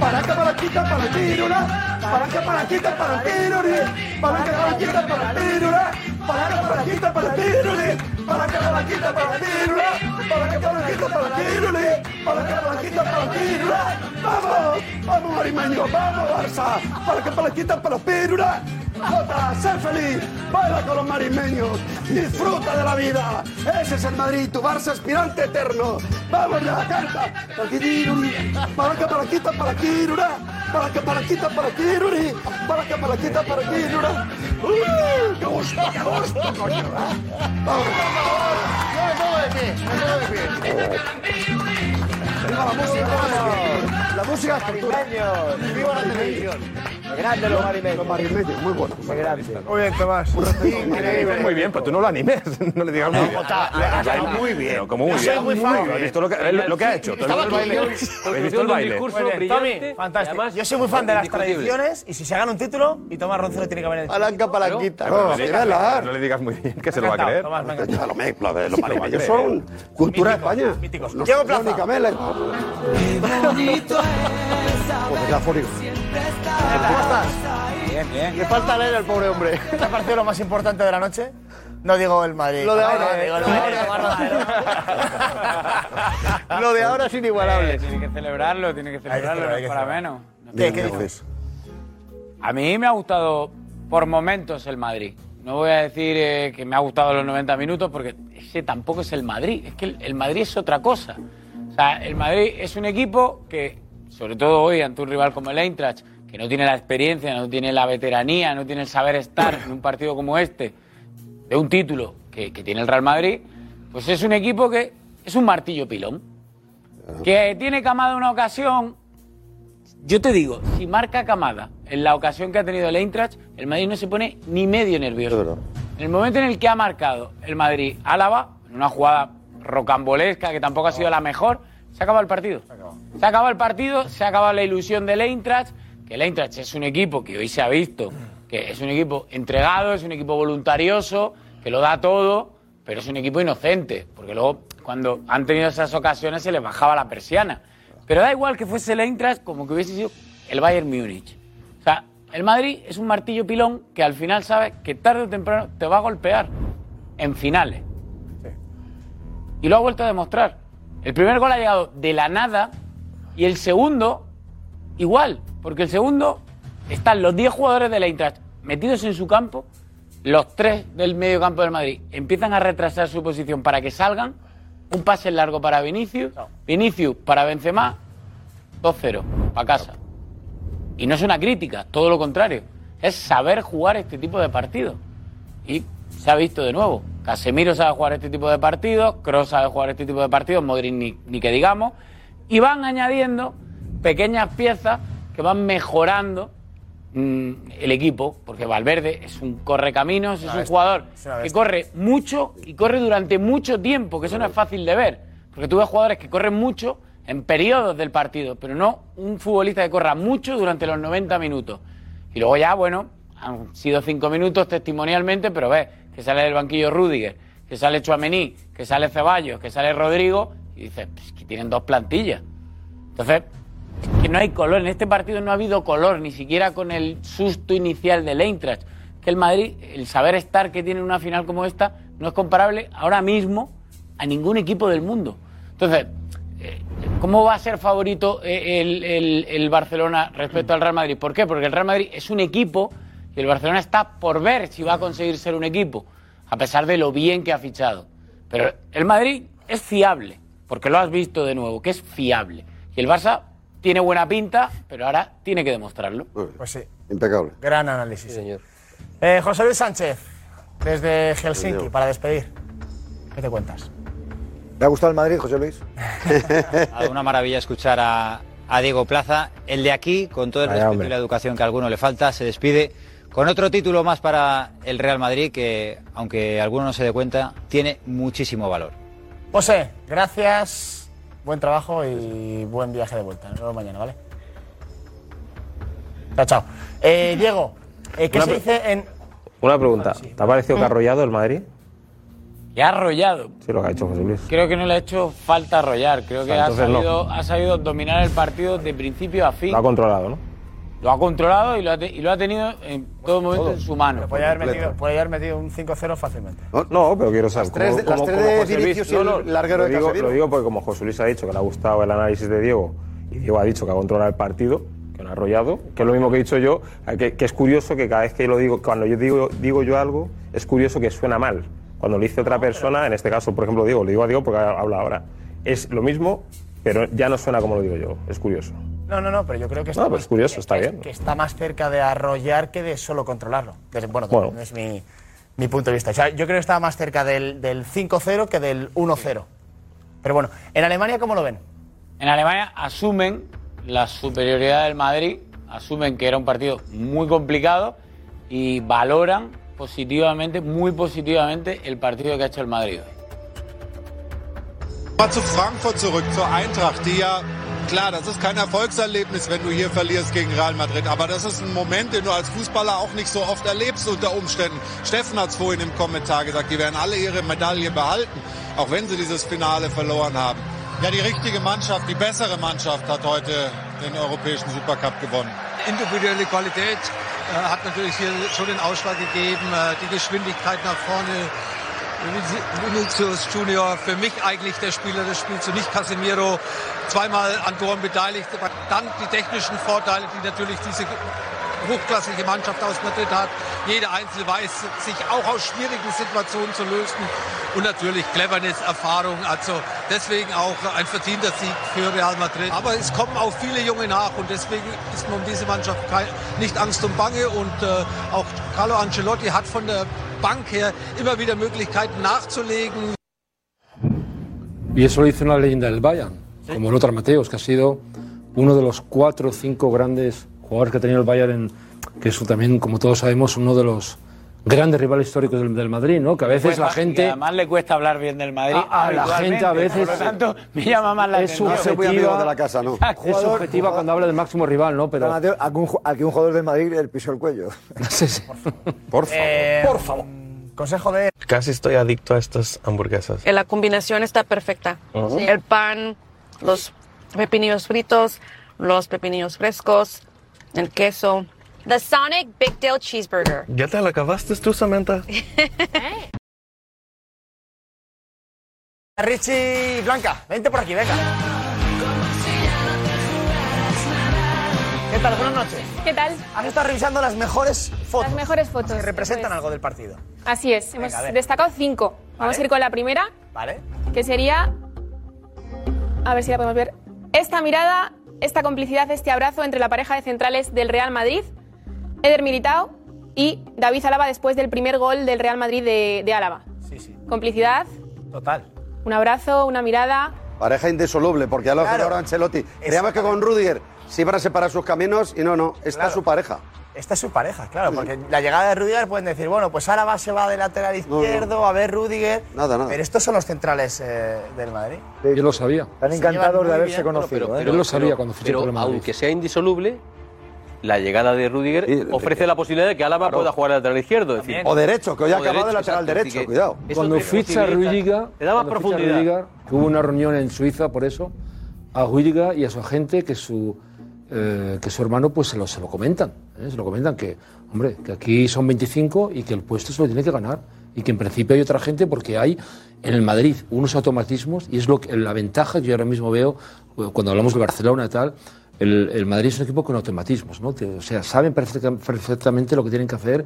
Palanca, palanquita, palanquirura. Palanca, palanquita, palanquiruri. Palanca, palanquita, palanquirura. Palanca, palanquita, palanquiruri. Palanca, palanquita, palanquirura. Palanca, palanquita, palanquiruri. Palanca, palanquita, palanquirura. ¡Vamos! ¡Vamos, marismeños! ¡Vamos, Barça! Palanca, palanquita, palanquirura. Jota, sé feliz, baila con los marismeños, disfruta de la vida. Ese es el Madrid, tu Barça aspirante eterno. Vamos ya, canta. Palanquiruri, palanca, palanquita, palanquirura. Palanca, palanquita, palanquiruri. Palanca, palanquita, palanquirura. ¡Uy, ¡Qué gusto, qué gusto, coño! Vamos. Yo me pongo de me de. Viva la música. La música es cultura. Viva la televisión. Grande los marimeños. Los marismeños, muy buenos. Muy bien, Tomás. Increíble. Muy bien, pues tú no lo animes, no le digas muy bien. Dado muy bien. Pero como muy Yo soy bien. muy fan. ¿Has visto lo que, lo que ha hecho? ¿Tú has Estaba visto el baile? ¿Has visto el baile? Muy bien, Tommy, fantástico. Yo soy muy fan de las tradiciones y si se gana un título, y Tomás Roncero tiene que venir. Palanca, palanquita. No, No, le digas- mírala. no le digas muy bien, que se lo va a creer. Tomás, de los son cultura de España. míticos. Diego Plaza. Mela. Pues metafórico. ¿Cómo estás? Bien, bien. Le falta leer al pobre hombre. ¿Qué te ha parecido lo más importante de la noche? No digo el Madrid. Lo de ahora. No, digo lo de ahora. Lo de ahora es inigualable. Tiene que celebrarlo, tiene que celebrarlo, no es para menos. ¿Qué, qué dices? A mí me ha gustado por momentos el Madrid. No voy a decir eh, que me ha gustado los 90 minutos porque ese tampoco es el Madrid. Es que el, el Madrid es otra cosa. Sea, el Madrid es un equipo que, sobre todo hoy ante un rival como el Eintracht, que no tiene la experiencia, no tiene la veteranía, no tiene el saber estar en un partido como este, de un título que, que tiene el Real Madrid, pues es un equipo que es un martillo pilón. Que tiene Camada una ocasión. Yo te digo, si marca Camada en la ocasión que ha tenido el Eintracht, el Madrid no se pone ni medio nervioso. En el momento en el que ha marcado el Madrid Álava, en una jugada rocambolesca que tampoco ha sido la mejor, se acaba el partido. Se ha acabado el partido, se ha acabado la ilusión del Eintracht, que el Eintracht es un equipo que hoy se ha visto, que es un equipo entregado, es un equipo voluntarioso, que lo da todo, pero es un equipo inocente, porque luego cuando han tenido esas ocasiones se les bajaba la persiana. Pero da igual que fuese el Eintracht como que hubiese sido el Bayern Múnich. O sea, el Madrid es un martillo pilón que al final sabe que tarde o temprano te va a golpear en finales. Y lo ha vuelto a demostrar. El primer gol ha llegado de la nada y el segundo igual, porque el segundo están los 10 jugadores del Eintracht metidos en su campo los tres del medio campo del Madrid empiezan a retrasar su posición para que salgan, un pase largo para Vinicius, Vinicius para Benzema, 2-0, para casa. Y no es una crítica, todo lo contrario. Es saber jugar este tipo de partidos. Y se ha visto de nuevo. Casemiro sabe jugar este tipo de partidos, Kroos sabe jugar este tipo de partidos, Modric ni, ni que digamos. Y van añadiendo pequeñas piezas que van mejorando mm, el equipo, porque Valverde es un correcaminos, es un jugador que corre mucho y corre durante mucho tiempo, que eso no es fácil de ver. Porque tú ves jugadores que corren mucho en periodos del partido, pero no un futbolista que corra mucho durante los 90 minutos. Y luego ya, bueno, han sido cinco minutos testimonialmente, pero ves que sale del banquillo Rudiger, que sale Chuamení, que sale Ceballos, que sale Rodrigo, y dices, pues que tienen dos plantillas. Entonces, es que no hay color. En este partido no ha habido color, ni siquiera con el susto inicial del Eintracht. Que el Madrid, el saber estar que tiene en una final como esta, no es comparable ahora mismo a ningún equipo del mundo. Entonces, eh, ¿cómo va a ser favorito eh, el, el- el Barcelona respecto al Real Madrid? ¿Por qué? Porque el Real Madrid es un equipo y el Barcelona está por ver si va a conseguir ser un equipo, a pesar de lo bien que ha fichado. Pero el Madrid es fiable, porque lo has visto de nuevo, que es fiable. Y el Barça tiene buena pinta, pero ahora tiene que demostrarlo. Pues sí. Impecable. Gran análisis. señor. Eh, José Luis Sánchez, desde Helsinki, Señor. para despedir. ¿Qué te cuentas? ¿Le ha gustado el Madrid, José Luis? Una maravilla escuchar a, a Diego Plaza. El de aquí, con todo el respeto hombre. y la educación que a alguno le falta, se despide con otro título más para el Real Madrid que, aunque alguno no se dé cuenta, tiene muchísimo valor. José, gracias, buen trabajo y buen viaje de vuelta. Nos vemos mañana, ¿vale? Chao, chao. Eh, Diego, eh, ¿qué Una se dice en...? Una pregunta. ¿Te ha parecido que ha arrollado el Madrid? Que ha arrollado. Sí, lo que ha hecho José Luis. Creo que no le ha hecho falta arrollar. Creo que Ah, ha no. sabido, ha sabido dominar el partido de principio a fin. Lo ha controlado, ¿no? Lo ha controlado y lo ha, te- y lo ha tenido en todo momento en su mano. Puede haber, metido, puede haber metido un 5-0 fácilmente. No, pero quiero saber. Las tres las cómo- tres cómo de Vinicius y el no, no, larguero lo de digo, Casemiro. Lo digo porque como José Luis ha dicho que le ha gustado el análisis de Diego y Diego ha dicho que ha controlado el partido, que no ha arrollado, que es lo mismo que he dicho yo, que, que es curioso que cada vez que lo digo, cuando yo digo, digo yo algo, es curioso que suena mal. Cuando lo dice otra persona, en este caso, por ejemplo, Diego, le digo a Diego porque habla ahora. Es lo mismo, pero ya no suena como lo digo yo. Es curioso. No, no, no, pero yo creo que está, No, pero más, es curioso, está bien. que está más cerca de arrollar que de solo controlarlo. Desde- bueno, Bueno. no es mi, mi punto de vista. O sea, yo creo que está más cerca del, del 5-0 que del 1-0. Pero bueno, ¿en Alemania cómo lo ven? En Alemania asumen la superioridad del Madrid, asumen que era un partido muy complicado y valoran positivamente, muy positivamente, el partido que ha hecho el Madrid. Mal zu Frankfurt zurück, zur Eintracht, die ja, klar, das ist kein Erfolgserlebnis, wenn du hier verlierst gegen Real Madrid, aber das ist ein Moment, den du als Fußballer auch nicht so oft erlebst unter Umständen. Steffen hat es vorhin im Kommentar gesagt, die werden alle ihre Medaille behalten, auch wenn sie dieses Finale verloren haben. Ja, die richtige Mannschaft, die bessere Mannschaft hat heute den europäischen Supercup gewonnen. individuelle Qualität äh, hat natürlich hier schon den Ausschlag gegeben. Äh, die Geschwindigkeit nach vorne. Vinicius Junior, für mich eigentlich der Spieler des Spiels und nicht Casemiro. Zweimal an Toren beteiligt. Dann die technischen Vorteile, die natürlich diese hochklassige Mannschaft aus Madrid hat. Jeder Einzelne weiß, sich auch aus schwierigen Situationen zu lösen. Und natürlich Cleverness, Erfahrung. Also deswegen auch ein verdienter Sieg für Real Madrid. Aber es kommen auch viele Junge nach und deswegen ist man um diese Mannschaft kein, nicht Angst und Bange. Und äh, auch Carlo Ancelotti hat von der Bank her immer wieder Möglichkeiten nachzulegen. Y eso lo hizo una leyenda del Bayern, como Lothar Mateos, que ha sido uno de los cuatro o cinco grandes jugadores que ha tenido el Bayern, en- que es también, como todos sabemos, uno de los grandes rivales históricos del, del Madrid, ¿no? Que a veces la Cuesta- y gente... además le cuesta hablar bien del Madrid. A- a la gente a veces- Por lo tanto, me llama más la es atención. subjetiva, Exacto. es subjetiva cuando habla del máximo rival, ¿no? Pero... Mateo, Aquí un, un jugador del Madrid le pisó el cuello. Por favor. por favor. Consejo de... Casi estoy adicto a estas hamburguesas. Eh, La combinación está perfecta. Ujú. El pan, los pepinillos fritos, los pepinillos frescos, el queso. The Sonic Big Deal Cheeseburger. ¿Ya te la acabaste tú, Samantha? Richie Blanca, vente por aquí, venga. ¿Qué tal? Buenas noches. ¿Qué tal? Has estado revisando las mejores fotos. Las mejores fotos. Que representan algo del partido. Así es, Venga, hemos destacado cinco. Vamos a ir con la primera, ¿Vale? que sería. A ver si la podemos ver. Esta mirada, esta complicidad, este abrazo entre la pareja de centrales del Real Madrid, Eder Militao y David Álava después del primer gol del Real Madrid de, de Álava. Sí, sí. Complicidad, Total. un abrazo, una mirada. Pareja indisoluble, porque ya lo ha Claro. ahora Ancelotti. Creíamos que con Rudiger se iban a separar sus caminos y no, no, esta Claro. es su pareja. Esta es su pareja, claro, porque la llegada de Rudiger pueden decir, bueno, pues Álava se va de lateral izquierdo, a ver Rudiger. Nada, nada. Pero estos son los centrales eh, del Madrid. Yo lo sabía. Están encantados de haberse conocido, Pero, Yo lo sabía cuando fiché pero por el Madrid. aunque sea indisoluble, la llegada de Rudiger ofrece la posibilidad de que Álava pueda jugar al lateral izquierdo. es decir, O derecho, que hoy ha acabado de lateral exacto, derecho, cuidado. Cuando ficha Rüdiger, te profundidad. Rüdiger, que hubo una reunión en Suiza por eso, a Rüdiger y a su agente que su, eh, que su hermano pues se lo, se lo comentan. ¿Eh? Se lo comentan que, hombre, que aquí son 25 y que el puesto se lo tiene que ganar. Y que en principio hay otra gente porque hay en el Madrid unos automatismos y es lo que, la ventaja que yo ahora mismo veo eh, cuando hablamos de Barcelona y tal. El, el Madrid es un equipo con automatismos, ¿no? O sea, saben perfecta- perfectamente lo que tienen que hacer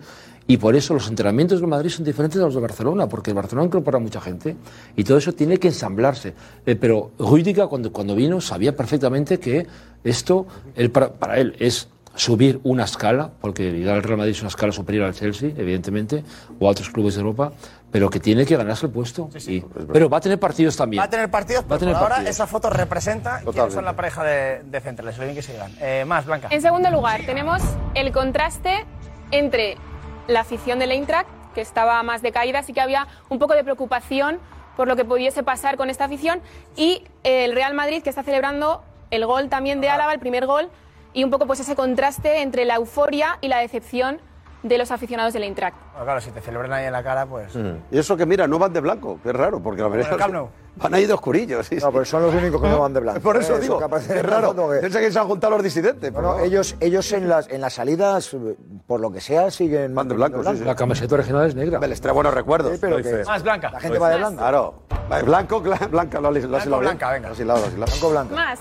y por eso los entrenamientos del Madrid son diferentes de los de Barcelona, porque el Barcelona incorpora mucha gente y todo eso tiene que ensamblarse. Eh, pero Rüdiger cuando, cuando vino sabía perfectamente que esto él, para él es subir una escala, porque llegar al Real Madrid es una escala superior al Chelsea, evidentemente, o a otros clubes de Europa, pero que tiene que ganarse el puesto. Y- pero va a tener partidos también. Va a tener partidos, Va a pero tener por ahora partidos. esa foto representa quiénes Totalmente. son la pareja de, de centrales. Lo bien que sigan. Eh, más, Blanca. En segundo lugar, tenemos el contraste entre la afición del Eintracht, que estaba más decaída, así que había un poco de preocupación por lo que pudiese pasar con esta afición, y el Real Madrid, que está celebrando el gol también de Álava, el primer gol, y un poco pues ese contraste entre la euforia y la decepción de los aficionados del Eintracht. Bueno, claro, si te celebran ahí en la cara, pues. Y eso que mira, no van de blanco, que es raro, porque la Camp Nou. van ahí de oscurillos. Sí, No, pero son los únicos que no van de blanco. Por eso Eso digo, aparece es raro. que- Piensa que se han juntado los disidentes. Bueno, pero- ellos, ellos en las, en las salidas, eh, por lo que sea, siguen. Van de blanco, sí, sí. La camiseta original es negra. Les trae buenos recuerdos. Sí, pero que- Más, Blanca. La gente va de blanco. Claro. Va- Blanco, cla- blanca, lo has lo hilado bien. blanca, venga. Lo has hilado, lo has hilado. Blanco, blanco. Más.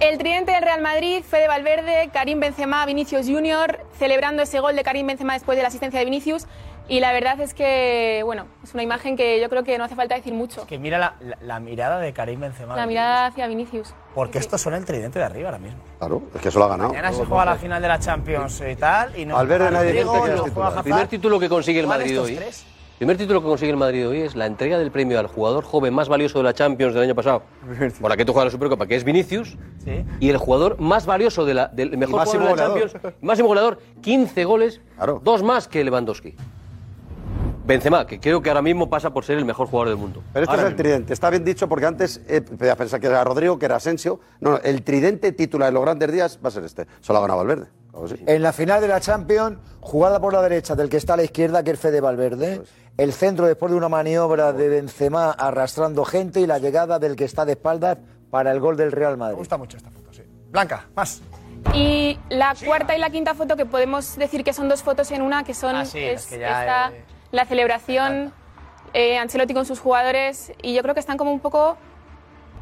El tridente del Real Madrid, Fede Valverde, Karim Benzema, Vinicius Junior, celebrando ese gol de Karim Benzema después de la asistencia de Vinicius. Y la verdad es que, bueno, es una imagen que yo creo que no hace falta decir mucho. Que mira la, la- la mirada de Karim Benzema. La mirada hacia Vinicius. Porque estos son el tridente de arriba ahora mismo. Claro, es que eso lo ha ganado. Mañana se juega la final de la Champions y tal. Y no Valverde nadie Rodrigo, dice que no juega. El primer título que consigue el Madrid hoy. tres. El primer título que consigue el Madrid hoy es la entrega del premio al jugador joven más valioso de la Champions del año pasado. Por la que tú juegas la Supercopa, que es Vinicius. Sí. Y el jugador más valioso de la, del mejor jugador de la. Champions. Máximo goleador, 15 goles, Claro. dos más que Lewandowski. Benzema, que creo que ahora mismo pasa por ser el mejor jugador del mundo. Pero este Ahora es el mismo. tridente. Está bien dicho porque antes eh, pensar que era Rodrigo, que era Asensio. No, no, el tridente titular de los grandes días va a ser este. Solo ha ganado Valverde. En la final de la Champions, jugada por la derecha del que está a la izquierda, que es Fede Valverde. El centro después de una maniobra de Benzema arrastrando gente y la llegada del que está de espaldas para el gol del Real Me Madrid. gusta mucho esta foto, sí. Blanca, más. Y la cuarta y la quinta foto, que podemos decir que son dos fotos en una, que son Ah, sí, es es que ya, esta, eh, la celebración, eh, Ancelotti con sus jugadores, y yo creo que están como un poco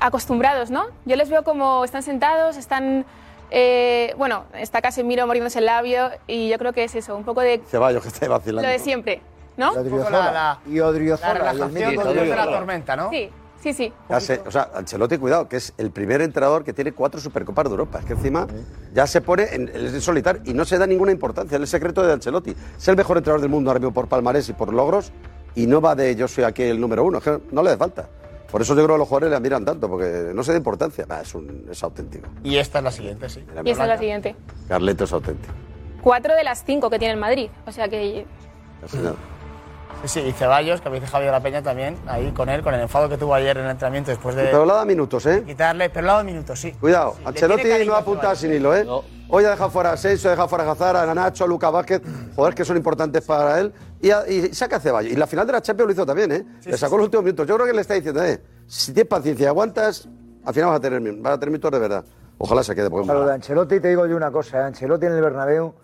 acostumbrados, ¿no? Yo les veo como están sentados, están... eh, bueno, está Casemiro mordiéndose el labio y yo creo que es eso, un poco de Ceballos que esté vacilando. lo de siempre, ¿no? Y Un poco la, la, Y Odriozola. la y el relajación de la tormenta, ¿no? Sí, sí, sí. Ya o sea, Ancelotti, cuidado, que es el primer entrenador que tiene cuatro Supercopas de Europa. Es que encima ya se pone en, en solitario y no se da ninguna importancia. Es el secreto de Ancelotti. Es el mejor entrenador del mundo ahora mismo por palmarés y por logros y no va de yo soy aquí el número uno. Es que no le hace falta. Por eso yo creo que los jugadores le admiran tanto, porque no se da importancia. Bah, es, un, es auténtico. Y esta es la siguiente, sí. Y esta es la siguiente. Carleto es auténtico. Cuatro de las cinco que tiene el Madrid, o sea que. Sí, sí, y Ceballos, que me dice Javier La Peña también, ahí con él, con el enfado que tuvo ayer en el entrenamiento después de Pero le da minutos, ¿eh? quitarle, pero le ha dado minutos, sí. Cuidado, Sí, Ancelotti no a apunta Ceballos. sin hilo, ¿eh? Hoy ha dejado fuera a Asensio, ha dejado fuera a Hazard, a Nacho, a Lucas Vázquez, jugadores que son importantes para él, y, a- y saca a Ceballos. Y la final de la Champions lo hizo también, ¿eh? le sacó los últimos minutos. Yo creo que le está diciendo, eh, si tienes paciencia y aguantas, al final vas a tener, vas a tener minutos de verdad. Ojalá se quede, porque A lo de Ancelotti te digo yo una cosa, ¿eh? Ancelotti en el Bernabéu,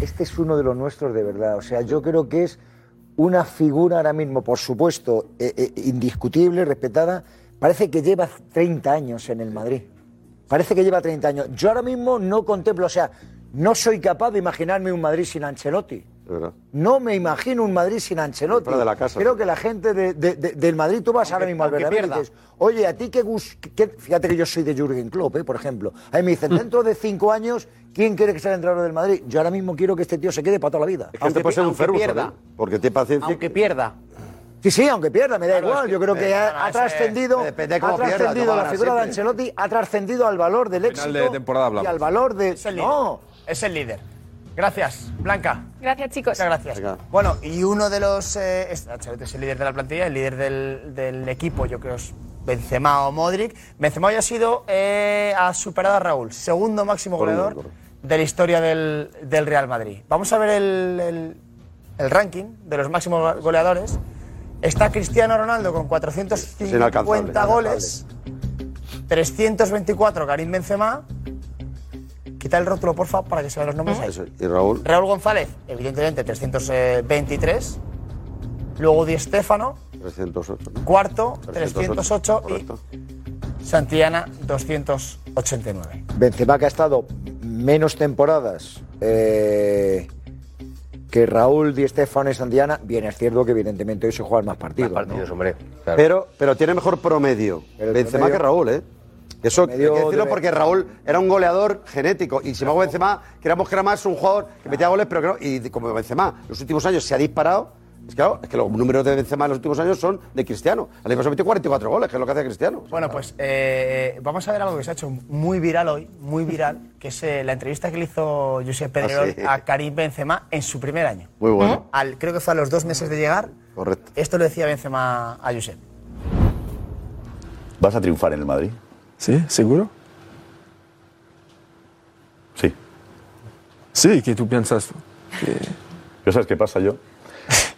este es uno de los nuestros de verdad. O sea, yo creo que es una figura ahora mismo, por supuesto, eh, eh, indiscutible, respetada. Parece que lleva 30 años en el Madrid. Parece que lleva 30 años. Yo ahora mismo no contemplo, o sea, no soy capaz de imaginarme un Madrid sin Ancelotti. Verdad. No me imagino un Madrid sin Ancelotti. De la casa. Creo que la gente de- de- de- del Madrid, tú vas ahora mismo al Bernabéu y pierda. dices, oye, a ti qué gus- qué- Fíjate que yo soy de Jürgen Klopp, ¿eh? por ejemplo. A mí me dicen, dentro de cinco años, ¿quién quiere que sea el entrenador del Madrid? Yo ahora mismo quiero que este tío se quede para toda la vida. Es que este puede ser un Ferguson, ¿eh? Porque tiene paciencia. Aunque pierda. Sí, sí, aunque pierda, me da Claro, igual. es que- Yo creo que eh, ha, no, ha trascendido, depende de ha cómo pierda, trascendido la figura de. Ancelotti, ha trascendido al valor del Final éxito de temporada hablamos. y al valor de... Es el líder. No, Es el líder. Gracias, Blanca. Gracias, chicos. Muchas gracias. Bueno, y uno de los. Eh, es, Ancelotti es el líder de la plantilla, el líder del, del equipo, yo creo es Benzema o Modric. Benzema ya ha sido. eh, ha superado a Raúl, segundo máximo goleador de la historia del, del Real Madrid. Vamos a ver el, el- el ranking de los máximos goleadores. Está Cristiano Ronaldo con 450 inalcanzable. goles, 324 Karim Benzema. Quita el rótulo, por favor, para que se vean los nombres ahí. Eso. Y Raúl. Raúl González, evidentemente 323. Luego Di Stéfano, 308. ¿no? cuarto, 308, 308. Y Santillana, 289. Benzema que ha estado menos temporadas eh, que Raúl, Di Stéfano y Santiana, bien es cierto que evidentemente hoy se juegan más partidos. Más partidos, ¿no? hombre. Pero, pero tiene mejor promedio. El Benzema promedio- que Raúl, ¿eh? Eso hay que decirlo debe- porque Raúl era un goleador genético. Y sin embargo, Benzema, creamos que era más un jugador que metía goles, pero que no. Y como Benzema, los últimos años se ha disparado. Es que, claro, es que los números de Benzema en los últimos años son de Cristiano. El año pasado metió 44 goles, que es lo que hace Cristiano. Bueno, pues eh, vamos a ver algo que se ha hecho muy viral hoy, muy viral, que es eh, la entrevista que le hizo Josep Pedrerol Ah, sí. a Karim Benzema en su primer año. Muy bueno. Al, creo que fue a los dos meses de llegar. Correcto. Esto le decía Benzema a Josep. ¿Vas a triunfar en el Madrid? Sí, seguro. Sí. Sí, ¿qué tú piensas? ¿Ya sabes qué pasa yo?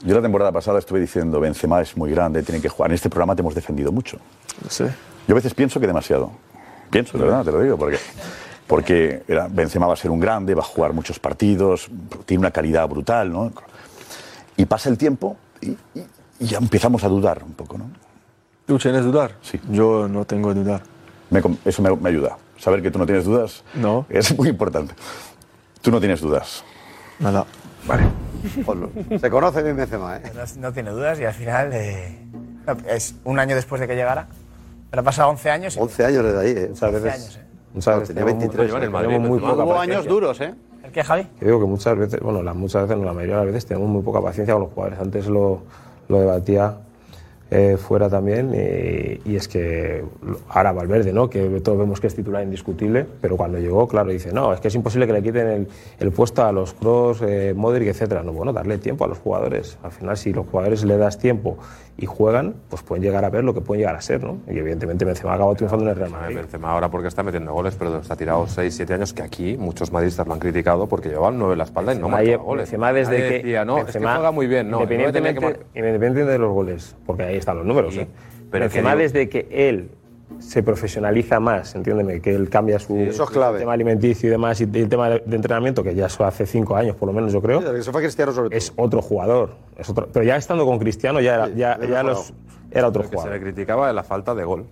Yo la temporada pasada estuve diciendo, Benzema es muy grande, tiene que jugar. En este programa te hemos defendido mucho. Sí. Yo a veces pienso que demasiado. Pienso, de verdad, te lo digo, porque, porque Benzema va a ser un grande, va a jugar muchos partidos, tiene una calidad brutal, ¿no? Y pasa el tiempo y, y- y ya empezamos a dudar un poco, ¿no? ¿Tú tienes dudar? Sí. Yo no tengo dudar. Me eso me, me ayuda. Saber que tú no tienes dudas No. es muy importante. Tú no tienes dudas. Nada. Vale. Se conoce bien Benzema, ¿eh? No, no tiene dudas y al final eh, no, es un año después de que llegara. Pero ha pasado 11 años. y- 11 años desde ahí, ¿eh? Muchas 11 veces, años, ¿eh? muchas No, veces tenía tenemos 23, muy- en el Madrid, muy poca Hubo años duros, ¿eh? ¿El qué, Javi? Yo digo que muchas veces, bueno, las muchas veces, no, la mayoría de las veces tenemos muy poca paciencia con los jugadores. Antes lo, lo debatía eh, fuera también y, es que ahora Valverde, ¿no? Que todos vemos que es titular indiscutible, pero cuando llegó, claro, dice, no, es que es imposible que le quiten el, puesto a los Kroos, eh, Modric, etcétera. No, bueno, darle tiempo a los jugadores. Al final, si los jugadores le das tiempo y juegan, pues pueden llegar a ver lo que pueden llegar a ser, ¿no? Y evidentemente Benzema ha acabado triunfando en el Real Madrid. Benzema ahora porque está metiendo goles, pero está tirado 6, 7 años que aquí muchos madridistas lo han criticado porque llevaban 9 en la espalda y no Benzema, marcaba goles. Benzema desde Nadie que decía, no, es que Benzema, juega muy bien, no, independientemente, que de los goles, porque ahí están los números. Sí, ¿eh? pero Benzema que digo- desde que él se profesionaliza más, entiéndeme, que él cambia su eso es clave. tema alimenticio y demás y el tema de, entrenamiento, que ya eso hace cinco años por lo menos yo creo. Eso fue Cristiano sobre todo. Es otro jugador, es otro, pero ya estando con Cristiano ya, era- ya, ya ya mejorado. los, era otro Lo que se jugador. le criticaba la falta de gol.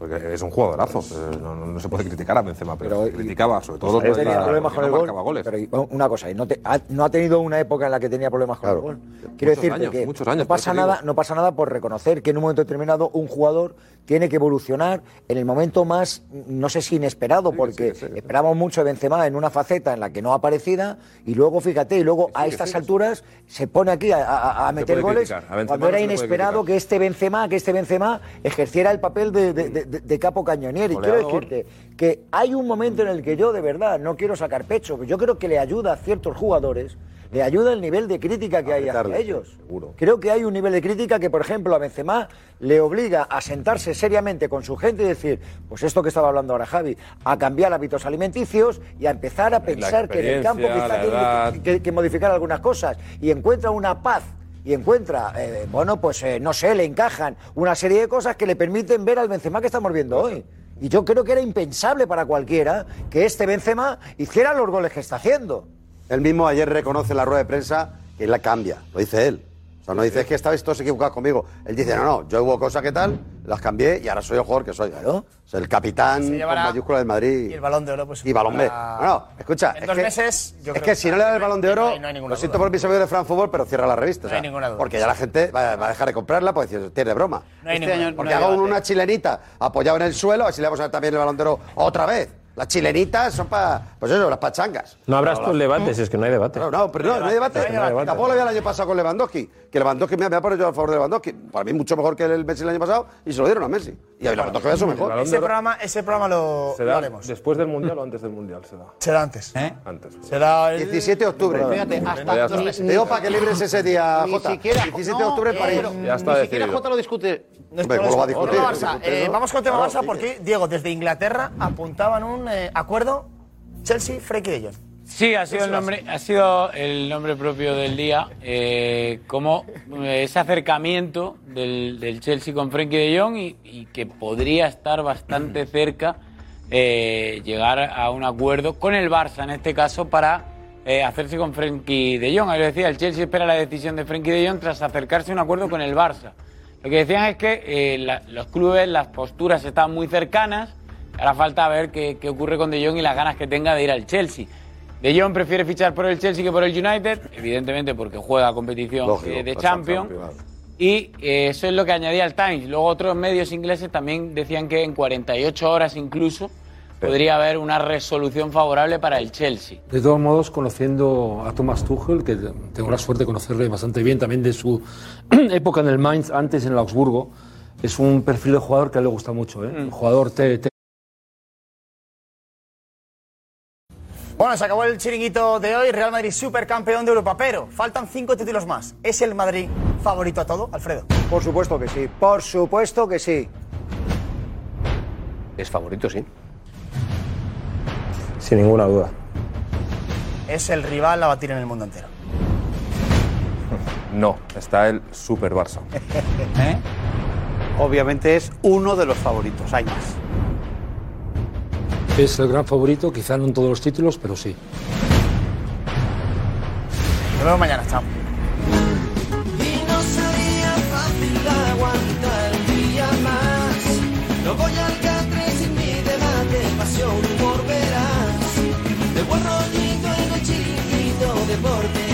Porque es un jugadorazo. No, no- no se puede criticar a Benzema, pero, se criticaba, sobre todo Él tenía problemas con el gol. goles. Pero una cosa, y no, te- ha, no ha tenido una época en la que tenía problemas con el gol. Quiero Muchos decirte años, que muchos años, no, pasa nada, no pasa nada por reconocer que en un momento determinado un jugador tiene que evolucionar en el momento más, no sé si inesperado, porque esperamos mucho de Benzema en una faceta en la que no aparecida y luego, fíjate, y luego a estas alturas se pone aquí a, a- a Se meter goles. A cuando era inesperado que este Benzema, que este Benzema ejerciera el papel de, de- de- de capo cañonier. Y quiero decirte que hay un momento en el que yo de verdad no quiero sacar pecho, yo creo que le ayuda a ciertos jugadores, le ayuda el nivel de crítica que hay hacia ellos. Creo que hay un nivel de crítica que, por ejemplo, a Benzema le obliga a sentarse seriamente con su gente y decir, pues esto que estaba hablando ahora Javi, a cambiar hábitos alimenticios y a empezar a pensar que en el campo quizá tiene que, que- que modificar algunas cosas y encuentra una paz y encuentra, eh, bueno, pues eh, no sé, le encajan una serie de cosas que le permiten ver al Benzema que estamos viendo hoy. Y yo creo que era impensable para cualquiera que este Benzema hiciera los goles que está haciendo. Él mismo ayer reconoce en la rueda de prensa que la cambia, lo dice él. Sea, no dices que estabais todos equivocados conmigo. Él dice, no, no, yo hubo cosas que tal, las cambié y ahora soy el jugador que soy. Claro. O sea, el capitán Se con llevará- mayúscula del Madrid. Y el balón de oro, pues. Y balón B. para- No, no, escucha. En es dos que, meses, yo es creo que si no le dan el balón de oro, no hay- no hay ninguna lo siento duda. por mis amigos de Fran Fútbol, pero cierra la revista. No o sea, hay ninguna duda. Porque ya la gente va, va a dejar de comprarla, pues dice, tiene broma. No hay Este ninguna- año, no porque hay hago debate. una chilenita apoyado en el suelo, así le vamos a dar también el balón de oro otra vez. Las chilenitas son para, pues eso, las pachangas. No habrá Pero estos la- debates, es que no hay debate. No, no, pero no, no hay debate. No hay debate. Tampoco lo había el año pasado con Lewandowski. Que Lewandowski me ha puesto yo a favor de Lewandowski. Para mí mucho mejor que el Messi el año pasado y se lo dieron a Messi. Y a Lewandowski a su mejor. Ese programa, ese programa lo, ¿Se lo haremos. después del Mundial o antes del Mundial? Se da. Será antes. Antes. Será el 17 de octubre. Fíjate, hasta. Te digo para que libres ese día, Ni Jota. siquiera- 17 de no, octubre en París. pero Ya está Ni siquiera decidido. Jota lo discute. Eh, vamos con tema Barça porque, Diego, desde Inglaterra apuntaban un eh, acuerdo Chelsea-Frenkie de Jong. Sí, ha sido el nombre, ha sido el nombre propio del día, eh, como eh, ese acercamiento del, del Chelsea con Frenkie de Jong y, y que podría estar bastante cerca eh, llegar a un acuerdo con el Barça en este caso para eh, hacerse con Frenkie de Jong. Ahí lo decía, el Chelsea espera la decisión de Frenkie de Jong tras acercarse a un acuerdo con el Barça. Lo que decían es que la- los clubes, las posturas están muy cercanas. Ahora falta ver qué, qué ocurre con De Jong y las ganas que tenga de ir al Chelsea. De Jong prefiere fichar por el Chelsea que por el United, evidentemente porque juega competición Lógico, eh, de Champions. Y eh, eso es lo que añadía el Times. Luego otros medios ingleses también decían que en 48 horas incluso podría haber una resolución favorable para el Chelsea. De todos modos, conociendo a Thomas Tuchel, que tengo la suerte de conocerle bastante bien, también de su época en el Mainz, antes en el Augsburgo, es un perfil de jugador que a él le gusta mucho. ¿eh? Un jugador te- te- Bueno, se acabó el chiringuito de hoy. Real Madrid supercampeón de Europa, pero faltan cinco títulos más. ¿Es el Madrid favorito a todo, Alfredo? Por supuesto que sí, por supuesto que sí. Es favorito, sí. Sin ninguna duda. Es el rival a batir en el mundo entero. No, está el Super Barça. Obviamente es uno de los favoritos, hay más. Es el gran favorito, quizá no en todos los títulos, pero sí. Nos vemos mañana, chao. No voy al catre sin mi debate, pasión y humor verás. De buen rollito en el chiquito deporte.